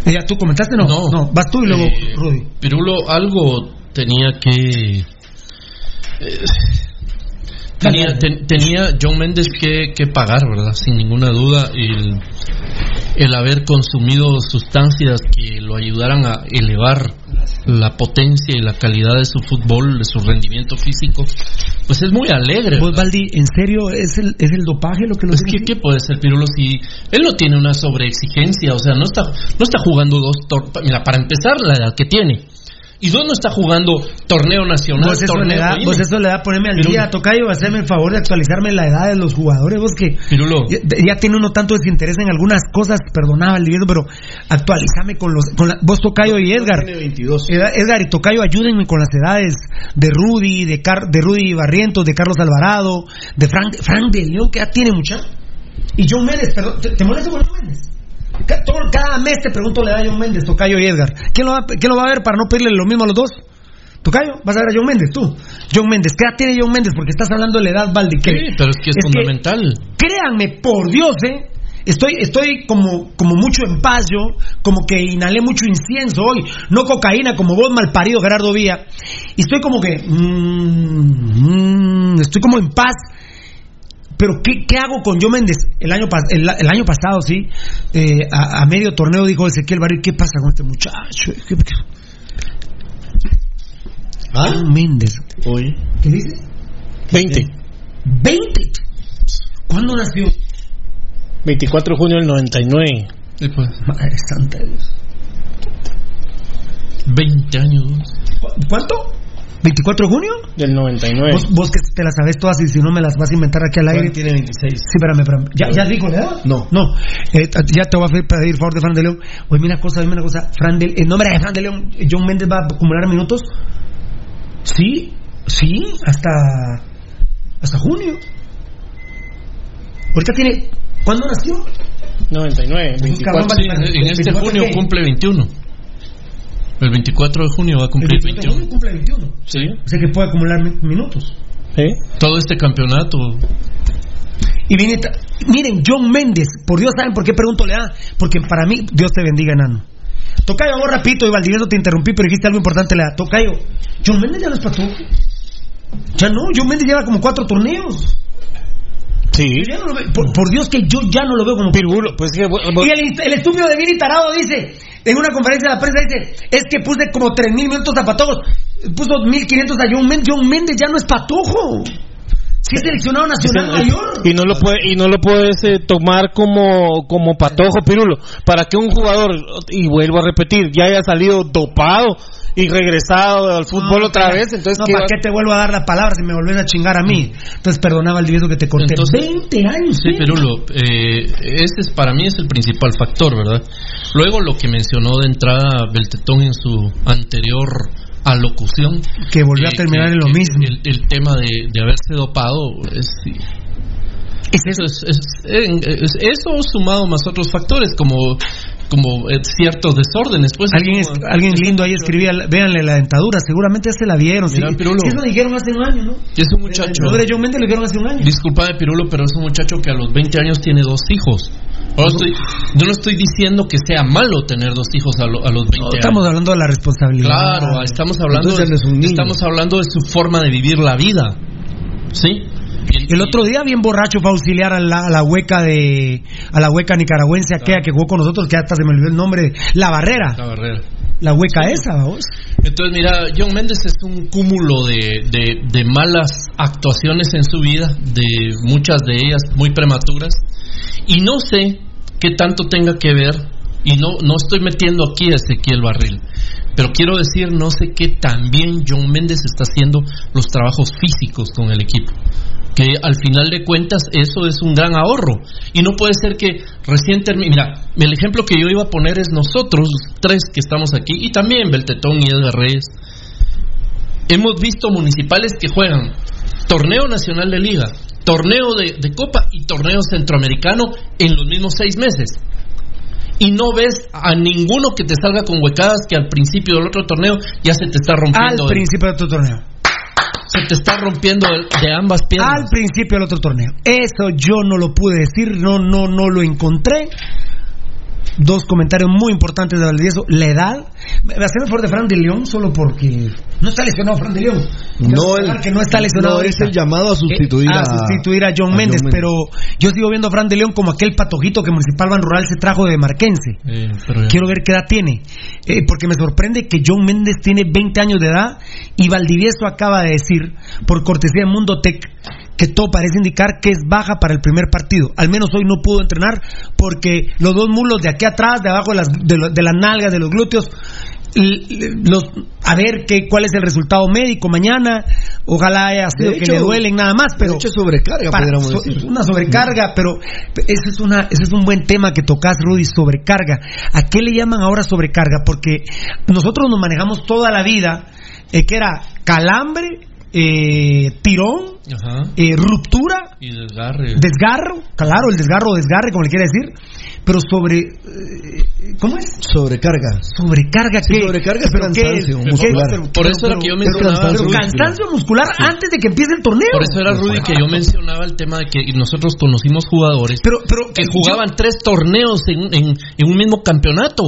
Eh, ¿Ya tú comentaste? No, no, vas tú y luego Eh, Rudy. Pirulo, algo tenía que. Eh, tenía, ten- tenía John Méndez que, que pagar, ¿verdad? Sin ninguna duda, el, el haber consumido sustancias que lo ayudaran a elevar la potencia y la calidad de su fútbol, de su rendimiento físico, pues es muy alegre. ¿verdad? Valdi, ¿en serio es el, es el dopaje lo que lo Pues tiene ¿qué, ¿qué puede ser Pirulo si él no tiene una sobreexigencia? O sea, no está, no está jugando dos torneos. Mira, para empezar, la edad que tiene. Y dos no está jugando torneo nacional. Vos eso, torneo le da, vos eso le da ponerme al Pirulo. día, Tocayo, hacerme el favor de actualizarme la edad de los jugadores, vos que ya, ya tiene uno tanto desinterés en algunas cosas, perdonaba el pero actualizame con los, con la- vos Tocayo y Edgar. Tiene 22. Edgar, Edgar y Tocayo, ayúdenme con las edades de Rudy, de, Car- de Rudy Barrientos, de Carlos Alvarado, de Frank, Frank de León, que ya tiene mucha. Y John Méndez, perdón, ¿te, te molesta con John Méndez? Cada mes te pregunto la edad de John Méndez, Tocayo y Edgar. ¿Quién lo, va, quién lo va a ver para no pedirle lo mismo a los dos? Tocayo, vas a ver a John Méndez, tú. John Méndez, ¿qué edad tiene John Méndez? Porque estás hablando de la edad, Valdi. que- Sí, pero es que es, fundamental. créanme, por Dios, ¿eh? Estoy, estoy como, como mucho en paz yo, como que inhalé mucho incienso hoy, no cocaína como vos malparido Gerardo Vía. Y estoy como que, mm, mm, estoy como en paz. Pero ¿qué, qué hago con John Méndez? El año, el, el año pasado, sí, eh, a, a medio torneo dijo Ezequiel Barrio, ¿qué pasa con este muchacho? ¿Qué- qué- ¿Ah? John Méndez. Oye. ¿Qué dice? 20. 20. ¿Cuándo nació? 24 de junio del 99. Sí, pues, Madre santa Dios. 20 años. ¿Cu- ¿Cuánto? ¿24 de junio? Del 99. Vos, vos que te las sabes todas y si no me las vas a inventar aquí al aire. tiene 26. Sí, espérame, espérame. ¿Ya, ya dijo la edad? No. No. Eh, ya te voy a pedir favor de Fran de León. Oye, mira una cosa, dime una cosa. Fran de, el nombre de Fran de León, John Méndez va a acumular minutos. Sí, sí, hasta hasta junio. Ahorita tiene. ¿Cuándo nació? 99, 24. Sí, en, en este 24 junio qué? cumple 21. El 24 de junio va a cumplir El 24 de 21. junio cumple 21. Sí. O sea que puede acumular mi- minutos. ¿Sí? Todo este campeonato. Y viene. Miren, John Méndez, por Dios, ¿saben por qué pregunto le da? Porque para mí, Dios te bendiga, enano. Tocayo, vos rapito, y Valdivieso te interrumpí, pero dijiste algo importante, le da. Tocayo, John Méndez ya no es patojo. Ya no, John Méndez lleva como cuatro torneos. Sí. No lo veo- por, por Dios que yo ya no lo veo como Pirulo, pues que vos- Y el, el estúpido de Vini Tarado dice, en una conferencia de la prensa dice, es que puse como 3.000 minutos a patojos, puso 1.500 a John Méndez, John Méndez ya no es patojo. Si es seleccionado nacional mayor. y no lo puede y no lo puedes eh, tomar como como patojo pirulo para que un jugador y vuelvo a repetir ya haya salido dopado y regresado al fútbol otra vez entonces no, ¿qué ¿para va- qué te vuelvo a dar la palabra si me volvés a chingar a mí? Entonces perdonaba el divieso que te corté. Entonces- 20 años. Sí, ¿eh? Perulo, eh, ese es, para mí es el principal factor, ¿verdad? Luego lo que mencionó de entrada Beltetón en su anterior alocución. Que volvió a terminar en lo mismo. El, el tema de, de haberse dopado es... Eso, es, es- eso sumado más otros factores como como eh, ciertos desórdenes pues Alguien, como- es- alguien lindo ahí escribía, véanle la dentadura, seguramente ya se la vieron. Mira, sí. Pirulo. Sí, eso dijeron hace un año, ¿no? es un muchacho Lo de John Méndez lo dijeron hace un año. Disculpa de Pirulo, pero es un muchacho que a los 20 años tiene dos hijos. Ahora estoy- yo no estoy diciendo que sea malo tener dos hijos a, lo- a los 20 No, años. estamos hablando de la responsabilidad. Claro, estamos hablando, Entonces de, es estamos hablando de su forma de vivir la vida. ¿Sí? El otro día bien borracho fue a auxiliar a la, a la hueca de a la hueca nicaragüense aquella que jugó con nosotros que hasta se me olvidó el nombre, La Barrera, La barrera. la hueca esa, vamos. Entonces, mira, John Méndez es un cúmulo de, de- de malas actuaciones en su vida, de muchas de ellas muy prematuras, y no sé qué tanto tenga que ver, y no, no estoy metiendo aquí a Ezequiel Barril, pero quiero decir, no sé qué también John Méndez está haciendo los trabajos físicos con el equipo. Que al final de cuentas eso es un gran ahorro. Y no puede ser que recién termine. Mira, el ejemplo que yo iba a poner es nosotros, tres que estamos aquí, y también Beltetón y Edgar Reyes. Hemos visto municipales que juegan torneo nacional de liga, torneo de, de copa y torneo centroamericano en los mismos seis meses. Y no ves a ninguno que te salga con huecadas que al principio del otro torneo ya se te está Al rompiendo. el- principio del otro torneo. Se te está rompiendo de ambas piernas. Al principio del otro torneo. Eso yo no lo pude decir, no, no, no lo encontré. Dos comentarios muy importantes de Valdivieso. La edad. Me hacen el favor de Fran de León solo porque no está lesionado Fran de León. No, el- que no está lesionado. no, es el llamado a sustituir Eh, a- sustituir a John a Méndez, John Méndez. pero yo sigo viendo a Fran de León como aquel patojito que Municipal Ban Rural se trajo de Marquense. Eh, Quiero ver qué edad tiene. Eh, porque me sorprende que John Méndez tiene 20 años de edad y Valdivieso acaba de decir, por cortesía de Mundo Tech, que todo parece indicar que es baja para el primer partido. Al menos hoy no pudo entrenar porque los dos mulos de aquí atrás, de abajo de las, de, lo- de las nalgas, de los glúteos, los, a ver qué, cuál es el resultado médico mañana. Ojalá haya sido que le duelen nada más, pero de hecho, sobrecarga, para- so- decir. Una sobrecarga, pero ese es una ese es un buen tema que tocas, Rudy, sobrecarga. ¿A qué le llaman ahora sobrecarga? Porque nosotros nos manejamos toda la vida eh, que era calambre, eh, tirón, Ajá. eh, ruptura, Y desgarre. desgarro, claro, el desgarro o desgarre, como le quiera decir, pero sobre eh, ¿cómo es? Sobrecarga. Sobrecarga Sí, ¿qué? sobrecarga es ¿Pero qué cansancio ¿Qué? muscular. Pero- Por eso era que yo mencionaba, pero cansancio muscular antes de que empiece el torneo. Por eso era Rudy que yo mencionaba el tema de que nosotros conocimos jugadores Pero, pero que jugaban tres torneos en, en- en un mismo campeonato.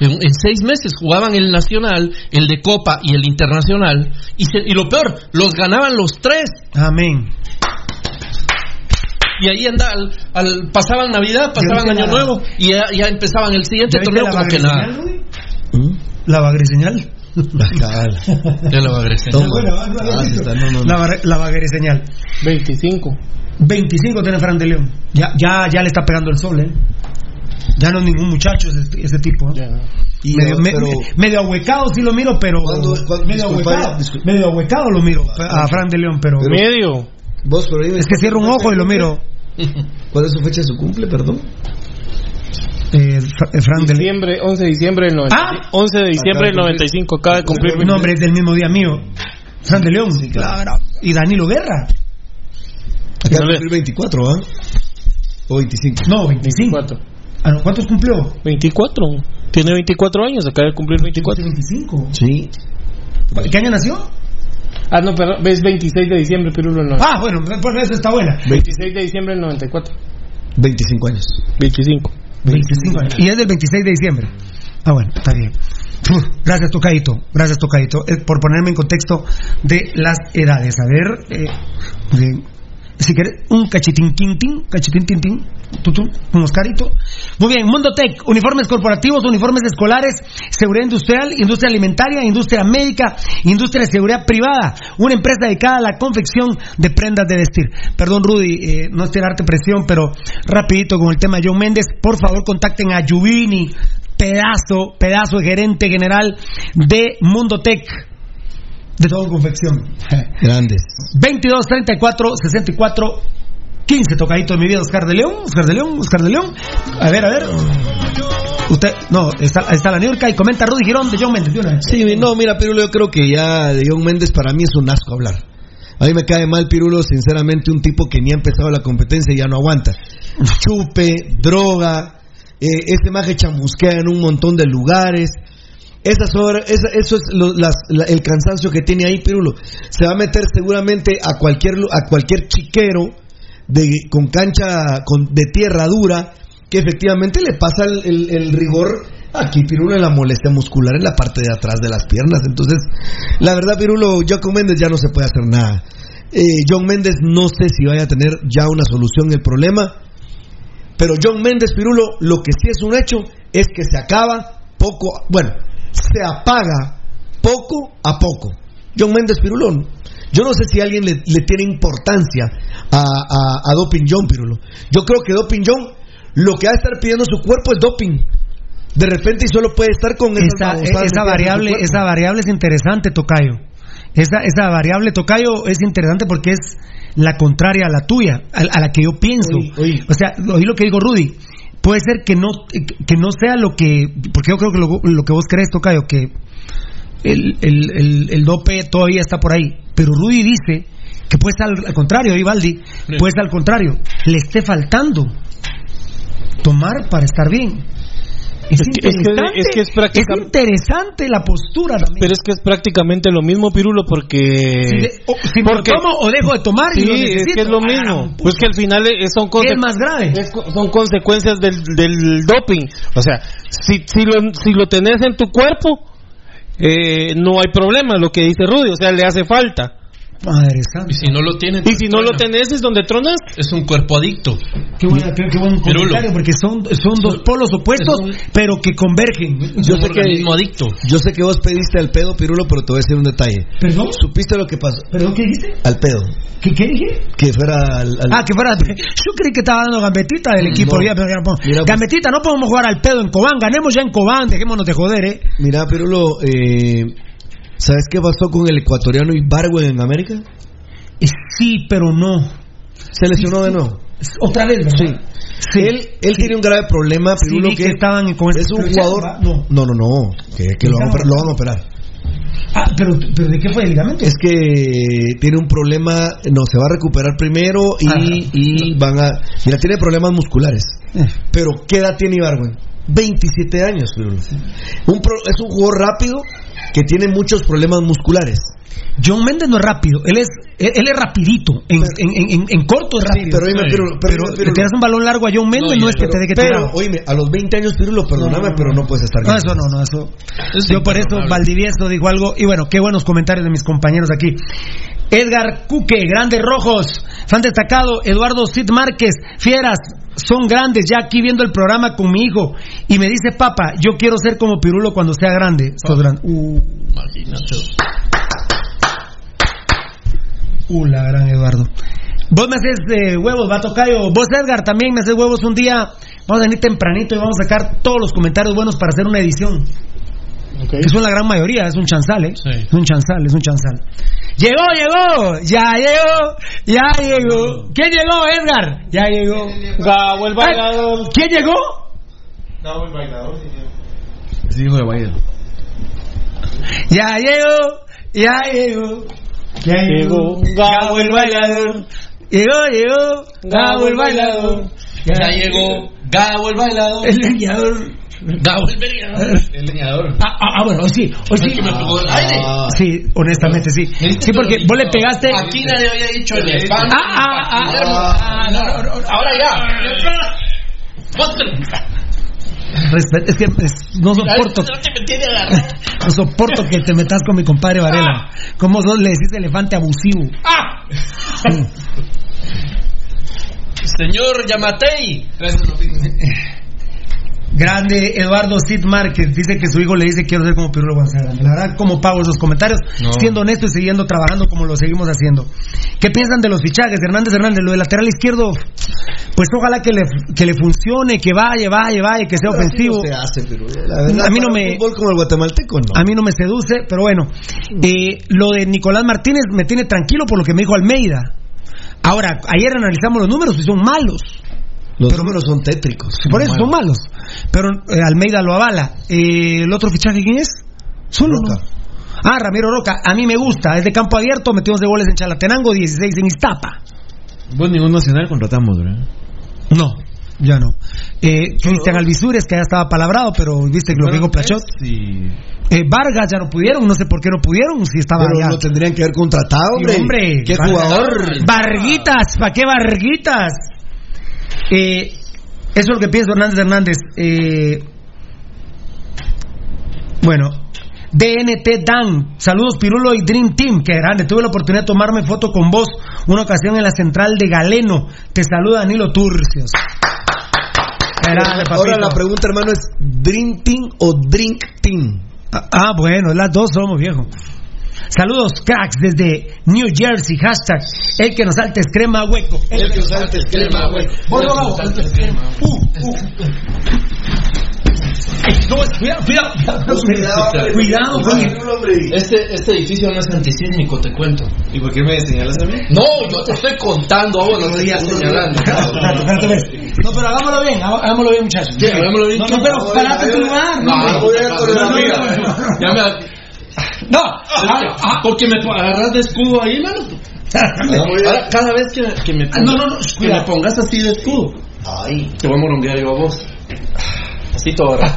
En, en seis meses jugaban el nacional, el de copa y el internacional. Y, se- y lo peor, los ganaban los tres. Amén. Y ahí anda, al, al- pasaban Navidad, pasaban ¿Ya viste Año la- Nuevo y ya, ya empezaban el siguiente ¿Ya viste torneo la como que bagreseñal, nada. Rudy? ¿Mm? La no. La, bagreseñal. 25 25 tiene Fran de León. Ya, ya, ya le está pegando el sol, ¿eh? Ya no es ningún muchacho ese, ese tipo. ¿eh? Y, medio, eh, me- pero- me- medio ahuecado sí lo miro, pero. ¿Cuándo- cuándo- medio, ahuecado, disculpa. medio ahuecado lo miro a Fran de León, pero. medio Vos, pero dime, es que cierro un ojo y lo miro. ¿Cuál es su fecha de su cumple, perdón? Eh, eh, Fran de León. diciembre 11 de diciembre del 90, Ah. 11 de diciembre del 95 acaba de cumplir No, hombre, es del mismo día mío. Fran de León. claro. Y Danilo Guerra. No le- el 24, ¿ah? O 25. No, 25. 24 Ah, no, ¿Cuántos cumplió? 24 tiene 24 años acaba de cumplir 24 25. Sí. ¿Qué año nació? ah no perdón ves 26 de diciembre Pirulo no Ah, bueno, pues eso está buena. 26 de diciembre del 94 25 años. 25. 25 años. Y es del 26 de diciembre. Ah, bueno, está bien. Uf, Gracias, Tocadito. Gracias, Tocadito, eh, por ponerme en contexto de las edades. A ver, eh, de- si quieres, un cachitín, quintín, cachitín, tintín, tutú, un Oscarito. Muy bien, Mundo Tech, uniformes corporativos, uniformes escolares, seguridad industrial, industria alimentaria, industria médica, industria de seguridad privada, una empresa dedicada a la confección de prendas de vestir. Perdón, Rudy, eh, no es tirarte presión, pero rapidito con el tema de John Méndez, por favor contacten a Yuvini, pedazo, pedazo de gerente general de Mundo Tech. De todo confección. Grandes. 22 34 64 15 tocadito de mi vida Oscar de León Oscar de León Oscar de León a ver a ver usted no está, está la Niurka y comenta Rudy Girón de John Méndez. Sí, no, mira, Pirulo, yo creo que ya de John Méndez para mí es un asco hablar. A mí me cae mal Pirulo, sinceramente, un tipo que ni ha empezado la competencia y ya no aguanta. Chupe, droga, eh, ese maje chamusquea en un montón de lugares. Esas horas, esa- eso es lo- las- la- el cansancio que tiene ahí Pirulo. Se va a meter seguramente a cualquier, a cualquier chiquero de, con cancha con, de tierra dura que efectivamente le pasa el, el- rigor aquí Pirulo en la molestia muscular en la parte de atrás de las piernas. Entonces, la verdad, Pirulo, con Méndez ya no se puede hacer nada. Eh, John Méndez no sé si vaya a tener ya una solución el problema. Pero John Méndez Pirulo, lo que sí es un hecho es que se acaba poco, bueno, se apaga poco a poco. John Méndez Pirulo, yo no sé si alguien le, le tiene importancia a, a, a Doping John Pirulo. Yo creo que Doping John lo que va a estar pidiendo su cuerpo es doping. De repente y solo puede estar con esa, babosadas esa variable esa variable es interesante Tocayo. Esa, esa variable Tocayo es interesante porque es la contraria a la tuya a, a la que yo pienso. O sea oí lo que digo Rudy. Puede ser que no que no sea lo que porque yo creo que lo, lo que vos crees Tocayo que el, el, el, el dope todavía está por ahí. Pero Rudy dice que puede estar al, contrario, Ivaldi, puede estar al contrario, le esté faltando tomar para estar bien. Es, Es que- es que- interesante, es que es interesante la postura también. Pero es que es prácticamente lo mismo, Pirulo, porque... Si, de- o- si me porque- tomo o dejo de tomar y Sí, lo es que es lo mismo. Pues que al final son ¿Qué conse- es más grave? son consecuencias del, del doping. O sea, si, si, lo, si lo tenés en tu cuerpo, eh, no hay problema, lo que dice Rudy, o sea, le hace falta. Madre santa. Y si no lo tiene, Y si no lo tenés, es donde tronas. es un cuerpo adicto. Qué, buena- qué- qué buen Pirulo. comentario, porque son, son dos polos opuestos, pero que convergen. Yo sé que adicto. Yo sé que vos pediste al pedo, Pirulo, pero te voy a decir un detalle. ¿Perdón? ¿Supiste lo que pasó? ¿Perdón qué dijiste? Al pedo. ¿Qué, qué dije? Que fuera al. al- Ah, que fuera. Yo creí que estaba dando gambetita del equipo. No. Ya, pero Mira, pues- gambetita, no podemos jugar al pedo en Cobán. Ganemos ya en Cobán, dejémonos de joder, ¿eh? Mira, Pirulo, eh, ¿sabes qué pasó con el ecuatoriano Ibargüen en América? Eh, Sí, pero no. Se lesionó de nuevo. Otra vez, ¿verdad? Sí. él él tiene un grave problema, Sí, Pirulo, vi que, que estaban con es un jugador. No. No, no, no. Que, que lo, van a, lo van a operar. Ah, pero, pero ¿de qué fue el ligamento? Es que tiene un problema, no, se va a recuperar primero y, Ajá. y van a... Mira, tiene problemas musculares. Eh. Pero, ¿qué edad tiene Ibargüen? 27 años. Un pro- es un jugador rápido que tiene muchos problemas musculares. John Méndez no es rápido, él es, él, él es rapidito, en, en, en, en- en corto es rápido. pero oíme, pero- pero- Pero le tiras un balón largo a John Méndez, no, es que te dé que Pero, oíme, a los 20 años, Pirulo, perdóname, pero no puedes estar No, eso no, no, eso. Yo por eso Valdivieso dijo algo, y bueno, qué buenos comentarios de mis compañeros aquí. Edgar Cuque, Grandes Rojos, fan destacado, Eduardo Cid Márquez, Fieras, son grandes, ya aquí viendo el programa con mi hijo, y me dice, papá, yo quiero ser como Pirulo cuando sea grande. Sos grande. Uh, Imagínate. Uh, la gran Eduardo. Vos me haces eh, huevos, va tocayo. Vos, Edgar, también me haces huevos un día. Vamos a venir tempranito y vamos a sacar todos los comentarios buenos para hacer una edición. Que son la gran mayoría, es un chanzal, ¿eh? Es un chanzal, es un chanzal. Llegó, llegó, ya llegó, ya llegó. ¿Quién llegó, Edgar? Ya llegó. Gabo el bailador. ¿Quién llegó? No, el bailador, señor. Sí, hijo de baile. Ya llegó, ya llegó. Ya Llegó Gabo el bailador. Llegó, llegó, Gabo el bailador. Ya llegó Gabo el bailador. El leñador. Gabo el leñador. El leñador. Ah, ah, ah, bueno, sí. Hoy sí. que me pegó el aire. Sí, honestamente sí. Sí, porque vos le pegaste. Aquí nadie había dicho elefante. Ah, ah, ah, ah, no, no, no, Ahora ya. Es que es- no soporto, No soporto que te metas con mi compadre Varela. ¿Cómo vos le decís elefante abusivo? ¡Ah! Señor Yamatei. Grande Eduardo Sid Márquez dice que su hijo le dice quiero ser como Pirulo González. La verdad, como pago esos comentarios, No. siendo honesto y siguiendo trabajando como lo seguimos haciendo. ¿Qué piensan de los fichajes? Hernández Hernández, lo del lateral izquierdo, pues ojalá que le, que le funcione, que vaya, vaya, vaya, que sea Pero ofensivo. no se hace, pero la verdad, A mí no me- un fútbol como el guatemalteco, no. A mí no me seduce, pero bueno. Eh, lo de Nicolás Martínez me tiene tranquilo por lo que me dijo Almeida. Ahora, ayer analizamos los números y son malos. Los números son tétricos. Por eso son malos. Pero eh, Almeida lo avala. Eh, ¿El otro fichaje quién es? Solo. Ah, Ramiro Roca. A mí me gusta. Es de campo abierto, metió 11 goles en Chalatenango, 16 en Iztapa. Vos ningún nacional contratamos, ¿verdad? No, ya no. Eh, Cristian Alvisures, que ya estaba palabrado, pero viste que lo dijo Plachot. Sí. Eh, Vargas ya no pudieron, no sé por qué no pudieron, si estaba Pero ya. lo tendrían que haber contratado, Sí, hombre. hombre, Qué Vargas. jugador. Varguitas, ¿para qué Varguitas? Eh, eso es lo que pienso Hernández Hernández. Eh, bueno, DNT Dan, saludos Pirulo y Dream Team, que grande. Tuve la oportunidad de tomarme foto con vos una ocasión en la central de Galeno. Te saluda Danilo Turcios. Grande. Ahora la pregunta, hermano, es ¿Dream Team o Drink Team? Ah, ah, bueno, las dos somos viejos. Saludos, cracks, desde New Jersey. Hashtag, el que nos salte es crema hueco. El que nos salte es crema hueco. Uh, uh. No, es- cuidado, cuidado, cuidado, cuidado Este, este edificio no es antisísmico, te cuento. ¿Y por qué me señalas a mí? No, yo te estoy contando, vos no te estás señalando. No, pero hagámoslo bien, hagámoslo bien, muchachos. ¿Qué? Hagámoslo bien. No, no, pero parate tu lugar. No, voy a correr. Ya me. No, Ah, ah, porque me agarras de escudo ahí, mano. Ahora, cada vez que, que me pongas, No, no, no, que me pongas así de escudo, Ay, te voy a moronguear yo a vos. Así todo ahora.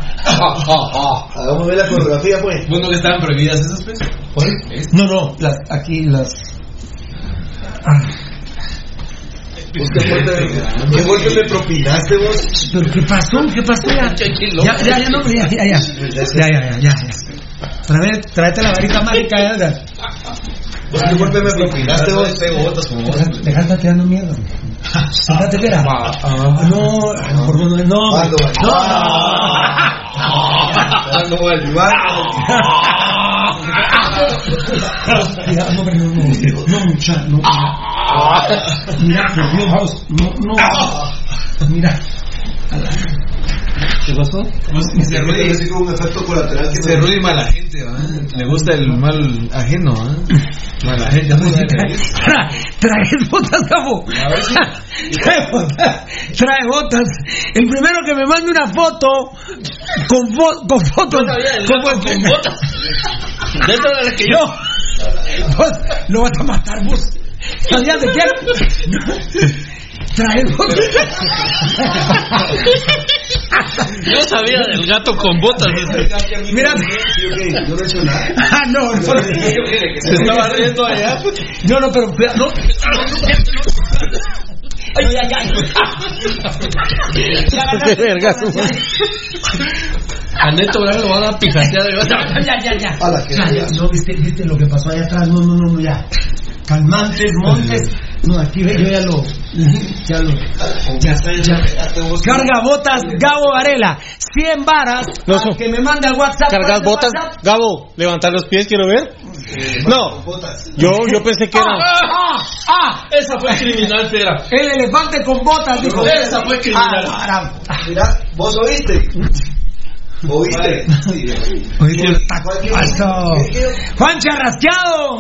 hagamos ver la coreografía, pues. ¿Vos no que estaban prohibidas esas pues? No, no, las, aquí las. Pues qué fuerte me propinaste vos. ¿Pero qué pasó? ¿Qué pasó? Ya, ya, ya, ya, no, ya, ya, ya. Ya, ya, ya, ya. Trae, tráete la varita mágica. Pues fuerte me propinaste vos. Tengo botas como vos. Estar tirando miedo. Sentate, espera. Ah, No, no, por no. No. Mira, no, pero no, no, no, mucha, no. Mira, por Dios, vamos, no, no. Mira. ¿Qué pasó? Ese Rudy, así como un efecto colateral que ese Rudy mala gente, ¿verdad? Le gusta el mal ajeno, ¿ah? Mala gente. Tra- Trae botas, Gabo. Trae botas. Trae botas. El primero que me mande una foto con, fo- con fotos. Con, con botas. De esa de la que yo. Vos lo vas a matar vos. ¿Sabías de qué? Trae botas. Yo sabía del gato con botas. Mira. Yo no he hecho nada. Ah, no, no. Se estaba riendo allá. No, no, pero. No. Ay, ay, ay. Qué vergas. A Neto Bravo lo van a pijatear. Ya, ya, ya. Ya, ya. No, viste, viste lo que pasó allá atrás. No, no, no, no, ya. Calmantes, montes. No, aquí ve, yo ya lo. Ya lo. Ya, ya. Carga botas, Gabo Varela. 100 varas. No, al son- que me mande al WhatsApp. ¿Cargas ¿cuál es el botas? WhatsApp? Gabo, levantar los pies, quiero ver. No, yo, yo pensé que era. Ah, ah, ah. Esa fue criminal, Pera. El elefante con botas, dijo. Esa fue criminal. Ah. Mira, vos oíste. ¿Oíste? Oíste el tacuazo. Juan Charrasqueado.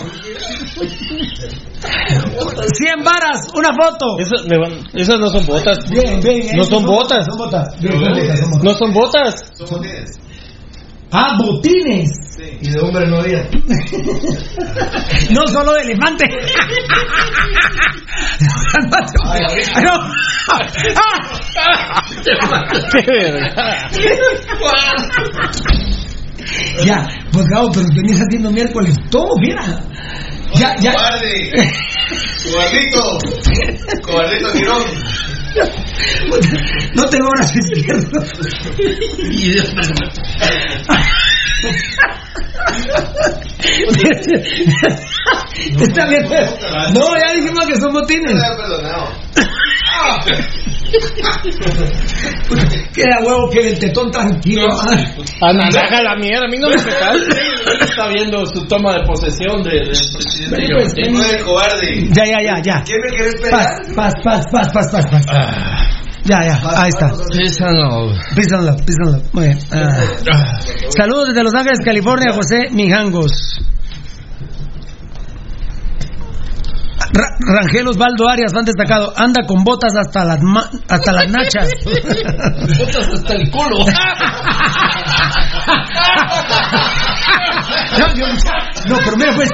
100 varas, una foto. Esas, me van- esas no son botas. Oh. Bien, bien. No son botas. Son botas. Bien, son botas, son botas. No son botas. Ah, botines. Y de hombre no había. No solo de elefante. No. Ya, pues Gabo, pero venís haciendo miércoles todo, mira. Ya, ya. ¡Cobarde! ¡Cobardito! ¡Cobardito! No te logras izquierdo. Está bien. No, ya dijimos que son botines. Queda huevo que el tetón tranquilo. Ana, deja la mierda, a mí no me está viendo su toma de posesión de- del presidente. Pues. Ya, ya, ya, ya. ¿Qué me querés Paz, pegar? paz, paz, paz, paz, paz, paz. Ya, ya, ahí está. Peace and love. Peace and love, peace and love. Muy bien. Ah. Saludos desde Los Ángeles, California, José Mijangos. Ra- Rangel Osvaldo Arias, fan destacado, anda con botas hasta las ma- hasta las nachas. Botas hasta el culo. No, yo- no, pero mira pues.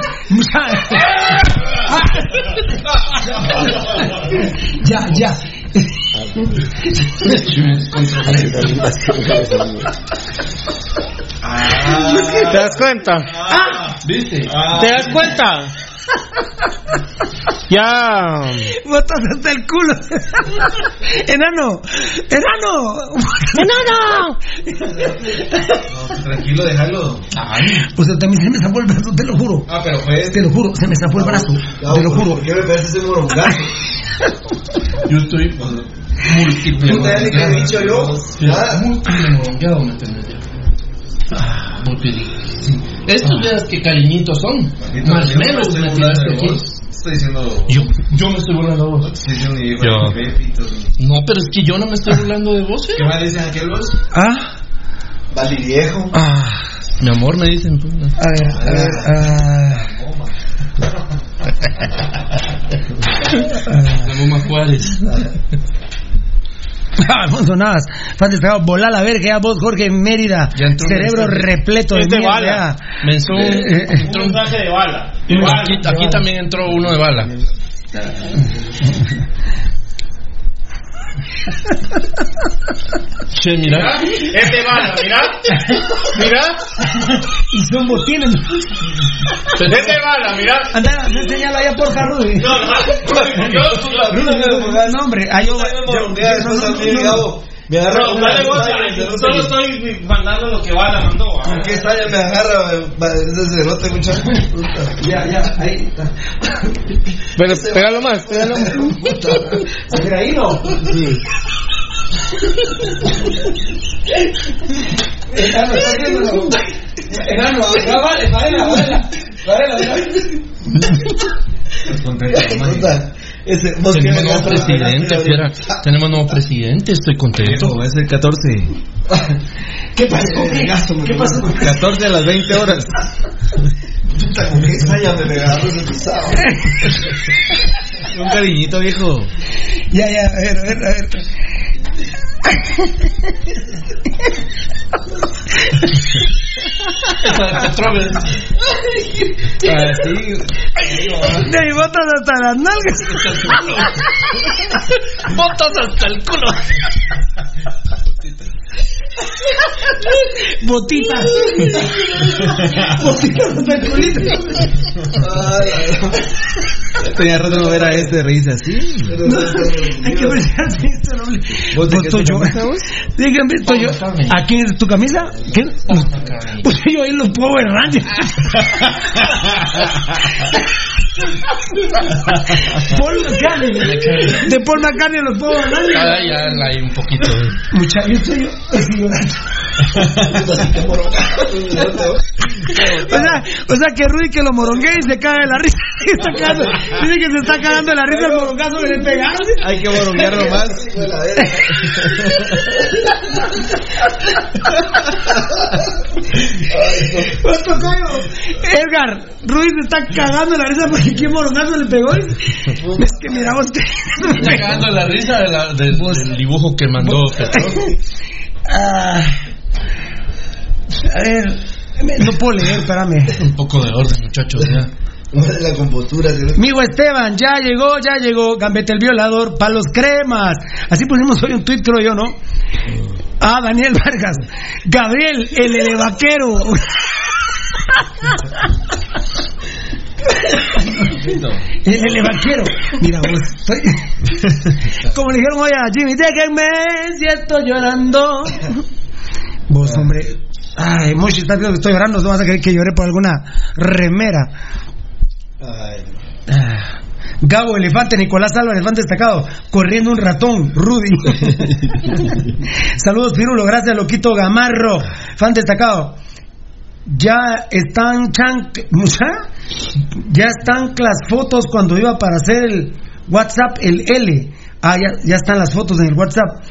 Ya, ya. ¿Te das cuenta? ¿Viste? ¿Te das cuenta? Ya. Botas hasta el culo. Enano. Enano. Enano. Tranquilo, déjalo. Pues también se me zafó el brazo, te lo juro. Ah, pero fue. Te lo juro, se me zafó el brazo. Te lo juro. ¿Por qué me parece ese morongazo? Yo estoy pues, múltiple. Puta, ya he dicho yo. Nada. Múltiple morongueado, ¿me entiendes? Ah, múltiple. Sí. Estos veas que cariñitos son. Más o menos me tiraste aquí. Estoy diciendo. Yo, yo me estoy burlando de vos. Estoy diciendo mi. No, pero es que yo no me estoy burlando de vos, ¿eh? ¿Qué más dicen aquel vos? Ah, Vale viejo. Ah, mi amor, me dicen. pues, a ver, a ver. ah. La Juárez. Alfonso Navas, fan destacado, volá la verga, ya vos, Jorge Mérida, cerebro repleto de de mierda. bala. Me entró un, entró un- mensaje de bala. aquí, aquí también entró uno de bala. Che, mira. Es de bala, mira. Mira. Y son botines. Es de bala, mira. Anda, enseñalo allá por Rudy. No, no, no. Rudy, no, hombre, ah, yo, yo- yo- no, no, no, no. Me agarra No, con dale una vos, pantalla de solo estoy mandando lo que Bala mandó. ah. ¿Con qué estalla me agarra eh, va, ese cerote, muchacho? Ya, ya, ahí está. Pero pégalo más, pégalo más. Mira, ahí no. Sí. Enano, está viéndolo. Enano, ya vale, vale, vale. Puta. Ese, Tenemos nuevo presidente, fiera. Tenemos nuevo presidente, estoy contento. Es el 14. ¿Qué pasó? Eh, gasto, ¿Qué pasó? 14 a las 20 horas. Puta, con qué estalla me ese pisado. Un cariñito, viejo. Ya, ya, a ver, a ver, a ver. De botas hasta las nalgas. Botas hasta el culo. Botitas. Botitas culito. Tenía rato no ver a este reírse así. Hay que visto el hombre. ¿Vos de te yo. camisa, vos? Díganme, estoy yo. ¿A quién es tu camisa? ¿Qué? Pues yo ahí los Power Rangers. Paul McCartney. De Paul McCartney los Power Rangers. Ah, ya hay un poquito. de- Mucha, yo O sea, o sea que Rudy que lo moronguea y se caga de la risa. Se está cagando- dice que se está cagando de la risa el morongazo que le pegaron. Hay que moronguearlo más. Pues, tocayo, Edgar, Rudy se está cagando de la risa porque qué morongazo le pegó. Es que mira vos que. Está cagando la risa de la- del, del dibujo que mandó Petro. Ah. A ver, no puedo leer, espérame. Un poco de orden, muchachos. Ya. La compostura. Migo Esteban, ya llegó, ya llegó. Gambete el violador, palos cremas. Así pusimos hoy un tuit, creo yo, ¿no? Ah, Daniel Vargas. Gabriel, el elevaquero. El elevaquero. Mira vos, estoy- Como le dijeron hoy a Jimmy, déjenme si estoy llorando. Vos, hombre. Ay, Moshi, estás viendo que estoy llorando. No vas a creer que lloré por alguna remera. Ah. Gabo, elefante, Nicolás Álvarez, elefante destacado, corriendo un ratón, Rudy. Saludos, Pirulo, gracias, Loquito Gamarro, fan destacado. Ya están ya están las fotos cuando iba para hacer el WhatsApp, el L. Ah, ya, ya están las fotos en el WhatsApp.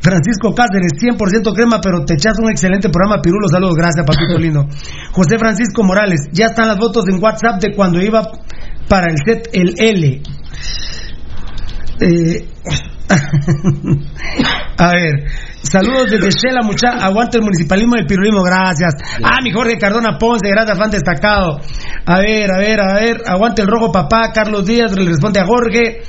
Francisco Cáceres, 100% crema, pero te echas un excelente programa, Pirulo. Saludos, gracias, papito lindo. José Francisco Morales, ya están las fotos en WhatsApp de cuando iba para el set, el L. Eh, a ver, saludos desde Shela, mucha, aguante el municipalismo del pirulismo, gracias. Ah, mi Jorge Cardona Ponce, gracias, fan destacado. A ver, a ver, a ver, aguante el rojo papá, Carlos Díaz, le responde a Jorge.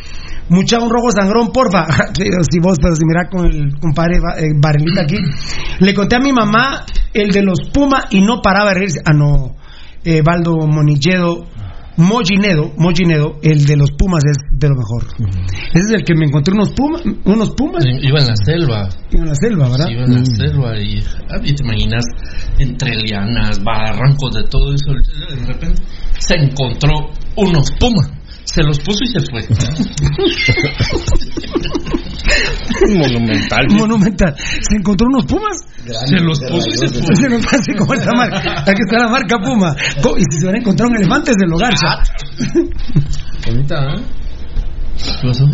Mucha un rojo sangrón, porfa. Si vos, pero si mira con el compadre eh, aquí. Le conté a mi mamá el de los Puma y no paraba de reírse. Ah, no. Eh, Baldo Monilledo. Mollinedo, Mollinedo, el de los Pumas es de lo mejor. Ese es el que me encontré unos Pumas, unos Pumas. Iba en la selva. Iba en la selva, ¿verdad? Iba en la Mm. selva y, ah, y te imaginas entre lianas, barrancos, de todo eso. De repente se encontró unos pumas. Se los puso y se fue. Monumental. Monumental. Se encontró unos Pumas. Se los puso y se fue. Se como esta marca. Aquí está la marca Puma. Y si se hubiera encontrado un elefante, se lo garcha. Bonita, ¿eh? ¿Qué pasó,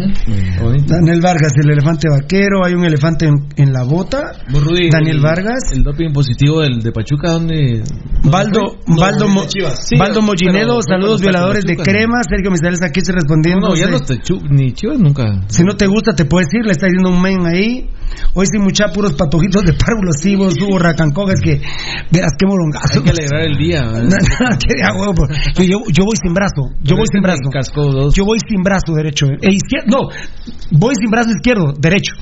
Daniel Vargas, el elefante vaquero. Hay un elefante en, en la bota. Rudy, Daniel el- Vargas. El doping positivo del de Pachuca, ¿dónde? Baldo, No, Baldo, Mo-. Sí, Baldo pero- Mollinedo, saludos violadores de crema. Sergio Misales aquí se respondiendo. No, no, ya no te chu- ni Chivas nunca. Si no te gusta, te puedes ir. Le está diciendo un men ahí. Hoy sí, mucha puros patojitos de párvulos, cibos, hubo racancogas que verás qué morongazo. Hay que alegrar el día. No, no, que pues. yo, voy sin brazo, yo voy sin brazo. Yo voy sin brazo derecho. E no, voy sin brazo izquierdo, derecho.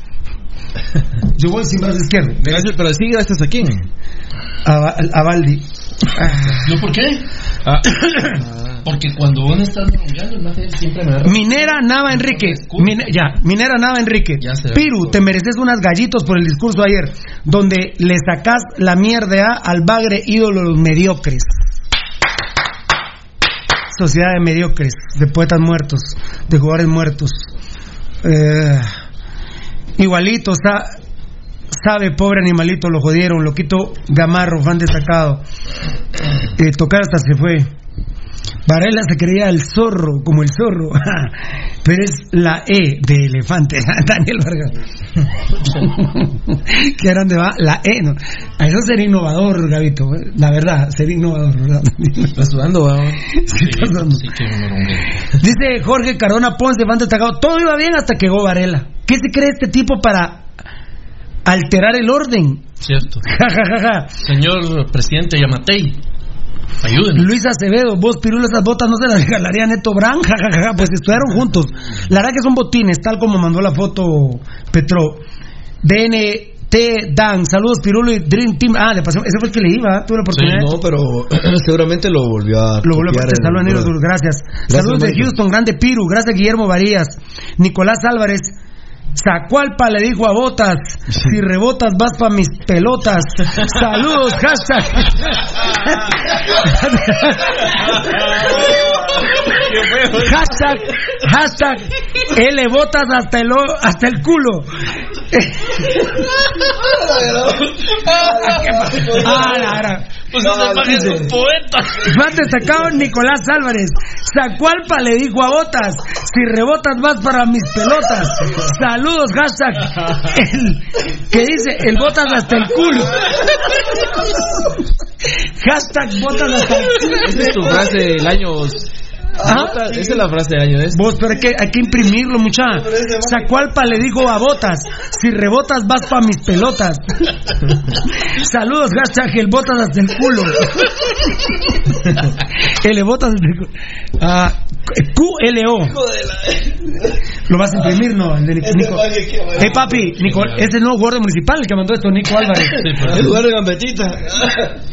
Yo voy sin brazo izquierdo. Gracias, pero sí, gracias a quién. A, a Baldi. ¿Yo por qué? Porque cuando uno está morongueando, el maje siempre me da Minera Nava Enrique. Mine- ya, Minera Nava Enrique. se Piru, te mereces unas gallitos por el discurso de ayer, donde le sacás la mierda al bagre ídolo de los mediocres. Sociedad de mediocres, de poetas muertos, de jugadores muertos. Eh, igualito, sa- sabe, pobre animalito, lo jodieron, loquito Gamarro, fan destacado. Eh, tocar hasta se fue. Varela se creía el zorro, como el zorro, pero es la E de elefante, Daniel Vargas. ¿Qué grande va? La E, no. A eso sería innovador, Gabito, ¿eh? la verdad, sería innovador, ¿verdad? Está sudando. Sí, está sudando. Dice Jorge Cardona Ponce, fan destacado, todo iba bien hasta que llegó Varela. ¿Qué se cree este tipo para alterar el orden? Cierto. Ja, ja, ja, ja. Señor presidente Yamatei, ayúdenme. Luis Acevedo, vos Pirulo, esas botas no se las regalaría a Neto Brand, ja, ja, ja, ja, pues estudiaron juntos. La verdad que son botines, tal como mandó la foto Petro. DNT Dan, saludos Pirulo y Dream Team. Ah, de pasión, ese fue el que le iba, tuve la oportunidad. No, pero seguramente lo volvió a. Lo vuelvo a contestar, el- gracias. Gracias, Saludos de. Houston, grande Piru, gracias Guillermo Varías. Nicolás Álvarez, Zacualpa le dijo a Botas, si rebotas vas pa' mis pelotas. Saludos, hashtag. hashtag, hashtag, L botas hasta el, o- hasta el culo. Ah, la Pues maje es un poeta. más destacado Nicolás Álvarez. Zacualpa le dijo a Botas, si rebotas vas para mis pelotas. Saludos, hashtag. El, que dice, el Botas hasta el culo. Hashtag Botas hasta el culo. Esa es tu frase del año Bota- esa es la frase de año de este. Vos, pero hay que, hay que imprimirlo, mucha. Zacualpa le dijo a Botas, si rebotas vas pa' mis pelotas. Saludos, hashtag el Botas hasta el culo. el Botas hasta el culo. Ah, QLO. ¿Lo vas a imprimir? No, el de Nico. Nico. Hey, papi, Nico, ese es el nuevo guardia municipal el que mandó esto, Nico Álvarez. Lugar de gambetita.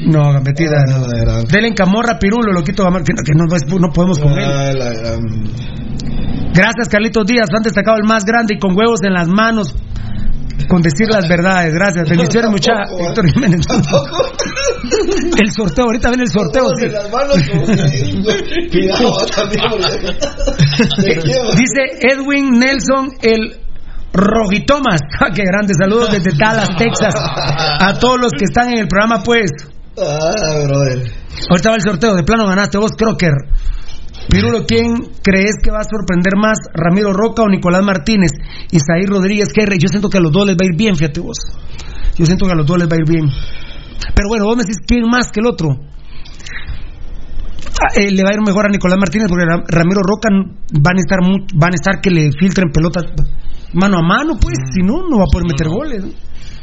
No, gambetita. No. Dele en camorra, pirulo, loquito, gamar- que, que no, no podemos con él. Ah, la gran- Gracias, Carlitos Díaz. Han destacado el más grande y con huevos en las manos. Con decir las verdades. Gracias. Bendiciones, muchachos. Víctor Jiménez. El sorteo, ahorita viene el sorteo. sí. Dice Edwin Nelson, el Rojitomas. Ah, Qué grande. Saludos desde Dallas, Texas. A todos los que están en el programa, pues. Ah, brother. Ahorita va el sorteo. De plano ganaste vos, Crocker. Pirulo, ¿quién crees que va a sorprender más? ¿Ramiro Roca o Nicolás Martínez? Isaí Rodríguez, ¿qué? Yo siento que a los dos les va a ir bien, fíjate vos. Yo siento que a los dos les va a ir bien. Pero bueno, vos me decís quién más que el otro. Ah, eh, le va a ir mejor a Nicolás Martínez porque Ra- Ramiro Roca van a estar mu- van a estar que le filtren pelotas mano a mano, pues, si no, no va a poder meter goles.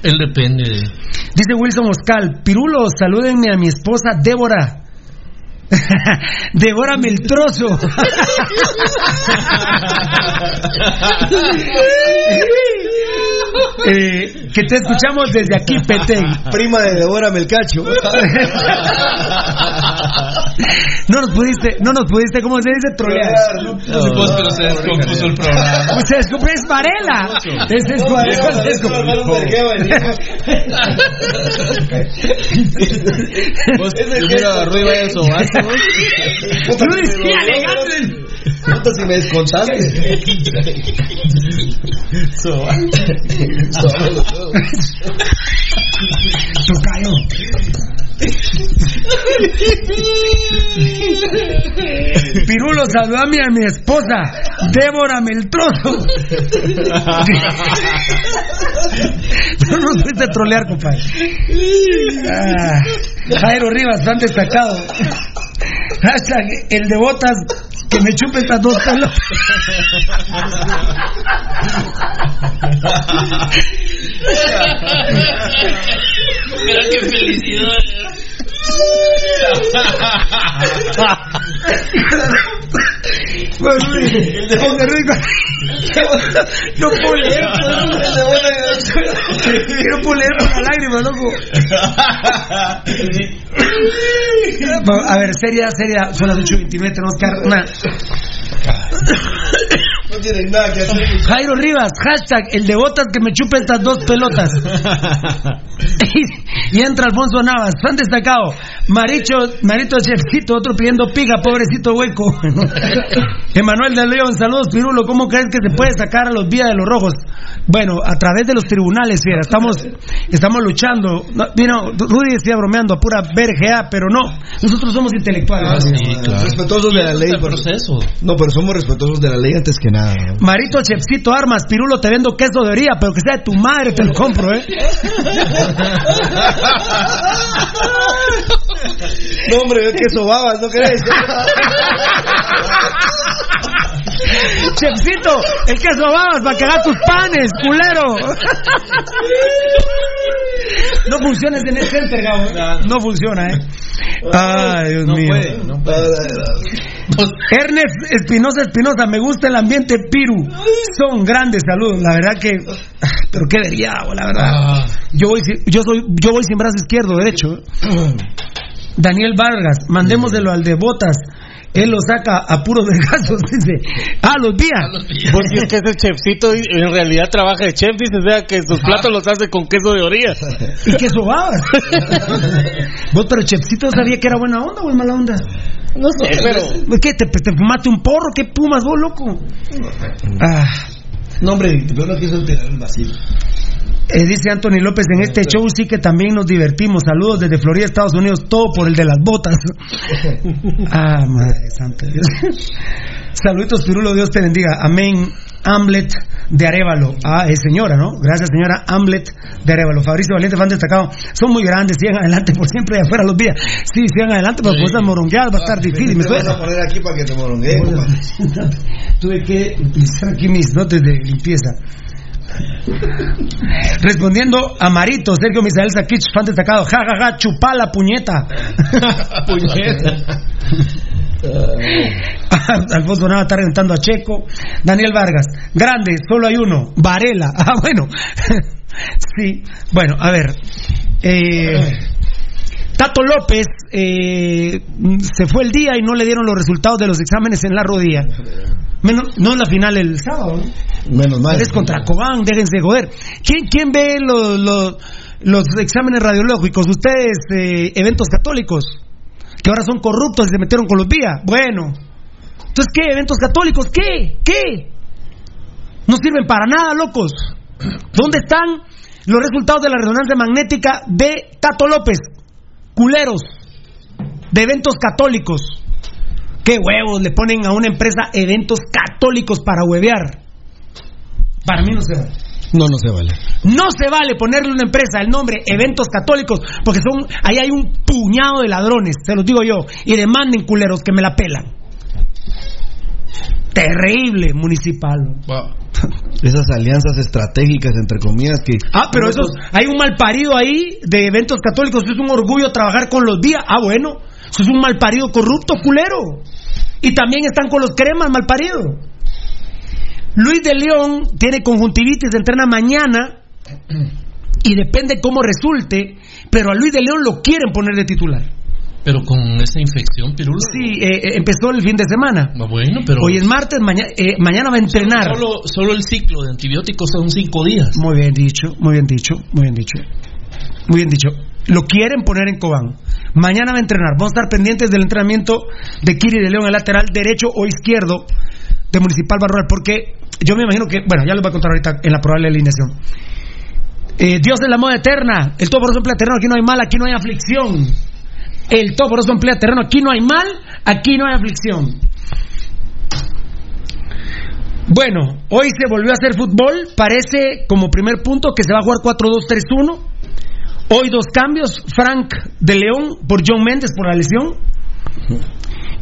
Él depende de. Dice Wilson Oscal, Pirulo, salúdenme a mi esposa Débora. Débora Meltrozo. Eh, que te escuchamos desde aquí, Petén. Prima de Débora Melcacho. No nos pudiste, no nos pudiste, ¿cómo se dice? Trolear. Pues, pero se descompuso el programa. Pues se descubrió, es Varela. Es, es Varela, se descubrió. Vos, yo miro a Rui vaya a sobarse, vos. Yo decía, alegando. Puta, si me descontaste. Tocayo. Pirulo, saludame a mi esposa, Débora Meltrozo. No nos fuiste a trolear, compadre. Ah, Jairo Rivas, tan destacado. Hashtag, el de botas que me chupe estas dos pelotas. Qué felicidad. Pues, Luis, José Luis, no puedo leer, no puedo leer. Por la lágrima, loco. A ver, seria, seria, son las 8.29, tenemos que una... No tienen nada que hacer. Jairo Rivas, hashtag, el de botas que me chupe estas dos pelotas. y entra Alfonso Navas, fan destacado. Maricho, Marito Chefcito, otro pidiendo piga, pobrecito hueco. Emanuel de León, saludos Pirulo, ¿cómo crees que se puede sacar a los vías de los rojos? Bueno, a través de los tribunales, fiera, estamos, estamos luchando. No, vino, Rudy decía bromeando a pura vergea, pero no, nosotros somos intelectuales. Respetuosos de la ley. por- proceso. No, pero somos respetuosos de la ley antes que nada. Marito Chefcito Armas, Pirulo, te vendo queso de orilla, pero que sea de tu madre, te lo compro, ¿eh? No, hombre, es que sobabas, ¿no crees? Chefcito, el queso babas para cagar tus panes, culero. No funciona ese Net Center, Gabo. No funciona, ¿eh? Ay, Dios mío. Ernest Espinosa Espinosa, me gusta el ambiente Piru. Son grandes saludos, la verdad que. Pero qué vería, la verdad. Yo voy, yo soy, yo voy sin brazo izquierdo, derecho. Daniel Vargas, mandémoselo al de botas. Él lo saca a puros vergazos, dice. Ah, los días. Porque es que ese chefcito en realidad trabaja de chef, dice, o sea, que sus platos los hace con queso de orilla. ¿Y qué sobabas? Vos, pero Chepsito sabía que era buena onda o es mala onda. No sé, pero... ¿Qué? ¿Te, te fumaste un porro? ¿Qué pumas vos, loco? Ah. No, hombre, yo no quiso tirar el vacío. Eh, dice Anthony López, en este show sí que también nos divertimos. Saludos desde Florida, Estados Unidos, todo por el de las botas. ah, madre santa. Saluditos, Pirulo, Dios te bendiga. Amén. Hamlet de Arevalo. Ah, es señora, ¿no? Gracias, señora Hamlet de Arevalo. Fabricio Valiente, fan destacado. Son muy grandes, sigan adelante por siempre de afuera los días. Sí, sigan adelante, pero por esas morongueadas va a estar difícil. Me Te vas a poner aquí para que te moronguee. Tuve que utilizar aquí mis dotes de limpieza. Respondiendo a Marito, Sergio Misael Sakich, fan destacado. Ja, ja, ja, chupá la puñeta. puñeta. Alfonso Nava está reventando a Checo. Daniel Vargas, grande, solo hay uno. Varela. Ah, bueno. sí, bueno, a ver. Eh, Tato López eh, se fue el día y no le dieron los resultados de los exámenes en la rodilla. Menos, no en la final el sábado. ¿no? Menos mal. Es contra Cobán, déjense de joder. ¿Quién, quién ve los, los, los exámenes radiológicos? ¿Ustedes, eh, eventos católicos? Que ahora son corruptos y se metieron con los vía. Bueno. Entonces, ¿qué? ¿Eventos católicos? ¿Qué? ¿Qué? No sirven para nada, locos. ¿Dónde están los resultados de la resonancia magnética de Tato López? Culeros. De eventos católicos. ¿Qué huevos le ponen a una empresa eventos católicos para huevear? Para mí no se vale. No, no se vale. No se vale ponerle a una empresa el nombre eventos católicos, porque son ahí hay un puñado de ladrones, se los digo yo, y demanden culeros que me la pelan. Terrible municipal. Esas alianzas estratégicas, entre comillas, que... Ah, pero esos, hay un mal parido ahí de eventos católicos, es un orgullo trabajar con los días. Ah, bueno, eso es un mal parido corrupto, culero. Y también están con los cremas, mal parido. Luis de León tiene conjuntivitis, entrena mañana y depende cómo resulte, pero a Luis de León lo quieren poner de titular. Pero con esa infección, Pirulo. Sí, eh, eh, empezó el fin de semana. Ah, Bueno, pero. Hoy es martes, maña- eh, mañana va a entrenar. Solo, solo el ciclo de antibióticos son cinco días. Muy bien dicho, muy bien dicho, muy bien dicho. Muy bien dicho. Lo quieren poner en Cobán. Mañana va a entrenar. Vamos a estar pendientes del entrenamiento de Kiri de León, el lateral derecho o izquierdo de Municipal Barroal, porque yo me imagino que, bueno, ya les voy a contar ahorita en la probable alineación. Eh, Dios es la moda eterna. El todo por terreno. Aquí no hay mal, aquí no hay aflicción. El eso emplea terreno. Aquí no hay mal, aquí no hay aflicción. Bueno, hoy se volvió a hacer fútbol. Parece como primer punto que se va a jugar 4-2-3-1. Hoy dos cambios. Frank de León por John Méndez por la lesión.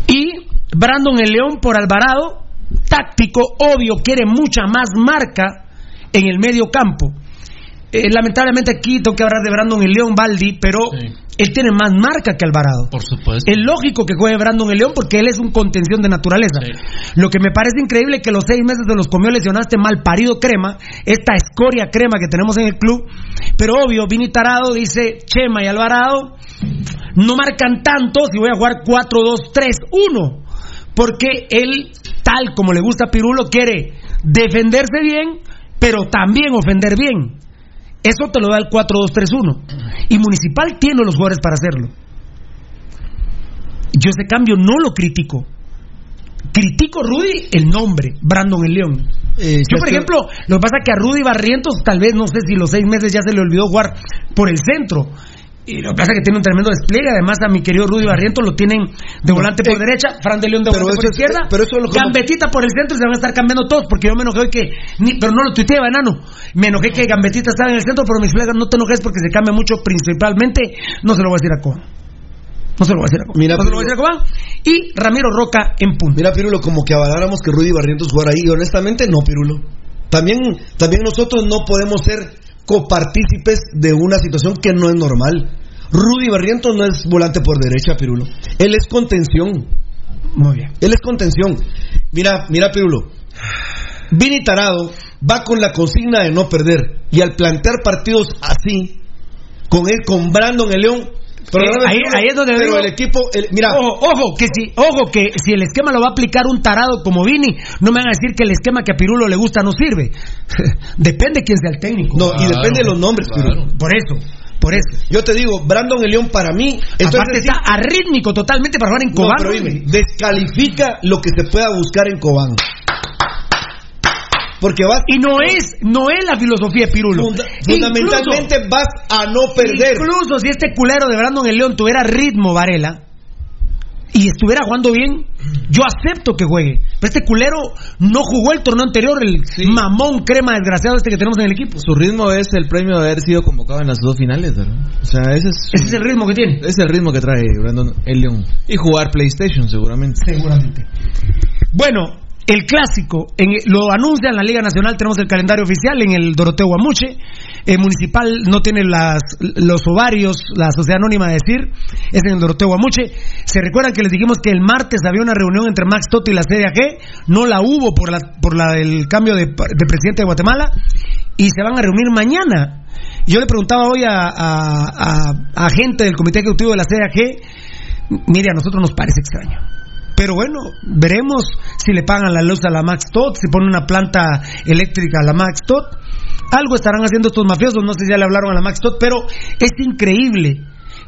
Y Brandon el León por Alvarado. Táctico, obvio, quiere mucha más marca en el medio campo. Eh, lamentablemente aquí tengo que hablar de Brandon el León Baldi, pero él tiene más marca que Alvarado. Por supuesto. Es lógico que juegue Brandon el León porque él es un contención de naturaleza. Lo que me parece increíble es que los seis meses de los comió lesionaste mal parido crema, esta escoria crema que tenemos en el club. Pero obvio, Vini Tarado dice, Chema y Alvarado no marcan tanto si voy a jugar 4-2-3-1. Porque él, tal como le gusta a Pirulo, quiere defenderse bien, pero también ofender bien. Eso te lo da el 4-2-3-1. Y Municipal tiene los jugadores para hacerlo. Yo ese cambio no lo critico. Critico Rudy el nombre, Brandon el León. Yo, por ejemplo, lo que pasa es que a Rudy Barrientos, tal vez, no sé si los seis meses ya se le olvidó jugar por el centro. Y lo que pasa es que tiene un tremendo despliegue. Además, a mi querido Rudy Barrientos lo tienen de volante por derecha, Fran de León de volante por es- izquierda, pero eso es lo que- Gambetita por el centro y se van a estar cambiando todos. Porque yo me enojé hoy que. ni- pero no lo tuiteaba, enano. Me enojé que Gambetita estaba en el centro, pero mis colegas no te enojes porque se cambia mucho. Principalmente, no se lo voy a decir a Coba. No se lo voy a decir a Coba. Mira, no se lo voy a decir a Coba. Y Ramiro Roca en punto. Mira, Pirulo, como que avaláramos que Rudy Barrientos jugara ahí. Y honestamente, no, Pirulo. También, también nosotros no podemos ser copartícipes de una situación que no es normal. Rudy Barrientos no es volante por derecha, Pirulo. Él es contención. Muy bien. Él es contención. Mira, mira, Pirulo. Vini Tarado va con la consigna de no perder. Y al plantear partidos así, con él, con Brandon el León. Ahí, Pirulo, ahí es donde pero digo- el equipo, el- mira, ojo, ojo, que si, ojo, que si el esquema lo va a aplicar un tarado como Vini, no me van a decir que el esquema que a Pirulo le gusta no sirve. Depende quién sea el técnico. No, y depende de los nombres, Pirulo. Por eso, por eso. Yo te digo, Brandon el León para mí. Aparte está arrítmico totalmente para jugar en No, Cobán. pero dime, descalifica lo que se pueda buscar en Cobán. Porque vas. Y no es, no es la filosofía de Pirulo. Funda- fundamentalmente vas a no perder. Incluso si este culero de Brandon el León tuviera ritmo, Varela, y estuviera jugando bien, yo acepto que juegue. Pero este culero no jugó el torneo anterior, el mamón crema desgraciado este que tenemos en el equipo. Su ritmo es el premio de haber sido convocado en las dos finales, ¿verdad? O sea, ese es, Ese es el ritmo que tiene. es el ritmo que trae Brandon el León. Y jugar PlayStation, seguramente. Seguramente. Bueno, el clásico, en, lo anuncia en la Liga Nacional, tenemos el calendario oficial en el Doroteo Guamuche. El municipal no tiene las, los ovarios, la sociedad anónima de decir, es en el Doroteo Guamuche. Se recuerdan que les dijimos que el martes había una reunión entre Max Toto y la CDAG, no la hubo por, la, por la, el cambio de, de presidente de Guatemala, y se van a reunir mañana. Yo le preguntaba hoy a- a gente del comité ejecutivo de la CDAG, mire, a nosotros nos parece extraño. Pero bueno, veremos si le pagan la luz a la Max Tot, si ponen una planta eléctrica a la Max Tot. Algo estarán haciendo estos mafiosos, no sé si ya le hablaron a la Max Tot, pero es increíble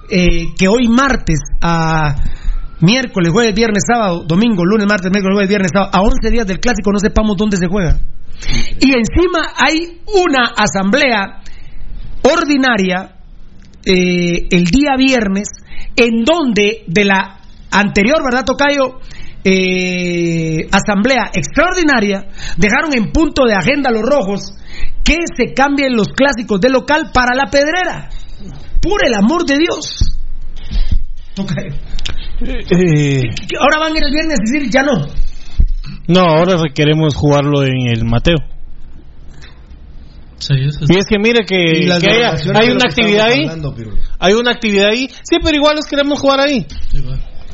eh, que hoy martes a miércoles, jueves, viernes, sábado, domingo, lunes, martes, miércoles, jueves, viernes, sábado, a 11 días del clásico no sepamos dónde se juega. Y encima hay una asamblea ordinaria eh, el día viernes en donde de la anterior, ¿verdad, Tocayo? Eh, asamblea extraordinaria, dejaron en punto de agenda los rojos que se cambien los clásicos de local para la pedrera. Por el amor de Dios. Tocayo. Eh, Ahora van a ir el viernes a decir ya no. no, ahora queremos jugarlo en el Mateo. Y es que mire que, haya- hay una que actividad ahí, hablando, hay una actividad ahí, sí, pero igual los queremos jugar ahí.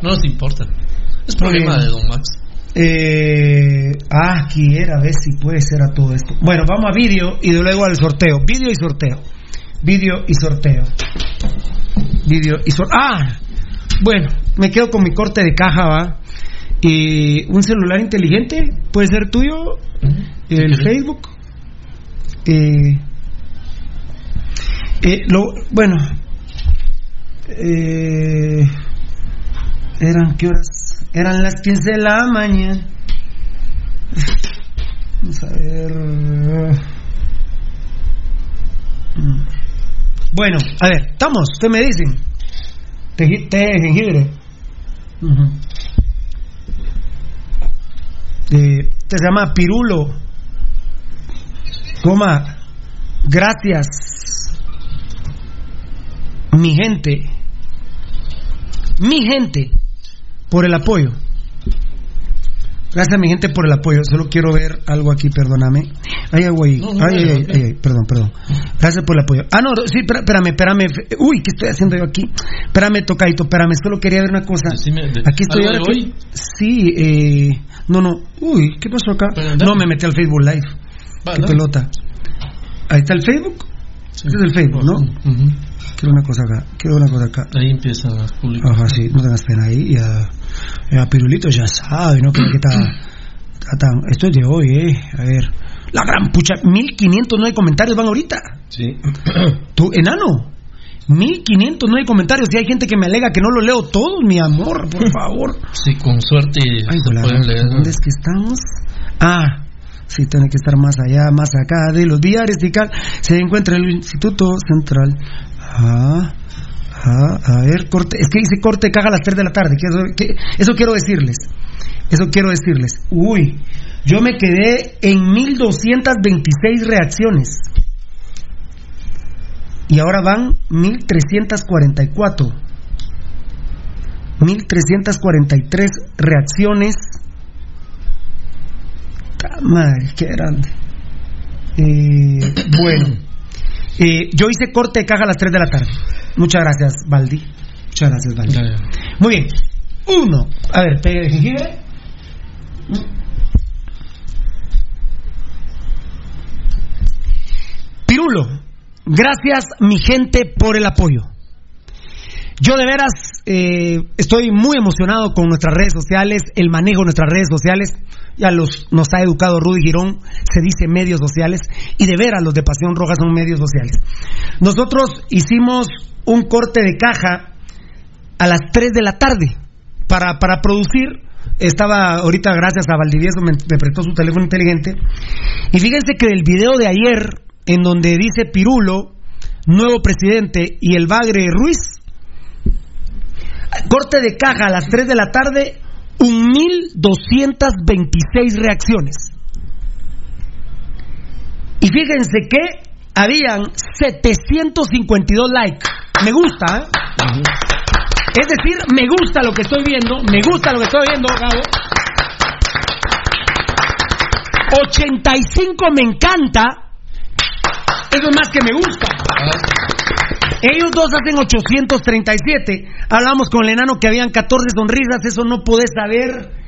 No nos importa. Es problema de Don Max. Eh, ah, aquí era, a ver si puede ser a todo esto. Bueno, vamos a vídeo y de luego al sorteo. Vídeo y sorteo. Vídeo y sorteo. Vídeo y sorteo. Ah, bueno, me quedo con mi corte de caja, va. Y un celular inteligente, puede ser tuyo, el Facebook. Eh, eh, lo, bueno, eh, eran qué horas? Eran las 15 de la mañana. Vamos a ver. Mm. Bueno, a ver, estamos, usted me dicen. Té, té jengibre. Este se llama Pirulo. Coma, gracias, mi gente, mi gente, por el apoyo. Gracias, mi gente, por el apoyo. Solo quiero ver algo aquí, perdóname. Ay, güey. Ay, ay, ay, ay, perdón, perdón. Gracias por el apoyo. Ah, no, sí, espérame, espérame. Uy, ¿qué estoy haciendo yo aquí? Espérame, Tocaito, espérame. Solo quería ver una cosa. Aquí estoy ¿Algo ahora. Sí, eh. No, no. Uy, ¿qué pasó acá? No, me metí al Facebook Live. Qué pelota. Ahí está el Facebook. Este es el Facebook, ¿no? Quiero una cosa acá. Quiero una cosa acá. Ahí empieza a publicar. Ajá, sí, no tengas pena ahí. Ya, ya Pirulito ya sabe, ¿no? Que, que está, está tan- Esto es de hoy, ¿eh? A ver. La gran pucha, 1509 comentarios van ahorita. Sí. Tú, enano. 1509 comentarios. Y hay gente que me alega que no lo leo todos, mi amor, por favor. Sí, con suerte Ay, se hola, pueden leer. ¿Dónde es que estamos? Ah, sí, tiene que estar más allá, más acá de los diarios y cal. Se encuentra el Instituto Central. Ah, a ver, corte. Es que dice corte caga a las 3 de la tarde. Eso, quiero decirles. Eso quiero decirles. Uy, yo me quedé en 1226 reacciones. Y ahora van 1344. 1343 reacciones. Madre, qué grande. Eh, bueno, eh, yo hice corte de caja a las 3 de la tarde. Muchas gracias, Baldi. Muchas gracias, Baldi. Muy bien. Uno. A ver, pegue de jengibre. Pirulo, gracias mi gente por el apoyo. Yo de veras eh, estoy muy emocionado con nuestras redes sociales, el manejo de nuestras redes sociales. Ya los, nos ha educado Rudy Girón, se dice medios sociales, y de veras los de Pasión Roja son medios sociales. Nosotros hicimos un corte de caja a las 3 de la tarde para, para producir. Estaba ahorita, gracias a Valdivieso, me, me prestó su teléfono inteligente. Y fíjense que el video de ayer, en donde dice Pirulo, nuevo presidente, y el Bagre Ruiz, Corte de caja a las 3 de la tarde, 1.226 reacciones. Y fíjense que habían 752 likes. Me gusta, ¿eh? Es decir, me gusta lo que estoy viendo, me gusta lo que estoy viendo, Gabo. 85 me encanta. Eso es más que me gusta. Ellos dos hacen 837. Hablamos con el enano que habían 14 sonrisas. Eso no podés saber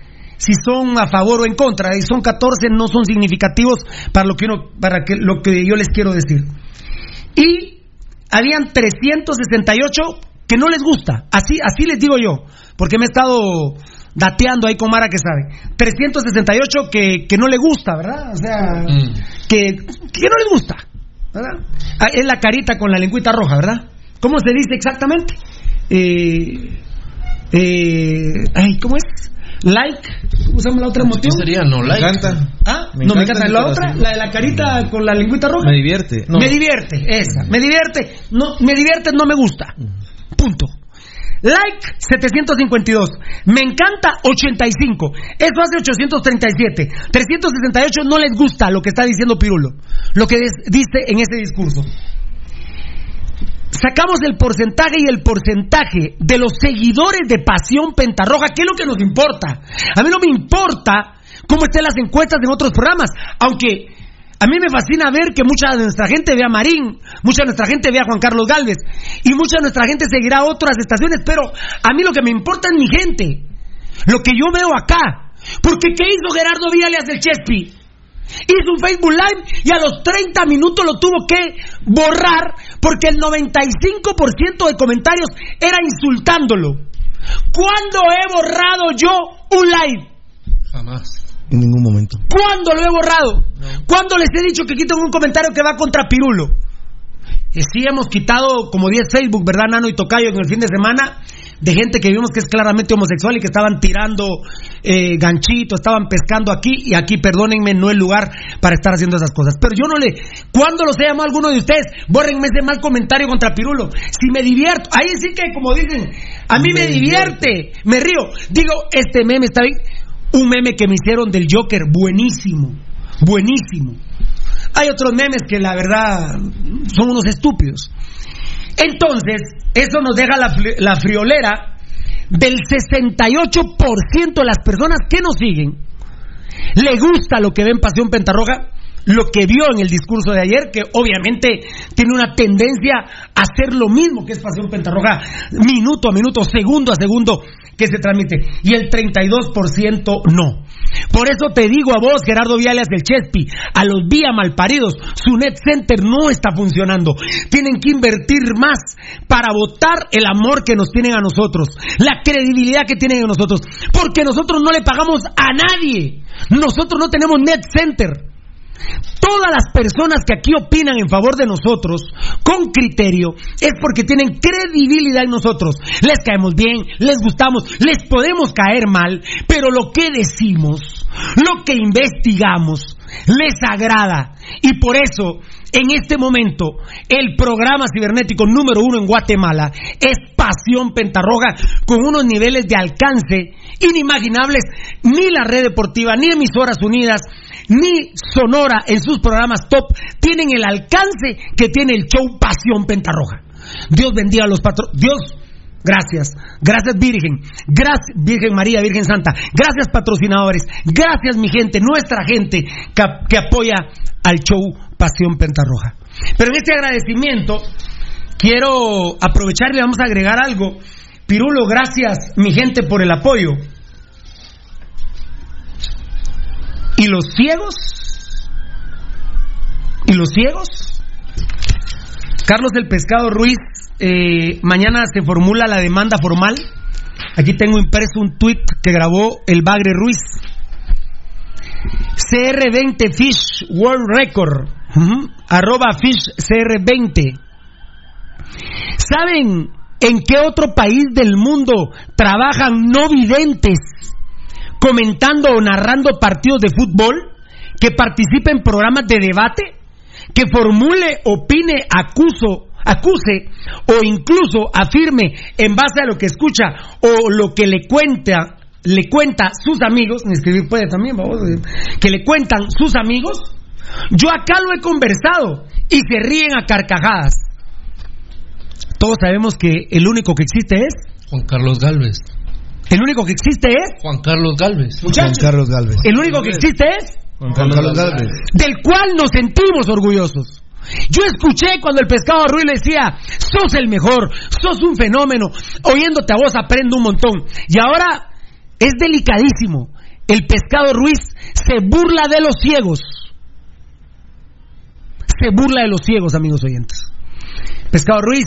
si son a favor o en contra. Y son 14, no son significativos para lo que, uno, para que, lo que yo les quiero decir. Y habían 368 que no les gusta. Así, así les digo yo. Porque me he estado dateando ahí con Mara que sabe. 368 que, que no le gusta, ¿verdad? O sea, que, que no les gusta. ¿verdad? Ah, es la carita con la lengüita roja, ¿verdad? ¿Cómo se dice exactamente? Eh, eh, ay, ¿cómo es? Like, ¿cómo se llama la otra emoción? sería no like? Me encanta. ¿Ah? Me no, me encanta La otra, la de la carita con la lengüita roja. Me divierte. No. Me divierte, esa. Me divierte. No, me divierte, no me gusta. Punto. Like 752. Me encanta 85. Eso hace 837. 368 no les gusta lo que está diciendo Pirulo. Lo que dice en ese discurso. Sacamos el porcentaje y el porcentaje de los seguidores de Pasión Pentarroja, que es lo que nos importa. A mí no me importa cómo estén las encuestas en otros programas, aunque a mí me fascina ver que mucha de nuestra gente ve a Marín, mucha de nuestra gente ve a Juan Carlos Galvez y mucha de nuestra gente seguirá otras estaciones, pero a mí lo que me importa es mi gente, lo que yo veo acá. Porque ¿qué hizo Gerardo Viales del Chespi? Hizo un Facebook Live y a los 30 minutos lo tuvo que borrar porque el 95% de comentarios era insultándolo. ¿Cuándo he borrado yo un live? Jamás. En ningún momento. ¿Cuándo lo he borrado? ¿Cuándo les he dicho que quiten un comentario que va contra Pirulo? Sí hemos quitado como 10 Facebook, ¿verdad, Nano y Tocayo, en el fin de semana? De gente que vimos que es claramente homosexual y que estaban tirando eh, ganchito, estaban pescando aquí y aquí, perdónenme, no es lugar para estar haciendo esas cosas. Pero yo no le... ¿Cuándo los he llamado a alguno de ustedes? Bórrenme ese mal comentario contra Pirulo. Si me divierto, ahí sí que como dicen, a mí me, Me divierte, me río. Digo, este meme está bien. Un meme que me hicieron del Joker, buenísimo, buenísimo. Hay otros memes que la verdad son unos estúpidos. Entonces, eso nos deja la, fri- la friolera del 68% de las personas que nos siguen. Le gusta lo que ve en Pasión Pentarroja, lo que vio en el discurso de ayer, que obviamente tiene una tendencia a hacer lo mismo que es Pasión Pentarroja, minuto a minuto, segundo a segundo que se transmite. Y el 32% no. Por eso te digo a vos, Gerardo Viales del Chespi, a los vía malparidos, su net center no está funcionando. Tienen que invertir más para votar el amor que nos tienen a nosotros, la credibilidad que tienen en nosotros, porque nosotros no le pagamos a nadie. Nosotros no tenemos net center. Todas las personas que aquí opinan en favor de nosotros, con criterio, es porque tienen credibilidad en nosotros. Les caemos bien, les gustamos, les podemos caer mal, pero lo que decimos, lo que investigamos, les agrada. Y por eso, en este momento, el programa cibernético número uno en Guatemala es Pasión Pentarroja, con unos niveles de alcance inimaginables. Ni la red deportiva, ni emisoras unidas, ni Sonora en sus programas top tienen el alcance que tiene el show Pasión Pentarroja. Dios bendiga a los patrones. Dios, gracias. Gracias Virgen. Gracias Virgen María, Virgen Santa. Gracias patrocinadores. Gracias mi gente, nuestra gente que, apoya al show Pasión Pentarroja. Pero en este agradecimiento quiero aprovechar y le vamos a agregar algo. Pirulo, gracias mi gente por el apoyo. ¿Y los ciegos? ¿Y los ciegos? Carlos del Pescado Ruiz, eh, mañana se formula la demanda formal. Aquí tengo impreso un tuit que grabó el Bagre Ruiz. CR20 Fish World Record. Arroba Fish CR20. ¿Saben en qué otro país del mundo trabajan no videntes comentando o narrando partidos de fútbol? ¿Que participe en programas de debate? ¿Que formule, opine, acuso acuse o incluso afirme en base a lo que escucha o lo que le cuenta le cuenta sus amigos, ni escribir puede también, vamos, que le cuentan sus amigos, yo acá lo he conversado y se ríen a carcajadas. Todos sabemos que el único que existe es Juan Carlos Galvez. el único que existe es Juan Carlos Galvez. Juan Carlos Galvez. el único que existe es Juan Carlos Galvez. del cual nos sentimos orgullosos. Yo escuché cuando el pescado Ruiz le decía, sos el mejor, sos un fenómeno, oyéndote a vos aprendo un montón. Y ahora es delicadísimo. El pescado Ruiz se burla de los ciegos. Se burla de los ciegos, amigos oyentes. Pescado Ruiz,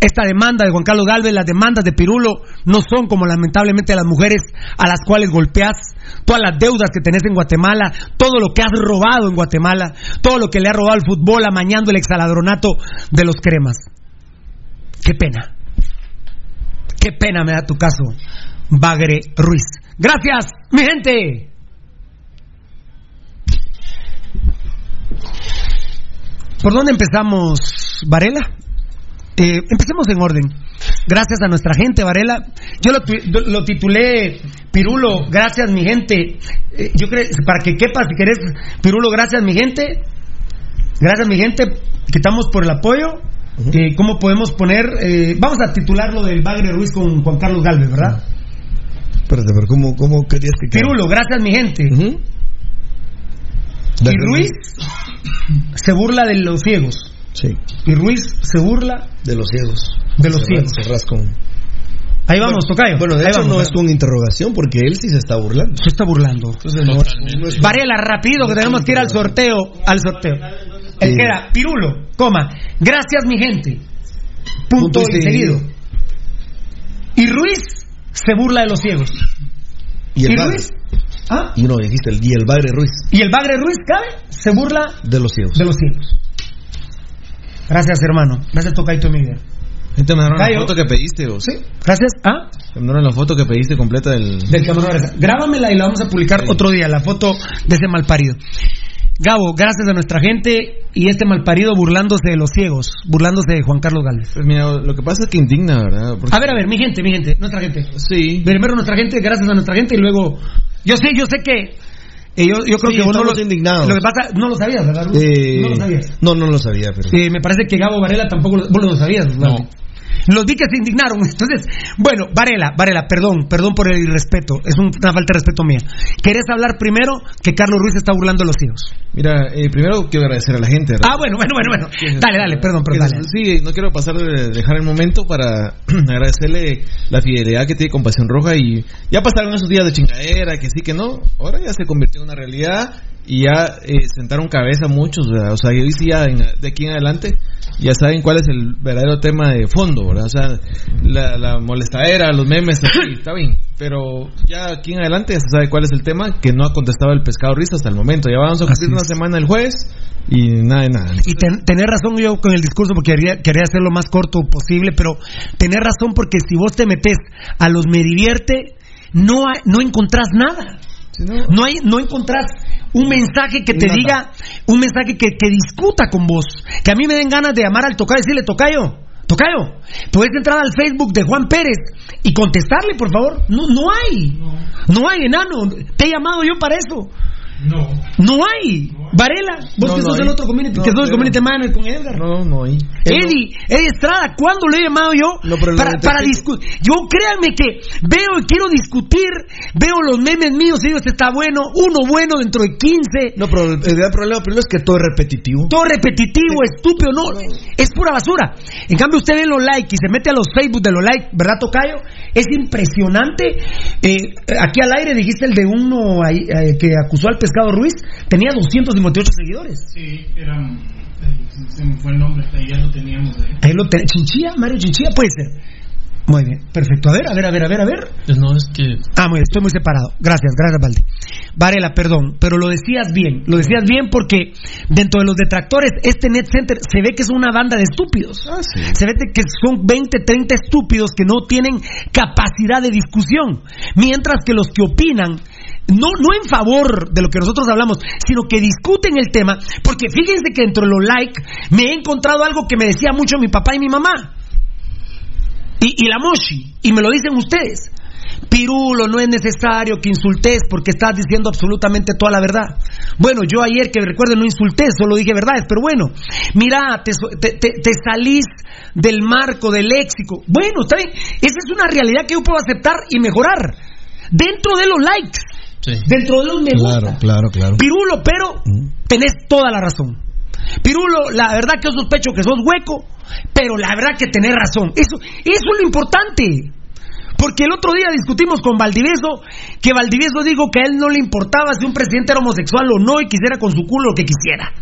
esta demanda de Juan Carlos Galvez, las demandas de Pirulo, no son como lamentablemente las mujeres a las cuales golpeas, todas las deudas que tenés en Guatemala, todo lo que has robado en Guatemala, todo lo que le ha robado el fútbol amañando el exaladronato de los cremas. Qué pena. Qué pena me da tu caso, Bagre Ruiz. Gracias, mi gente. ¿Por dónde empezamos, Varela? Eh, empecemos en orden. Gracias a nuestra gente, Varela. Yo lo, lo titulé Pirulo, gracias mi gente. Eh, yo creo, para que quepa, si querés, Pirulo, gracias mi gente. Gracias mi gente. Quitamos por el apoyo. Eh, ¿Cómo podemos poner? eh, vamos a titularlo del Bagre Ruiz con Juan Carlos Galvez, ¿verdad? Espérate, pero ¿cómo, cómo querías que quede? Pirulo, gracias mi gente. Y Dale, Ruiz se burla de los ciegos. Sí. Y Ruiz se burla De los ciegos. de los ciegos. Ahí vamos, Tocayo. Bueno, de Ahí hecho vamos, no es con interrogación porque él sí se está burlando. Se está burlando. Entonces no es- no es- Varela, rápido, que tenemos que ir al sorteo. Al sorteo. El Sí. que era Pirulo, coma. Gracias, mi gente. Punto, Punto y seguido. Y Ruiz se burla de los ciegos. Y el ¿Y Bagre. Ruiz? ¿Ah? Y no, dijiste, el, y el Bagre Ruiz. Y el Bagre Ruiz, ¿cabe? Se burla De los ciegos. de los ciegos. Gracias, hermano. Gracias, Tocaito Miguel. Me mandaron Cayo. la foto que pediste, o Sí. Gracias. ¿Ah? Me mandaron la foto que pediste completa del. Del. Grábamela y la vamos a publicar otro día, la foto de ese malparido. Gabo, gracias a nuestra gente y este malparido burlándose de los ciegos, burlándose de Juan Carlos Gálvez. Pues mira, lo que pasa es que indigna, ¿verdad? Porque- A ver, a ver, mi gente, mi gente, nuestra gente. Sí. Primero nuestra gente, gracias a nuestra gente y luego... Yo sé, yo sé que... eh, yo, yo creo Sí, que vos no lo, indignados. Lo que pasa, no lo sabías, ¿verdad? Eh, No lo sabías. No, no lo sabía, pero. Eh, me parece que Gabo Varela tampoco lo, vos lo sabías. ¿verdad? Los vi que se indignaron. Entonces, bueno, Varela, Varela, perdón, perdón por el irrespeto. Es un- una falta de respeto mía. ¿Querés hablar primero que Carlos Ruiz está burlando de los hijos? Mira, eh, primero quiero agradecer a la gente. ¿verdad? Ah, bueno, bueno, bueno, bueno. Dale, dale, perdón, perdón. dale. Sí, no quiero pasar de dejar el momento para agradecerle la fidelidad que tiene con Pasión Roja y ya pasaron esos días de chingadera, que sí, que no, ahora ya se convirtió en una realidad y ya eh, sentaron cabeza muchos, ¿verdad? o sea, y hoy sí ya en- de aquí en adelante ya saben cuál es el verdadero tema de fondo, ¿verdad? O sea, la, la molestadera, los memes, así, está bien, pero ya aquí en adelante ya se sabe cuál es el tema que no ha contestado el pescado Riz hasta el momento, ya vamos a cumplir una semana el jueves y nada de nada. Y ten- tener razón yo con el discurso porque quería, quería hacerlo lo más corto posible, pero tener razón porque si vos te metes a los me divierte, no, no encontrás nada. No, hay, no encontrás un mensaje que te diga, un mensaje que, que discuta con vos. Que a mí me den ganas de llamar al tocayo y decirle, tocayo, tocayo, puedes entrar al Facebook de Juan Pérez y contestarle, por favor. No, no hay. No hay, enano. Te he llamado yo para eso. No. No hay. Varela, vos No, que no sos hay. el otro community, No, que sos el community manager con Edgar. No, no hay. Eddie, Eddie Estrada, ¿cuándo lo he llamado yo? No, pero para para discutir. Yo créanme que veo y quiero discutir, veo los memes míos y digo, este está bueno, uno bueno dentro de 15. No, pero el, el gran problema primero es que todo es repetitivo. Todo repetitivo, estúpido, no, es pura basura. En cambio, usted ve los likes y se mete a los Facebook de los likes, ¿verdad, Tocayo? Es impresionante. Eh, aquí al aire dijiste el de uno ahí, eh, que acusó al pescado Ruiz, tenía 258 seguidores. Sí, eran. eh, Se me fue el nombre, hasta ahí ya lo teníamos. ahí. Ahí lo ten- Chinchilla, Mario Chinchilla, puede ser. Muy bien, perfecto. A ver, a ver, a ver, a ver, a ver. Pues no, es que Ah, muy bien, estoy muy separado. Gracias, gracias, Valde. Varela, perdón, pero lo decías bien. Lo decías bien porque dentro de los detractores, este Net Center se ve que es una banda de estúpidos. Se ve que son 20, 30 estúpidos que no tienen capacidad de discusión. Mientras que los que opinan no, no en favor de lo que nosotros hablamos, sino que discuten el tema, porque fíjense que dentro de los likes me he encontrado algo que me decía mucho mi papá y mi mamá. Y, la Moshi, y me lo dicen ustedes. Pirulo, no es necesario que insultes porque estás diciendo absolutamente toda la verdad. Bueno, yo ayer que recuerden no insulté, solo dije verdades, pero bueno, mira, te- te- te salís del marco, del léxico. Bueno, está bien, esa es una realidad que yo puedo aceptar y mejorar. Dentro de los likes, dentro de los me gusta. Claro, claro, claro. Pirulo, pero tenés toda la razón. Pirulo, la verdad que yo sospecho que sos hueco, pero la verdad que tenés razón. Eso, eso es lo importante. Porque el otro día discutimos con Valdivieso, que Valdivieso dijo que a él no le importaba si un presidente era homosexual o no y quisiera con su culo lo que quisiera.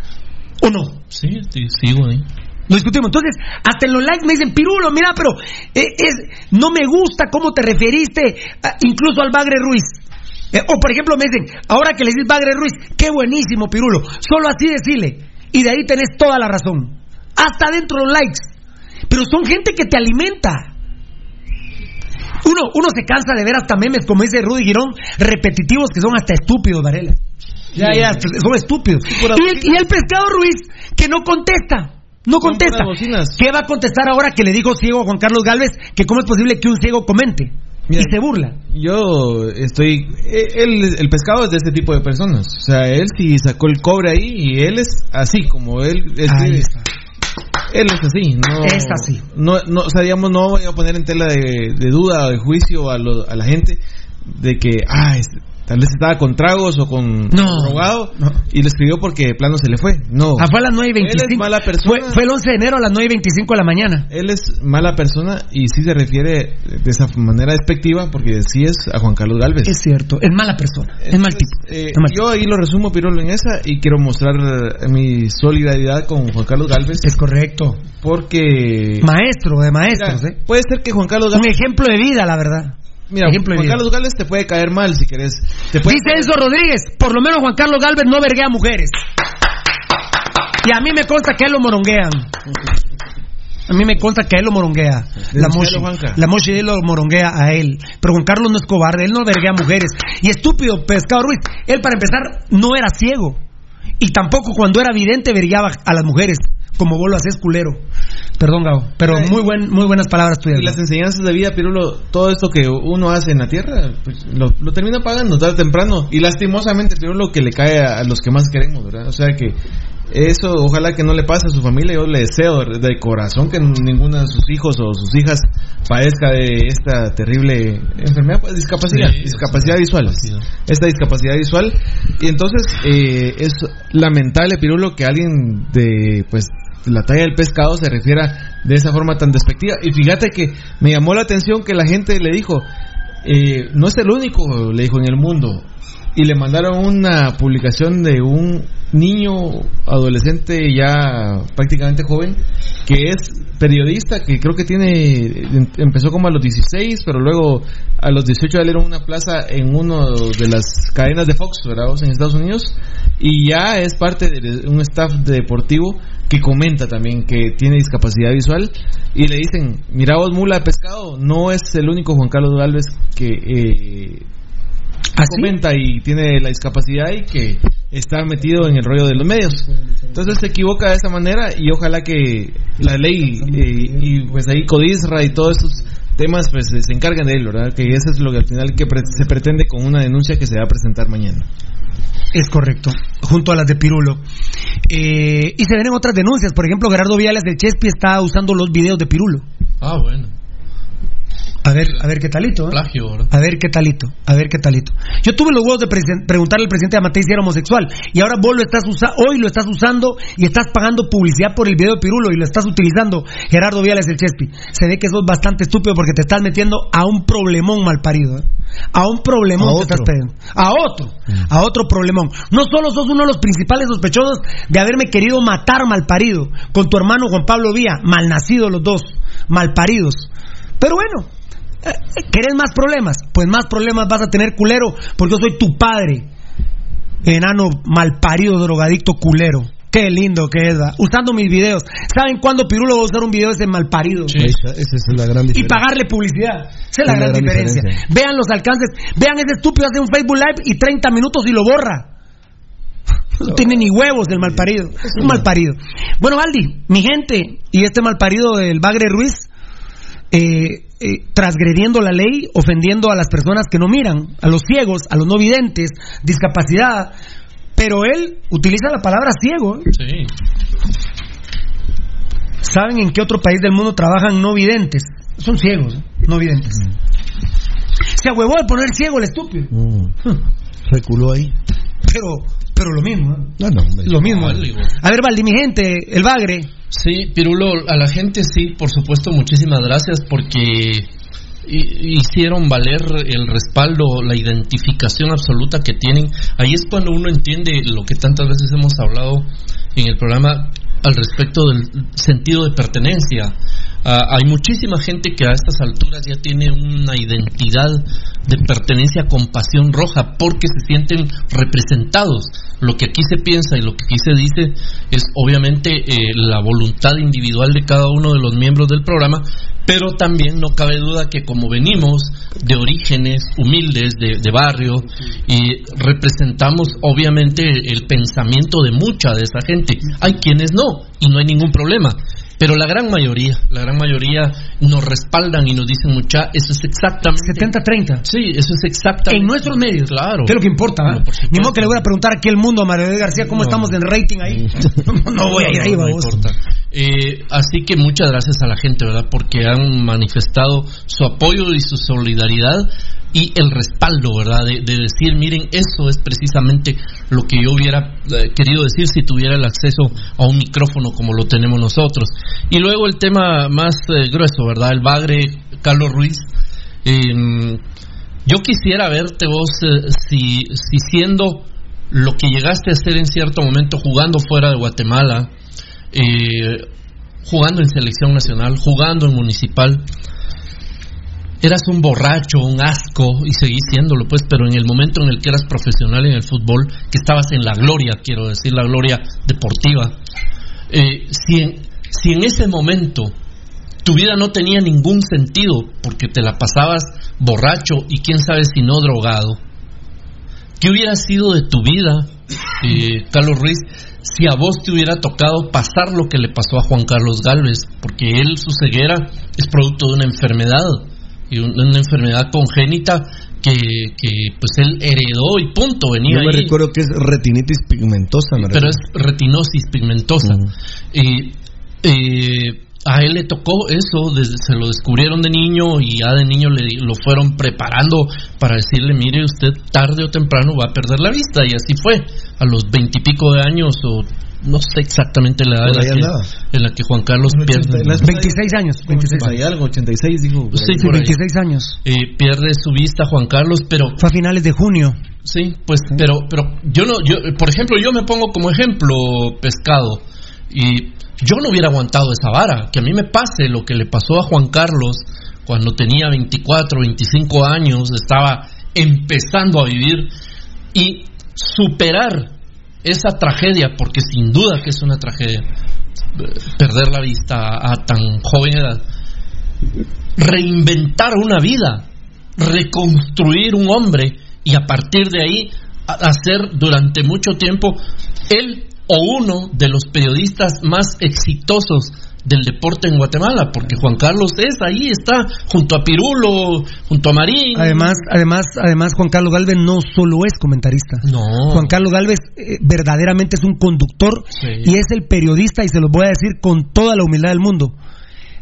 ¿O no? Sí, sí, sigo ahí. Lo discutimos. Entonces, hasta en los likes me dicen, Pirulo, mira, pero eh, es, no me gusta cómo te referiste ah, incluso al Bagre Ruiz. Eh, o por ejemplo me dicen, ahora que le dices Bagre Ruiz, qué buenísimo, Pirulo. Solo así decirle. Y de ahí tenés toda la razón. Hasta dentro de los likes. Pero son gente que te alimenta. Uno, uno se cansa de ver hasta memes, como dice Rudy Girón, repetitivos que son hasta estúpidos, Varela. Ya, ya, son estúpidos. Y el, y el pescado Ruiz, que no contesta. No contesta. ¿Qué va a contestar ahora que le dijo ciego a Juan Carlos Galvez que cómo es posible que un ciego comente? Y se burla. Yo estoy. eh, Él, el pescado es de este tipo de personas. O sea, él sí sacó el cobre ahí y él es así, como él. Ahí está. Él es así, no. Es así. No, no, o sea, digamos, no voy a poner en tela de, de duda o de juicio a, lo- a la gente de que, ah, tal vez estaba con tragos o con drogado y lo escribió porque de plano se le fue. No. Ah, fue a las 9 y Él es 25. mala persona. Fue, fue el 11 de enero a las 9 y 25 de la mañana. Él es mala persona y sí se refiere de esa manera despectiva porque sí es a Juan Carlos Galvez. Es cierto, es mala persona, es mal tipo. Eh, yo ahí lo resumo, Pirolo, en esa y quiero mostrar eh, mi solidaridad con Juan Carlos Galvez. Es correcto. Porque... Maestro de maestros, Mira, ¿eh? Puede ser que Juan Carlos Un Galvez... ejemplo de vida, la verdad. Mira, ejemplo Juan. Carlos Galvez te puede caer mal si querés. Te puede- Dice Enzo Rodríguez, por lo menos Juan Carlos Galvez no verguea mujeres. Y a mí me consta que él lo moronguean. A mí me consta que él lo moronguea. La Moshi. La Moshi él lo moronguea a él. Pero Juan Carlos no es cobarde, él no verguea mujeres. Y estúpido, Pescado Ruiz, él para empezar no era ciego. Y tampoco cuando era vidente vergueaba a las mujeres. Como vos lo haces culero. Perdón, Gabo. Pero muy, buen, muy buenas palabras tuyas. Y las enseñanzas de vida, Pirulo, todo esto que uno hace en la tierra, pues, lo, lo termina pagando tarde o temprano. Y lastimosamente, Pirulo, que le cae a, a los que más queremos, ¿verdad? O sea que eso, ojalá que no le pase a su familia. Yo le deseo de, corazón que ninguno de sus hijos o sus hijas padezca de esta terrible enfermedad, pues, discapacidad, Sí, discapacidad visual. Esta discapacidad visual. Y entonces, eh, es lamentable, Pirulo, que alguien de, pues, la talla del pescado se refiera de esa forma tan despectiva. Y fíjate que me llamó la atención que la gente le dijo, eh, no es el único, le dijo en el mundo. Y le mandaron una publicación de un niño adolescente ya prácticamente joven que es periodista que creo que tiene em- empezó como a los 16 pero luego a los 18 ya le dieron una plaza en uno de las cadenas de Fox ¿verdad? en Estados Unidos y ya es parte de un staff deportivo que comenta también que tiene discapacidad visual y le dicen mira vos mula de pescado no es el único Juan Carlos Galvez que eh, comenta y tiene la discapacidad y que está metido en el rollo de los medios. Entonces se equivoca de esa manera y ojalá que la ley eh, y pues ahí Codisra y todos esos temas pues se encarguen de él, ¿verdad? Que eso es lo que al final que pre- se pretende con una denuncia que se va a presentar mañana. Es correcto, junto a las de Pirulo. Eh, y se ven en otras denuncias. Por ejemplo, Gerardo Viales de Chespi está usando los videos de Pirulo. Ah, bueno. A ver, a ver qué talito. ¿eh? A ver qué talito, a ver qué talito. Yo tuve los huevos de preguntarle al presidente Amatei si era homosexual y ahora vos lo estás usa hoy lo estás usando y estás pagando publicidad por el video de Pirulo y lo estás utilizando Gerardo Viales del Chespi. Se ve que sos bastante estúpido porque te estás metiendo a un problemón mal parido. ¿eh? A un problemón A te estás metiendo. A otro, a otro problemón. No solo sos uno de los principales sospechosos de haberme querido matar mal parido con tu hermano Juan Pablo Vía, mal nacidos los dos, mal paridos. Pero bueno, ¿Querés más problemas? Pues más problemas vas a tener, culero, porque yo soy tu padre. Enano malparido, drogadicto, culero. Qué lindo que es, ¿va? usando mis videos. ¿Saben cuándo Pirulo va a usar un video de ese malparido? Esa, esa es la gran Y diferencia. pagarle publicidad. Esa es la Es gran, gran diferencia. diferencia. Vean los alcances. Vean ese estúpido hace un Facebook Live y 30 minutos y lo borra. No tiene ni huevos del malparido. Es un malparido. Bueno, Aldi, mi gente y este malparido del Bagre Ruiz, eh, eh, transgrediendo la ley, ofendiendo a las personas que no miran, a los ciegos, a los no videntes, discapacidad. Pero él utiliza la palabra ciego. ¿eh? Sí. ¿Saben en qué otro país del mundo trabajan no videntes? Son ciegos, ¿eh? no videntes. Se ahuevó de poner ciego el estúpido. Mm. Reculó ahí. Pero, pero lo mismo. ¿eh? No, no. Lo mismo. A ver, Valdi, mi gente, el bagre. Sí, Pirulo, a la gente sí, por supuesto, muchísimas gracias porque hi- hicieron valer el respaldo, la identificación absoluta que tienen. Ahí es cuando uno entiende lo que tantas veces hemos hablado en el programa al respecto del sentido de pertenencia. Ah, hay muchísima gente que a estas alturas ya tiene una identidad de pertenencia con pasión roja porque se sienten representados. Lo que aquí se piensa y lo que aquí se dice es obviamente eh, la voluntad individual de cada uno de los miembros del programa, pero también no cabe duda que como venimos de orígenes humildes, de, de barrio, y representamos obviamente el pensamiento de mucha de esa gente. Hay quienes no, y no hay ningún problema. Pero la gran mayoría, la gran mayoría nos respaldan y nos dicen mucha, eso es exactamente 70-30. Sí, eso es exactamente En nuestros medios. Claro. ¿Qué es lo que importa? ¿eh? Ni modo que le voy a preguntar aquí al mundo a de García cómo No. estamos en rating ahí. No, no voy a ir ahí, vamos. importa. Eh, así que muchas gracias a la gente, ¿verdad? Porque han manifestado su apoyo y su solidaridad y el respaldo, ¿verdad? De, de decir, miren, eso es precisamente lo que yo hubiera eh, querido decir si tuviera el acceso a un micrófono como lo tenemos nosotros. Y luego el tema más eh, grueso, ¿verdad? El bagre Carlos Ruiz. Eh, yo quisiera verte vos eh, si, si siendo lo que llegaste a ser en cierto momento jugando fuera de Guatemala, jugando en selección nacional, jugando en municipal, eras un borracho, un asco, y seguís siéndolo, pues, pero en el momento en el que eras profesional en el fútbol, que estabas en la gloria, quiero decir, la gloria deportiva, eh, si, en, si en ese momento tu vida no tenía ningún sentido porque te la pasabas borracho y quién sabe si no drogado, ¿qué hubiera sido de tu vida, eh, Carlos Ruiz, si a vos te hubiera tocado pasar lo que le pasó a Juan Carlos Galvez? Porque él, su ceguera, es producto de una enfermedad, y un- una enfermedad congénita que, que pues él heredó y punto, venía Yo me ahí recuerdo que es retinitis pigmentosa. me pero recuerdo. es retinosis pigmentosa. Y eh, a él le tocó eso, desde- se lo descubrieron de niño y ya de niño le, lo fueron preparando para decirle, mire, usted tarde o temprano va a perder la vista. Y así fue, a los veintipico de años o no sé exactamente la edad en la, que, en la que Juan Carlos pierde. 26 años. 26 Hay algo, 86, dijo. Sí, Sí, por ahí. 26 años. Eh, pierde su vista Juan Carlos, pero Fue a finales de junio. Sí, pues, pero, pero yo no, yo, por ejemplo, yo me pongo como ejemplo pescado y yo no hubiera aguantado esa vara, que a mí me pase lo que le pasó a Juan Carlos cuando tenía 24, 25 años, estaba empezando a vivir y superar esa tragedia, porque sin duda que es una tragedia, perder la vista a tan joven edad, reinventar una vida, reconstruir un hombre y a partir de ahí hacer durante mucho tiempo él o uno de los periodistas más exitosos del deporte en Guatemala, porque Juan Carlos es ahí, está junto a Pirulo, junto a Marín. Además, además, además Juan Carlos Galvez no solo es comentarista. No. Juan Carlos Galvez eh, verdaderamente es un conductor Sí. y es el periodista y se los voy a decir con toda la humildad del mundo.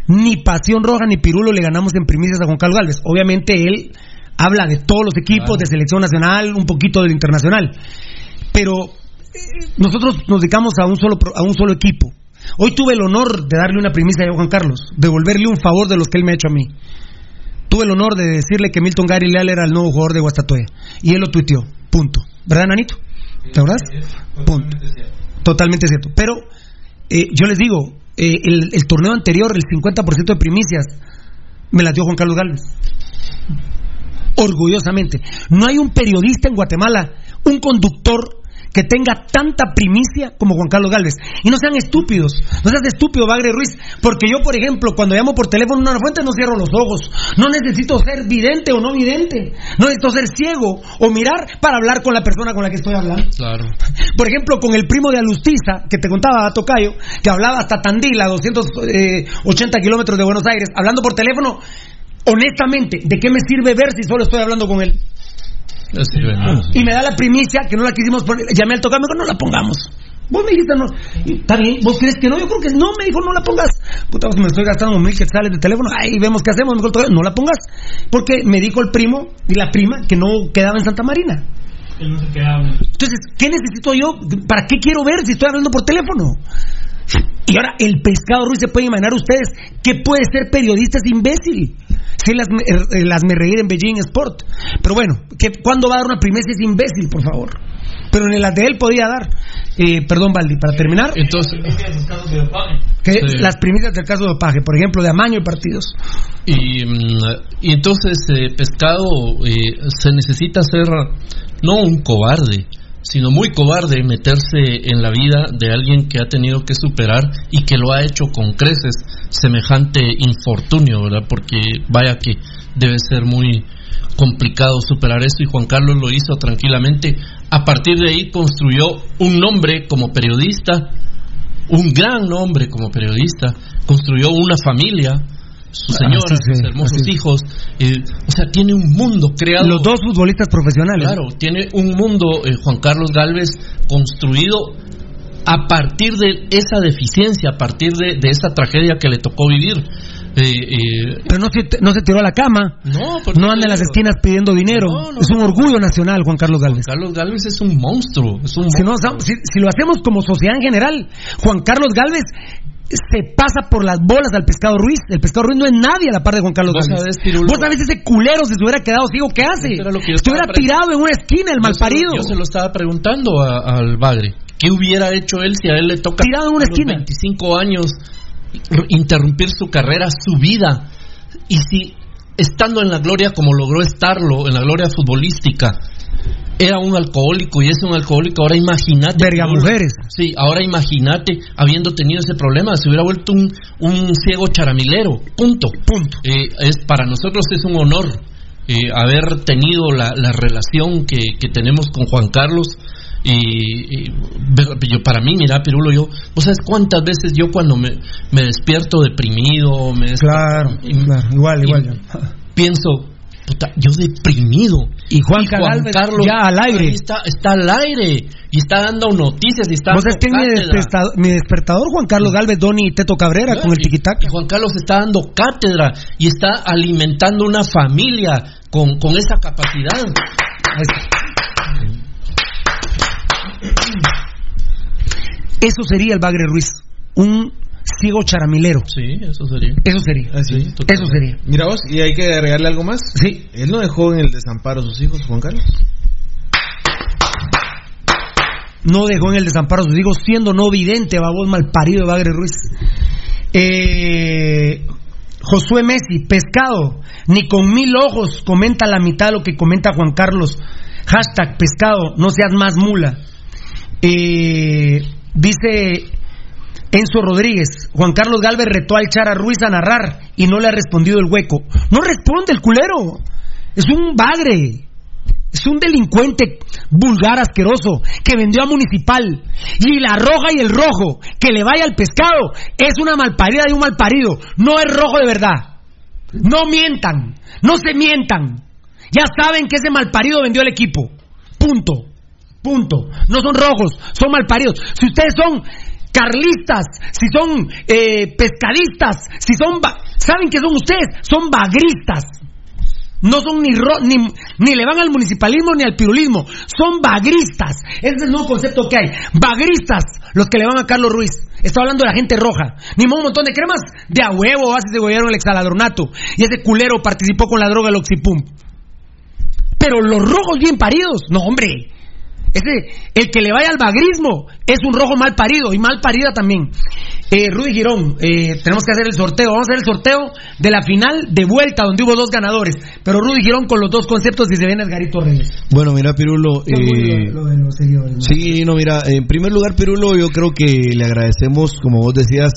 Ni Pasión Roja ni Pirulo le ganamos en primicias a Juan Carlos Galvez. Obviamente él habla de todos los equipos, de selección nacional, un poquito del internacional. Pero eh, nosotros nos dedicamos a un solo a un solo equipo. Hoy tuve el honor de darle una primicia a Juan Carlos, devolverle un favor de los que él me ha hecho a mí. Tuve el honor de decirle que Milton Gary Leal era el nuevo jugador de Guastatoya. Y él lo tuiteó. Punto. ¿Verdad, Nanito? ¿Te acuerdas? Punto. Totalmente cierto. Pero eh, yo les digo, eh, el, el torneo anterior, el 50% de primicias, me las dio Juan Carlos Galvez. Orgullosamente. No hay un periodista en Guatemala, un conductor que tenga tanta primicia como Juan Carlos Galvez. Y no sean estúpidos, no seas estúpido, Bagre Ruiz, porque yo, por ejemplo, cuando llamo por teléfono a una fuente no cierro los ojos. No necesito ser vidente o no vidente. No necesito ser ciego o mirar para hablar con la persona con la que estoy hablando. Claro. Por ejemplo, con el primo de Alustiza, que te contaba Tocayo, que hablaba hasta Tandil, a 280 kilómetros de Buenos Aires, hablando por teléfono, honestamente, ¿de qué me sirve ver si solo estoy hablando con él? No sirve nada. Y me da la primicia que no la quisimos poner. Llamé al tocar, me dijo, no la pongamos. Vos me dijiste, no. Está bien, vos crees que no, yo creo que no, me dijo, no la pongas. Puta, vos me estoy gastando mil quetzales de teléfono, ahí vemos qué hacemos, me dijo no la pongas. Porque me dijo el primo y la prima que no quedaba en Santa Marina. Entonces, ¿qué necesito yo? ¿Para qué quiero ver si estoy hablando por teléfono? Y ahora, el pescado Ruiz se puede imaginar ustedes que puede ser periodista es imbécil. Si las, eh, las me reír en Beijing Sport. Pero bueno, que ¿cuándo va a dar una primicia es imbécil, por favor? Pero en las de él podía dar. Eh, perdón, Valdi, para terminar. Entonces, que Sí. las primicias del caso de dopaje, por ejemplo, de amaño y partidos. Y, mm, y entonces, eh, pescado, eh, se necesita ser no un cobarde, sino muy cobarde meterse en la vida de alguien que ha tenido que superar y que lo ha hecho con creces semejante infortunio, ¿verdad? Porque vaya que debe ser muy complicado superar esto y Juan Carlos lo hizo tranquilamente. A partir de ahí construyó un nombre como periodista, un gran nombre como periodista, construyó una familia, su Ah, señora, sí, sí, sus hermosos hijos, eh, o sea, tiene un mundo creado. Los dos futbolistas profesionales. Claro, tiene un mundo, eh, Juan Carlos Galvez, construido a partir de esa deficiencia, a partir de, de esa tragedia que le tocó vivir. Eh, eh, Pero no se, no se tiró a la cama. No, no anda en las esquinas pidiendo dinero. Es un orgullo nacional, Juan Carlos Galvez. Carlos Galvez es un monstruo. Es un Si, no, si, si lo hacemos como sociedad en general, Juan Carlos Galvez se pasa por las bolas al pescado Ruiz. El pescado Ruiz no es nadie a la par de Juan Carlos Galvez. Vos sabés ese culero si se hubiera quedado ciego, ¿qué hace? Eso era lo que yo Estuviera estaba pre- tirado en una esquina, el se malparido. Yo se lo estaba preguntando a- al Bagre. ¿Qué hubiera hecho él si a él le toca Tirado en una a los esquina. 25 años interrumpir su carrera, su vida? Y si estando en la gloria como logró estarlo, en la gloria futbolística, era un alcohólico y es un alcohólico, ahora imagínate. Verga mujeres. Sí, ahora imagínate habiendo tenido ese problema, se hubiera vuelto un, un ciego charamilero. Punto. Punto. Eh, es, para nosotros es un honor eh, haber tenido la, la relación que, que tenemos con Juan Carlos. Y, yo, para mí, mira, Pirulo, yo, ¿vos sabes cuántas veces yo cuando me, me despierto deprimido, me despierto- Claro, y- claro, igual, y igual. yo. pienso, puta, yo deprimido. Y Juan Galvez ya al aire. está, está al aire y está dando noticias y está ¿Vos quién es mi despertador, mi despertador? Juan Carlos Galvez, Doni y Teto Cabrera con el tiquitac. y Juan Carlos está dando cátedra y está alimentando una familia con, con esa capacidad. Eso sería el Bagre Ruiz. Un ciego charamilero. Sí, eso sería. Eso sería. Eso sería. Mira vos, y hay que agregarle algo más. Sí. Él no dejó en el desamparo a sus hijos, Juan Carlos. no dejó en el desamparo a sus hijos, siendo no vidente, babón malparido de Bagre Ruiz. Eh, Josué Messi, pescado, ni con mil ojos comenta la mitad de lo que comenta Juan Carlos. Hashtag pescado, no seas más mula. Eh, dice Enzo Rodríguez, Juan Carlos Galvez retó al Chara Ruiz a narrar y no le ha respondido el hueco. No responde el culero. Es un bagre. Es un delincuente vulgar, asqueroso, que vendió a Municipal. Y la roja y el rojo, que le vaya al pescado, es una malparida de un malparido. No es rojo de verdad. No mientan. No se mientan. Ya saben que ese malparido vendió el equipo. Punto. Punto. No son rojos, son malparidos. Si ustedes son carlistas, si son eh, pescadistas, si son... ¿Saben qué son ustedes? Son bagristas. No son ni, ni ni le van al municipalismo ni al pirulismo. Son bagristas. Ese es el nuevo concepto que hay. Bagristas, los que le van a Carlos Ruiz. Está hablando de la gente roja. Ni modo un montón de cremas. De a huevo, bases de gobierno el exaladronato. Y ese culero participó con la droga del Oxipum. Pero los rojos bien paridos, no hombre. Ese, el que le vaya al bagrismo es un rojo mal parido y mal parida también. Eh, Rudy Girón, eh, tenemos que hacer el sorteo. Vamos a hacer el sorteo de la final de vuelta donde hubo dos ganadores. Pero Rudy Girón con los dos conceptos y se viene Edgarito Reyes. Bueno, mira, Pirulo. eh, Lo de los seguidores, ¿no? Sí, no, mira, en primer lugar, Pirulo, yo creo que le agradecemos, como vos decías,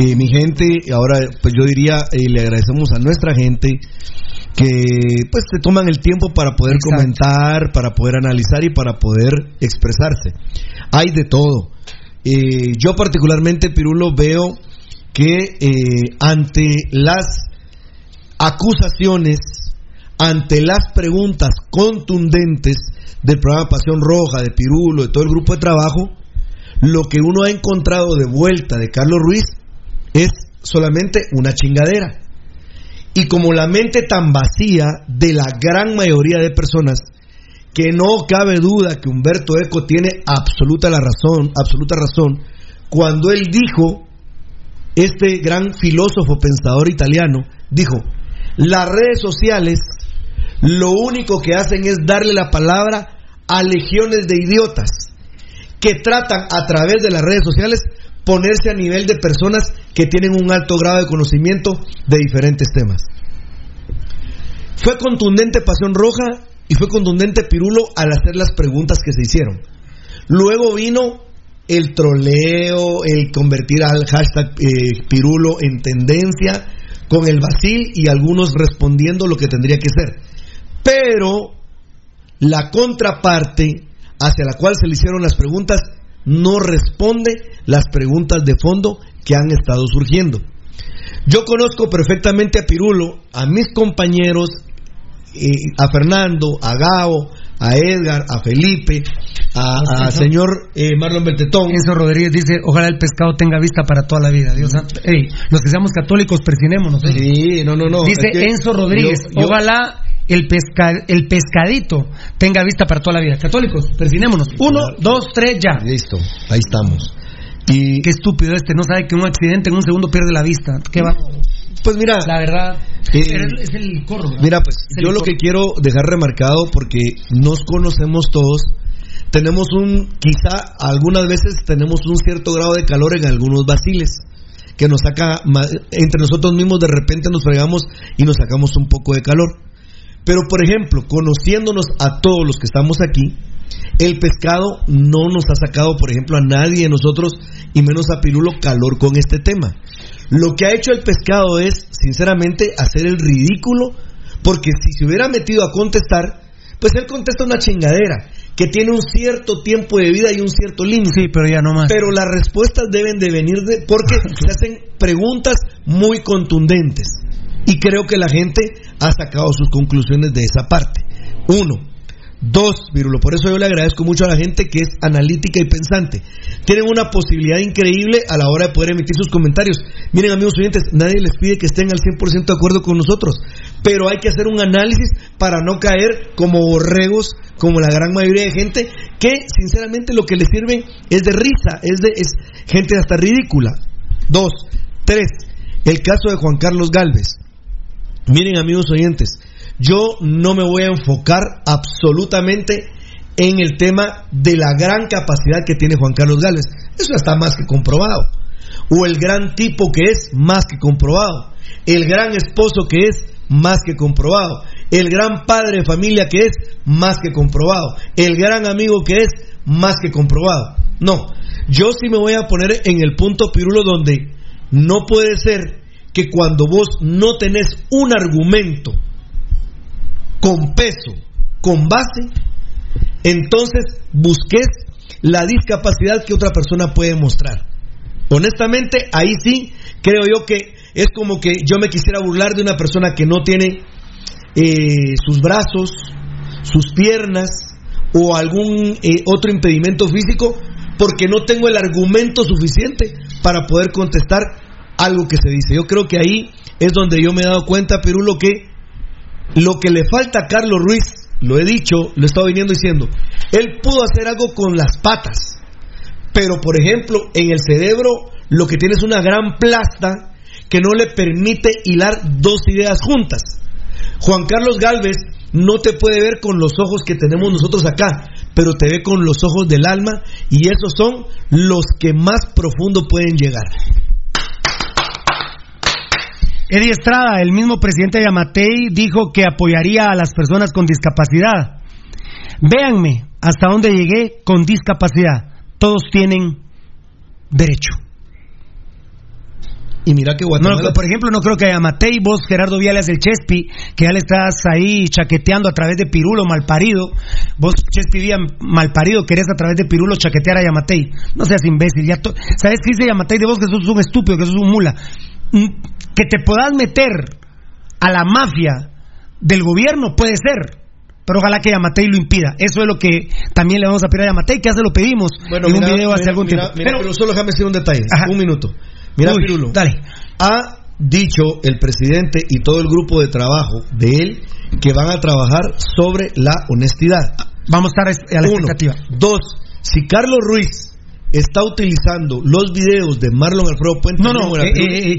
eh, mi gente, ahora pues yo diría, eh, le agradecemos a nuestra gente que pues se toman el tiempo para poder comentar, para poder analizar y para poder expresarse. Hay de todo. Eh, yo particularmente, Pirulo, veo que eh, ante las acusaciones, ante las preguntas contundentes del programa Pasión Roja, de Pirulo, de todo el grupo de trabajo, lo que uno ha encontrado de vuelta de Carlos Ruiz es solamente una chingadera. Y como la mente tan vacía de la gran mayoría de personas, que no cabe duda que Humberto Eco tiene absoluta la razón, absoluta razón, cuando él dijo, este gran filósofo pensador italiano, dijo, las redes sociales lo único que hacen es darle la palabra a legiones de idiotas que tratan a través de las redes sociales ponerse a nivel de personas que tienen un alto grado de conocimiento de diferentes temas. Fue contundente Pasión Roja y fue contundente Pirulo al hacer las preguntas que se hicieron. Luego vino el troleo, el convertir al hashtag eh, Pirulo en tendencia, con el vacil y algunos respondiendo lo que tendría que ser. Pero la contraparte hacia la cual se le hicieron las preguntas no responde las preguntas de fondo que han estado surgiendo. Yo conozco perfectamente a Pirulo, a mis compañeros, eh, a Fernando, a Gao, a Edgar, a Felipe, a, a señor eh, Marlon Beltetón. Enzo Rodríguez dice, ojalá el pescado tenga vista para toda la vida. Dios santo. Los que seamos católicos, persinémonos. ¿eh? Sí, no, no, no. Dice es que Enzo Rodríguez, yo- yo- ojalá el, pesca, el pescadito tenga vista para toda la vida. Católicos, persinémonos. Uno, dos, tres, ya. Listo, ahí estamos. Y Qué estúpido este, no sabe que un accidente en un segundo pierde la vista. ¿Qué va? Pues mira, La verdad, Eh, es el corro. ¿verdad? Mira, pues yo lo que quiero dejar remarcado, porque nos conocemos todos, tenemos un, quizá algunas veces tenemos un cierto grado de calor en algunos vaciles, que nos saca, entre nosotros mismos de repente nos fregamos y nos sacamos un poco de calor. Pero, por ejemplo, conociéndonos a todos los que estamos aquí, el pescado no nos ha sacado, por ejemplo, a nadie de nosotros, y menos a Pirulo, calor con este tema. Lo que ha hecho el pescado es, sinceramente, hacer el ridículo, porque si se hubiera metido a contestar, pues él contesta una chingadera, que tiene un cierto tiempo de vida y un cierto límite. Sí, pero ya no más. Pero las respuestas deben de venir de, porque se hacen preguntas muy contundentes. Y creo que la gente ha sacado sus conclusiones de esa parte. Uno. Dos, Virulo, por eso yo le agradezco mucho a la gente que es analítica y pensante. Tienen una posibilidad increíble a la hora de poder emitir sus comentarios. Miren, amigos oyentes, nadie les pide que estén al 100% de acuerdo con nosotros, pero hay que hacer un análisis para no caer como borregos, como la gran mayoría de gente, que sinceramente lo que les sirve es de risa, es de es gente hasta ridícula. Dos, tres, el caso de Juan Carlos Galvez. Miren, amigos oyentes, yo no me voy a enfocar absolutamente en el tema de la gran capacidad que tiene Juan Carlos Galvez. Eso está más que comprobado. O el gran tipo que es, más que comprobado. El gran esposo que es, más que comprobado. El gran padre de familia que es, más que comprobado. El gran amigo que es, más que comprobado. No, yo sí me voy a poner en el punto pirulo donde no puede ser que cuando vos no tenés un argumento con peso, con base, entonces busques la discapacidad que otra persona puede mostrar. Honestamente, ahí sí creo yo que es como que yo me quisiera burlar de una persona que no tiene eh, sus brazos, sus piernas o algún eh, otro impedimento físico porque no tengo el argumento suficiente para poder contestar algo que se dice. Yo creo que ahí es donde yo me he dado cuenta, Perú, lo que, lo que le falta a Carlos Ruiz, lo he dicho, lo he estado viniendo diciendo, él pudo hacer algo con las patas, pero por ejemplo, en el cerebro lo que tiene es una gran plasta que no le permite hilar dos ideas juntas. Juan Carlos Galvez no te puede ver con los ojos que tenemos nosotros acá, pero te ve con los ojos del alma y esos son los que más profundo pueden llegar. Eddie Estrada, el mismo presidente de Yamatei, dijo que apoyaría a las personas con discapacidad. Véanme hasta dónde llegué con discapacidad. Todos tienen derecho. Y mira que Guatemala... No, por ejemplo, no creo que a Yamatei, vos, Gerardo Viales del Chespi, que ya le estás ahí chaqueteando a través de Pirulo malparido, vos, Chespi Vía malparido, querés a través de Pirulo chaquetear a Yamatei. No seas imbécil. Ya to- ¿Sabes qué dice Yamatei de vos? Que sos un estúpido, que sos un mula. Que te puedas meter a la mafia del gobierno puede ser. Pero ojalá que Yamatei lo impida. Eso es lo que también le vamos a pedir a Yamatei, que ya se lo pedimos Bueno, en mira, un video hace mira, algún mira, tiempo. pero solo déjame decir un detalle, un minuto. Mira, Uy, Pirulo, dale. ha dicho el presidente y todo el grupo de trabajo de él que van a trabajar sobre la honestidad. Vamos a estar a la Uno. expectativa. Dos, si Carlos Ruiz está utilizando los videos de Marlon Alfredo Puente No, no, eh, eh, eh.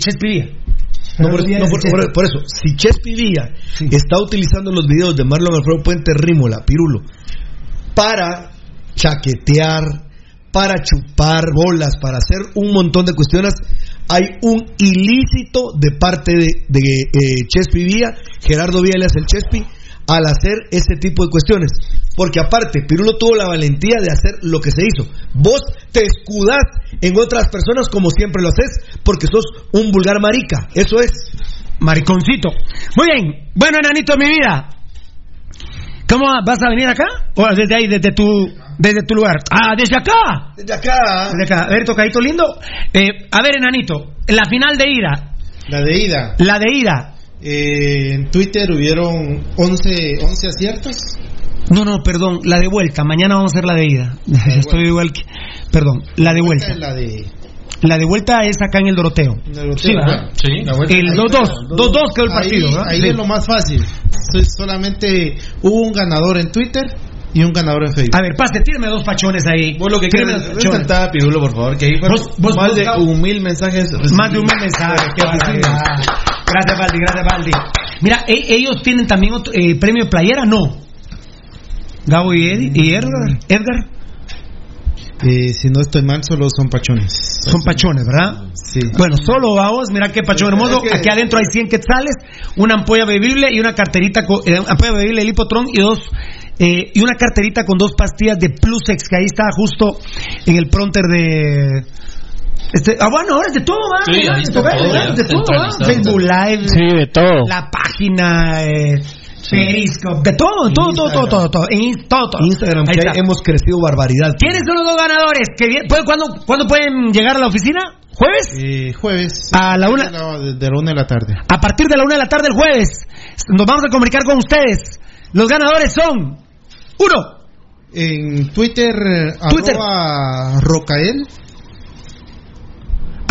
No, por, no, por- por- por eso, si Chespi Villa está utilizando los videos de Marlon Alfredo Puente Rímola, Pirulo, para chaquetear, para chupar bolas, para hacer un montón de cuestiones, hay un ilícito de parte de, de, eh, Chespi Villa, Gerardo Villa alias el Chespi, al hacer ese tipo de cuestiones. Porque aparte, Pirulo tuvo la valentía de hacer lo que se hizo. Vos te escudás en otras personas como siempre lo haces, porque sos un vulgar marica. Eso es. Mariconcito. Muy bien. Bueno, enanito mi vida. ¿Cómo vas a venir acá? ¿O desde ahí, desde tu, desde tu lugar? Ah, desde acá. Desde acá. Desde acá. A ver, tocadito lindo. Eh, a ver, enanito. La final de ida. La de ida. La de ida. Eh, en Twitter hubieron 11, 11 aciertos. No, no, perdón. La de vuelta. Mañana vamos a hacer la de ida. Estoy igual que. Perdón. La de vuelta. La de. La de vuelta es acá en el Doroteo. Doroteo, Sí, ¿verdad? Sí. La vuelta- El ahí 2-2. está. 2-2 quedó el Ahí- partido, ¿verdad? Ahí Sí. es lo más fácil. So- Solamente hubo un ganador en Twitter y un ganador en Facebook. A ver, pase, tírame dos pachones ahí. Vos lo que quieres a Pirulo, por favor, que ahí Vos- vos- más vos, de Gabo. un mil mensajes. Más de un mil mensajes. Gracias, Valdi, gracias, Valdi. Mira, e- ellos tienen también otro, eh, premio de playera, no. Gabo y, Eddie, y Edgar. Edgar. Eh, si no estoy mal, solo son pachones. Son pachones, ¿verdad? Sí. Bueno, solo vamos, mira qué pachón hermoso. Aquí adentro hay 100 quetzales, una ampolla bebible y una carterita, con, eh, ampolla bebible Lipotron y dos. eh, y una carterita con dos pastillas de Plusex que ahí está justo en el pronter de. Este, ah, bueno, ahora es de todo, ¿va? Sí, de todo, de. Facebook Live, Sí, de todo. la página, eh, Periscope, de todo, todo, todo, todo, todo, todo, en todo, todo. Instagram, que hemos crecido barbaridad. ¿Quiénes son los dos ganadores? Que bien- ¿pueden- ¿Cuándo, ¿Cuándo pueden llegar a la oficina? ¿Jueves? Eh, jueves. A la una- De la, de la una de la tarde. A partir de la una de la tarde el jueves nos vamos a comunicar con ustedes. Los ganadores son uno, En Twitter, Twitter. arroba Rocael.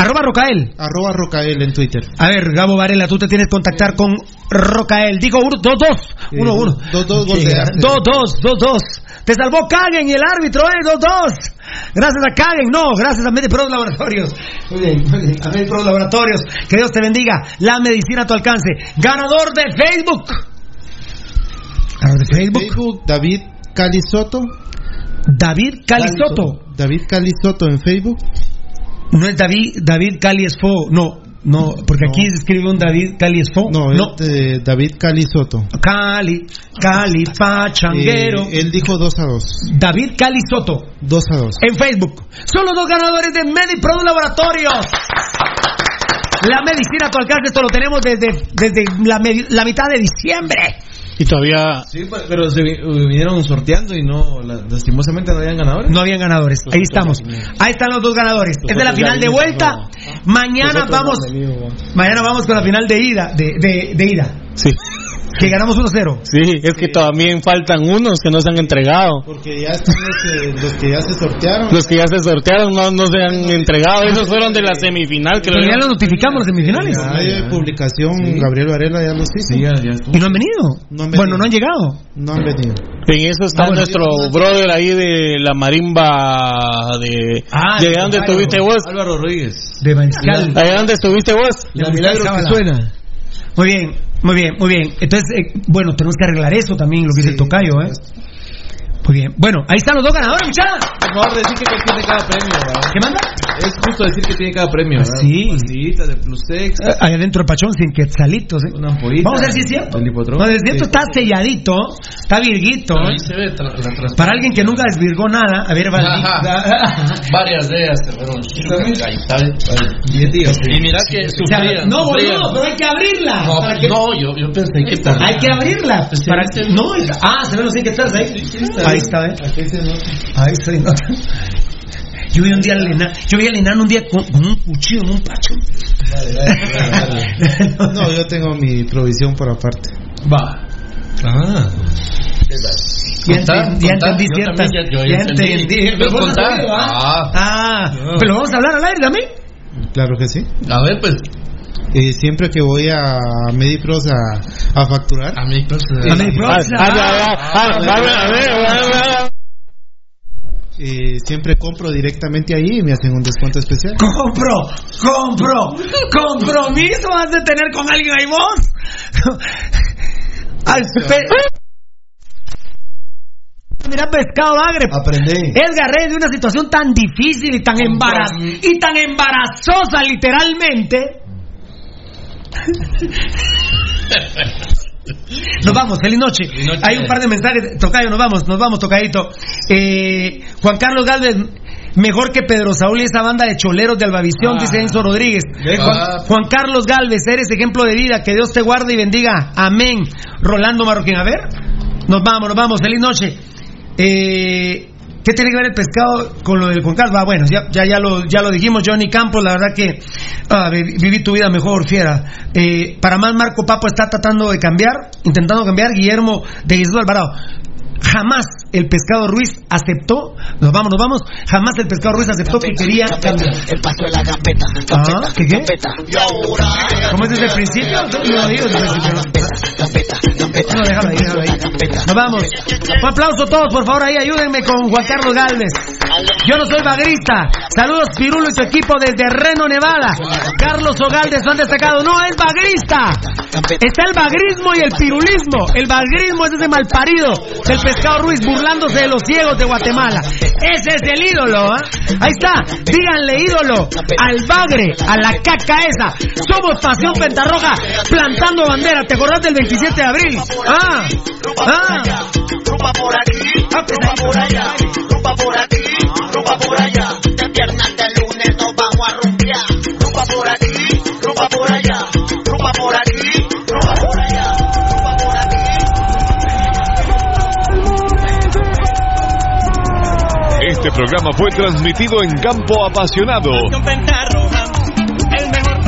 Arroba Rocael. Arroba Rocael en Twitter. A ver, Gabo Varela, tú te tienes que contactar con Rocael. Digo uno, dos, dos. Uno, Eh, uno. dos, dos, gol de arte. Dos, dos, dos, dos. Te salvó Kagen y el árbitro, eh, dos, dos. Gracias a Kagen, no, gracias a MediPro Laboratorios. Muy bien, muy bien. A MediPro Laboratorios. Que Dios te bendiga. La medicina a tu alcance. Ganador de Facebook. Ganador de Facebook. Facebook, David Calisoto. David Calisoto. David Calisoto en Facebook. No es David, David Cali Esfo, no, no, porque aquí se escribe un David Cali Esfo. No, no. es de David Calisoto. Cali, Cali, Pachanguero. Eh, él dijo 2 a 2. David Cali Soto 2 a 2. en Facebook. Son los dos ganadores de MediPro Laboratorios. La medicina a tu alcance, esto lo tenemos desde, desde la mitad de diciembre. Y todavía Sí, pues, pero se vi- vinieron sorteando y no, la- lastimosamente no habían ganadores. No habían ganadores. Ahí estamos. Ahí están los dos ganadores. Es de la final de vuelta. Mañana vamos. Mañana vamos con la final de ida. De, de, de ida. Sí. Que ganamos 1-0. Sí, es que también faltan unos que no se han entregado. Porque ya están los, eh, los que ya se sortearon. Los que ya se sortearon no, no se han entregado. Esos fueron de la semifinal, creo Pero ya los notificamos los semifinales. Ya hay publicación, Gabriel Varela ya los hizo. Sí, ya, ya estuvo. ¿Y no han venido? No han Bueno, no han llegado. No han venido. En eso está Ah, bueno. nuestro brother ahí de la marimba de... Ah, ¿De de estuviste vos? Álvaro Rodríguez. De Mariscal. ¿Allá dónde estuviste vos? La milagro que suena. Muy bien, muy bien, muy bien. Entonces, eh, bueno, tenemos que arreglar eso también, lo que dice el tocayo, ¿eh? Muy bien. Bueno, ahí están los dos ganadores, muchachos. Por favor, decir que tiene cada premio, ¿verdad? ¿Qué manda? Es justo decir que tiene cada premio, ¿verdad? Sí. Pastillitas de Plusex. Eh, Ahí adentro el pachón sin quetzalitos. ¿eh? Una ampollita. Vamos a ver si es cierto. ver si es cierto. Está selladito, está virguito. Ahí se ve tra- la. Para alguien que nunca desvirgó nada, a ver. Varias de ellas se fueron. Bien, tío. Y mira que sea, sufrían. no, boludo, pero hay que abrirla. No, para que- no, yo, yo pensé que Hay que abrirla. Para sí, sí. no, ah, se ven los estás ahí. Ahí está, ¿eh? Ahí está. ¿no? Yo vi un día al enano, yo vi al enano un día con, con un cuchillo en un pacho. No, yo tengo mi provisión por aparte. Va. Ah. Ya, Contá, enten- ya entendí ya- entendí. entendí. Pero no ¿va? Ah. Ah, pero vamos a hablar al aire también. Claro que sí. A ver, pues. Eh, siempre que voy a Medipros a, a facturar, A pues. A eh, siempre compro directamente ahí y me hacen un descuento especial. Compro, compro, compromiso vas a tener con alguien ahí vos. Al pe- Mira, pescado bagre. Aprende. Edgar Reyes de una situación tan difícil y tan embaraz y tan embarazosa literalmente. Nos vamos, feliz noche. noche. Hay un par de mensajes. Tocayo, nos vamos, nos vamos, tocadito. Eh, Juan Carlos Galvez, mejor que Pedro Saúl y esa banda de choleros de Albavisión, Ah. dice Enzo Rodríguez. Deja. Juan, Juan Carlos Galvez, eres ejemplo de vida. Que Dios te guarde y bendiga. Amén. Rolando Marroquín, a ver. Nos vamos, nos vamos. Feliz noche. Eh, ¿Qué tiene que ver el pescado con lo del Carlos? Ah, bueno, ya, ya, ya, lo, ya lo dijimos, Johnny Campos, la verdad que ah, vi- viví tu vida mejor, fiera. Eh, para más, Marco Papo está tratando de cambiar, intentando cambiar, Guillermo de Jesús Alvarado. Jamás el pescado Ruiz aceptó, nos vamos, nos vamos, jamás el pescado Ruiz aceptó que quería cambiar. El paso de la gambeta. Ah, ¿qué qué? ¿Cómo es desde el principio? No digo desde el principio. No, déjalo ahí, déjalo ahí. Nos vamos. Un aplauso a todos, por favor, ahí ayúdenme con Juan Carlos Galvez. Yo no soy bagrista. Saludos, Pirulo y su equipo desde Reno, Nevada. Carlos Ogaldes han destacado. No, es bagrista. Está el bagrismo y el pirulismo. El bagrismo es ese malparido del pescado Ruiz burlándose de los ciegos de Guatemala. Ese es el ídolo, ¿ah? Ahí está. Díganle ídolo al bagre, a la caca esa. Somos Pasión Pentarroja plantando bandera. ¿Te acordás del 27 de abril? Ah, ah. Rumba por aquí, rumba por allá, rumba por aquí, rumba por allá. De viernes de lunes nos vamos a rumbear. Rumba por aquí, rumba por allá, rumba por aquí, rumba por allá, rumba por aquí. Este programa fue transmitido en Campo Apasionado.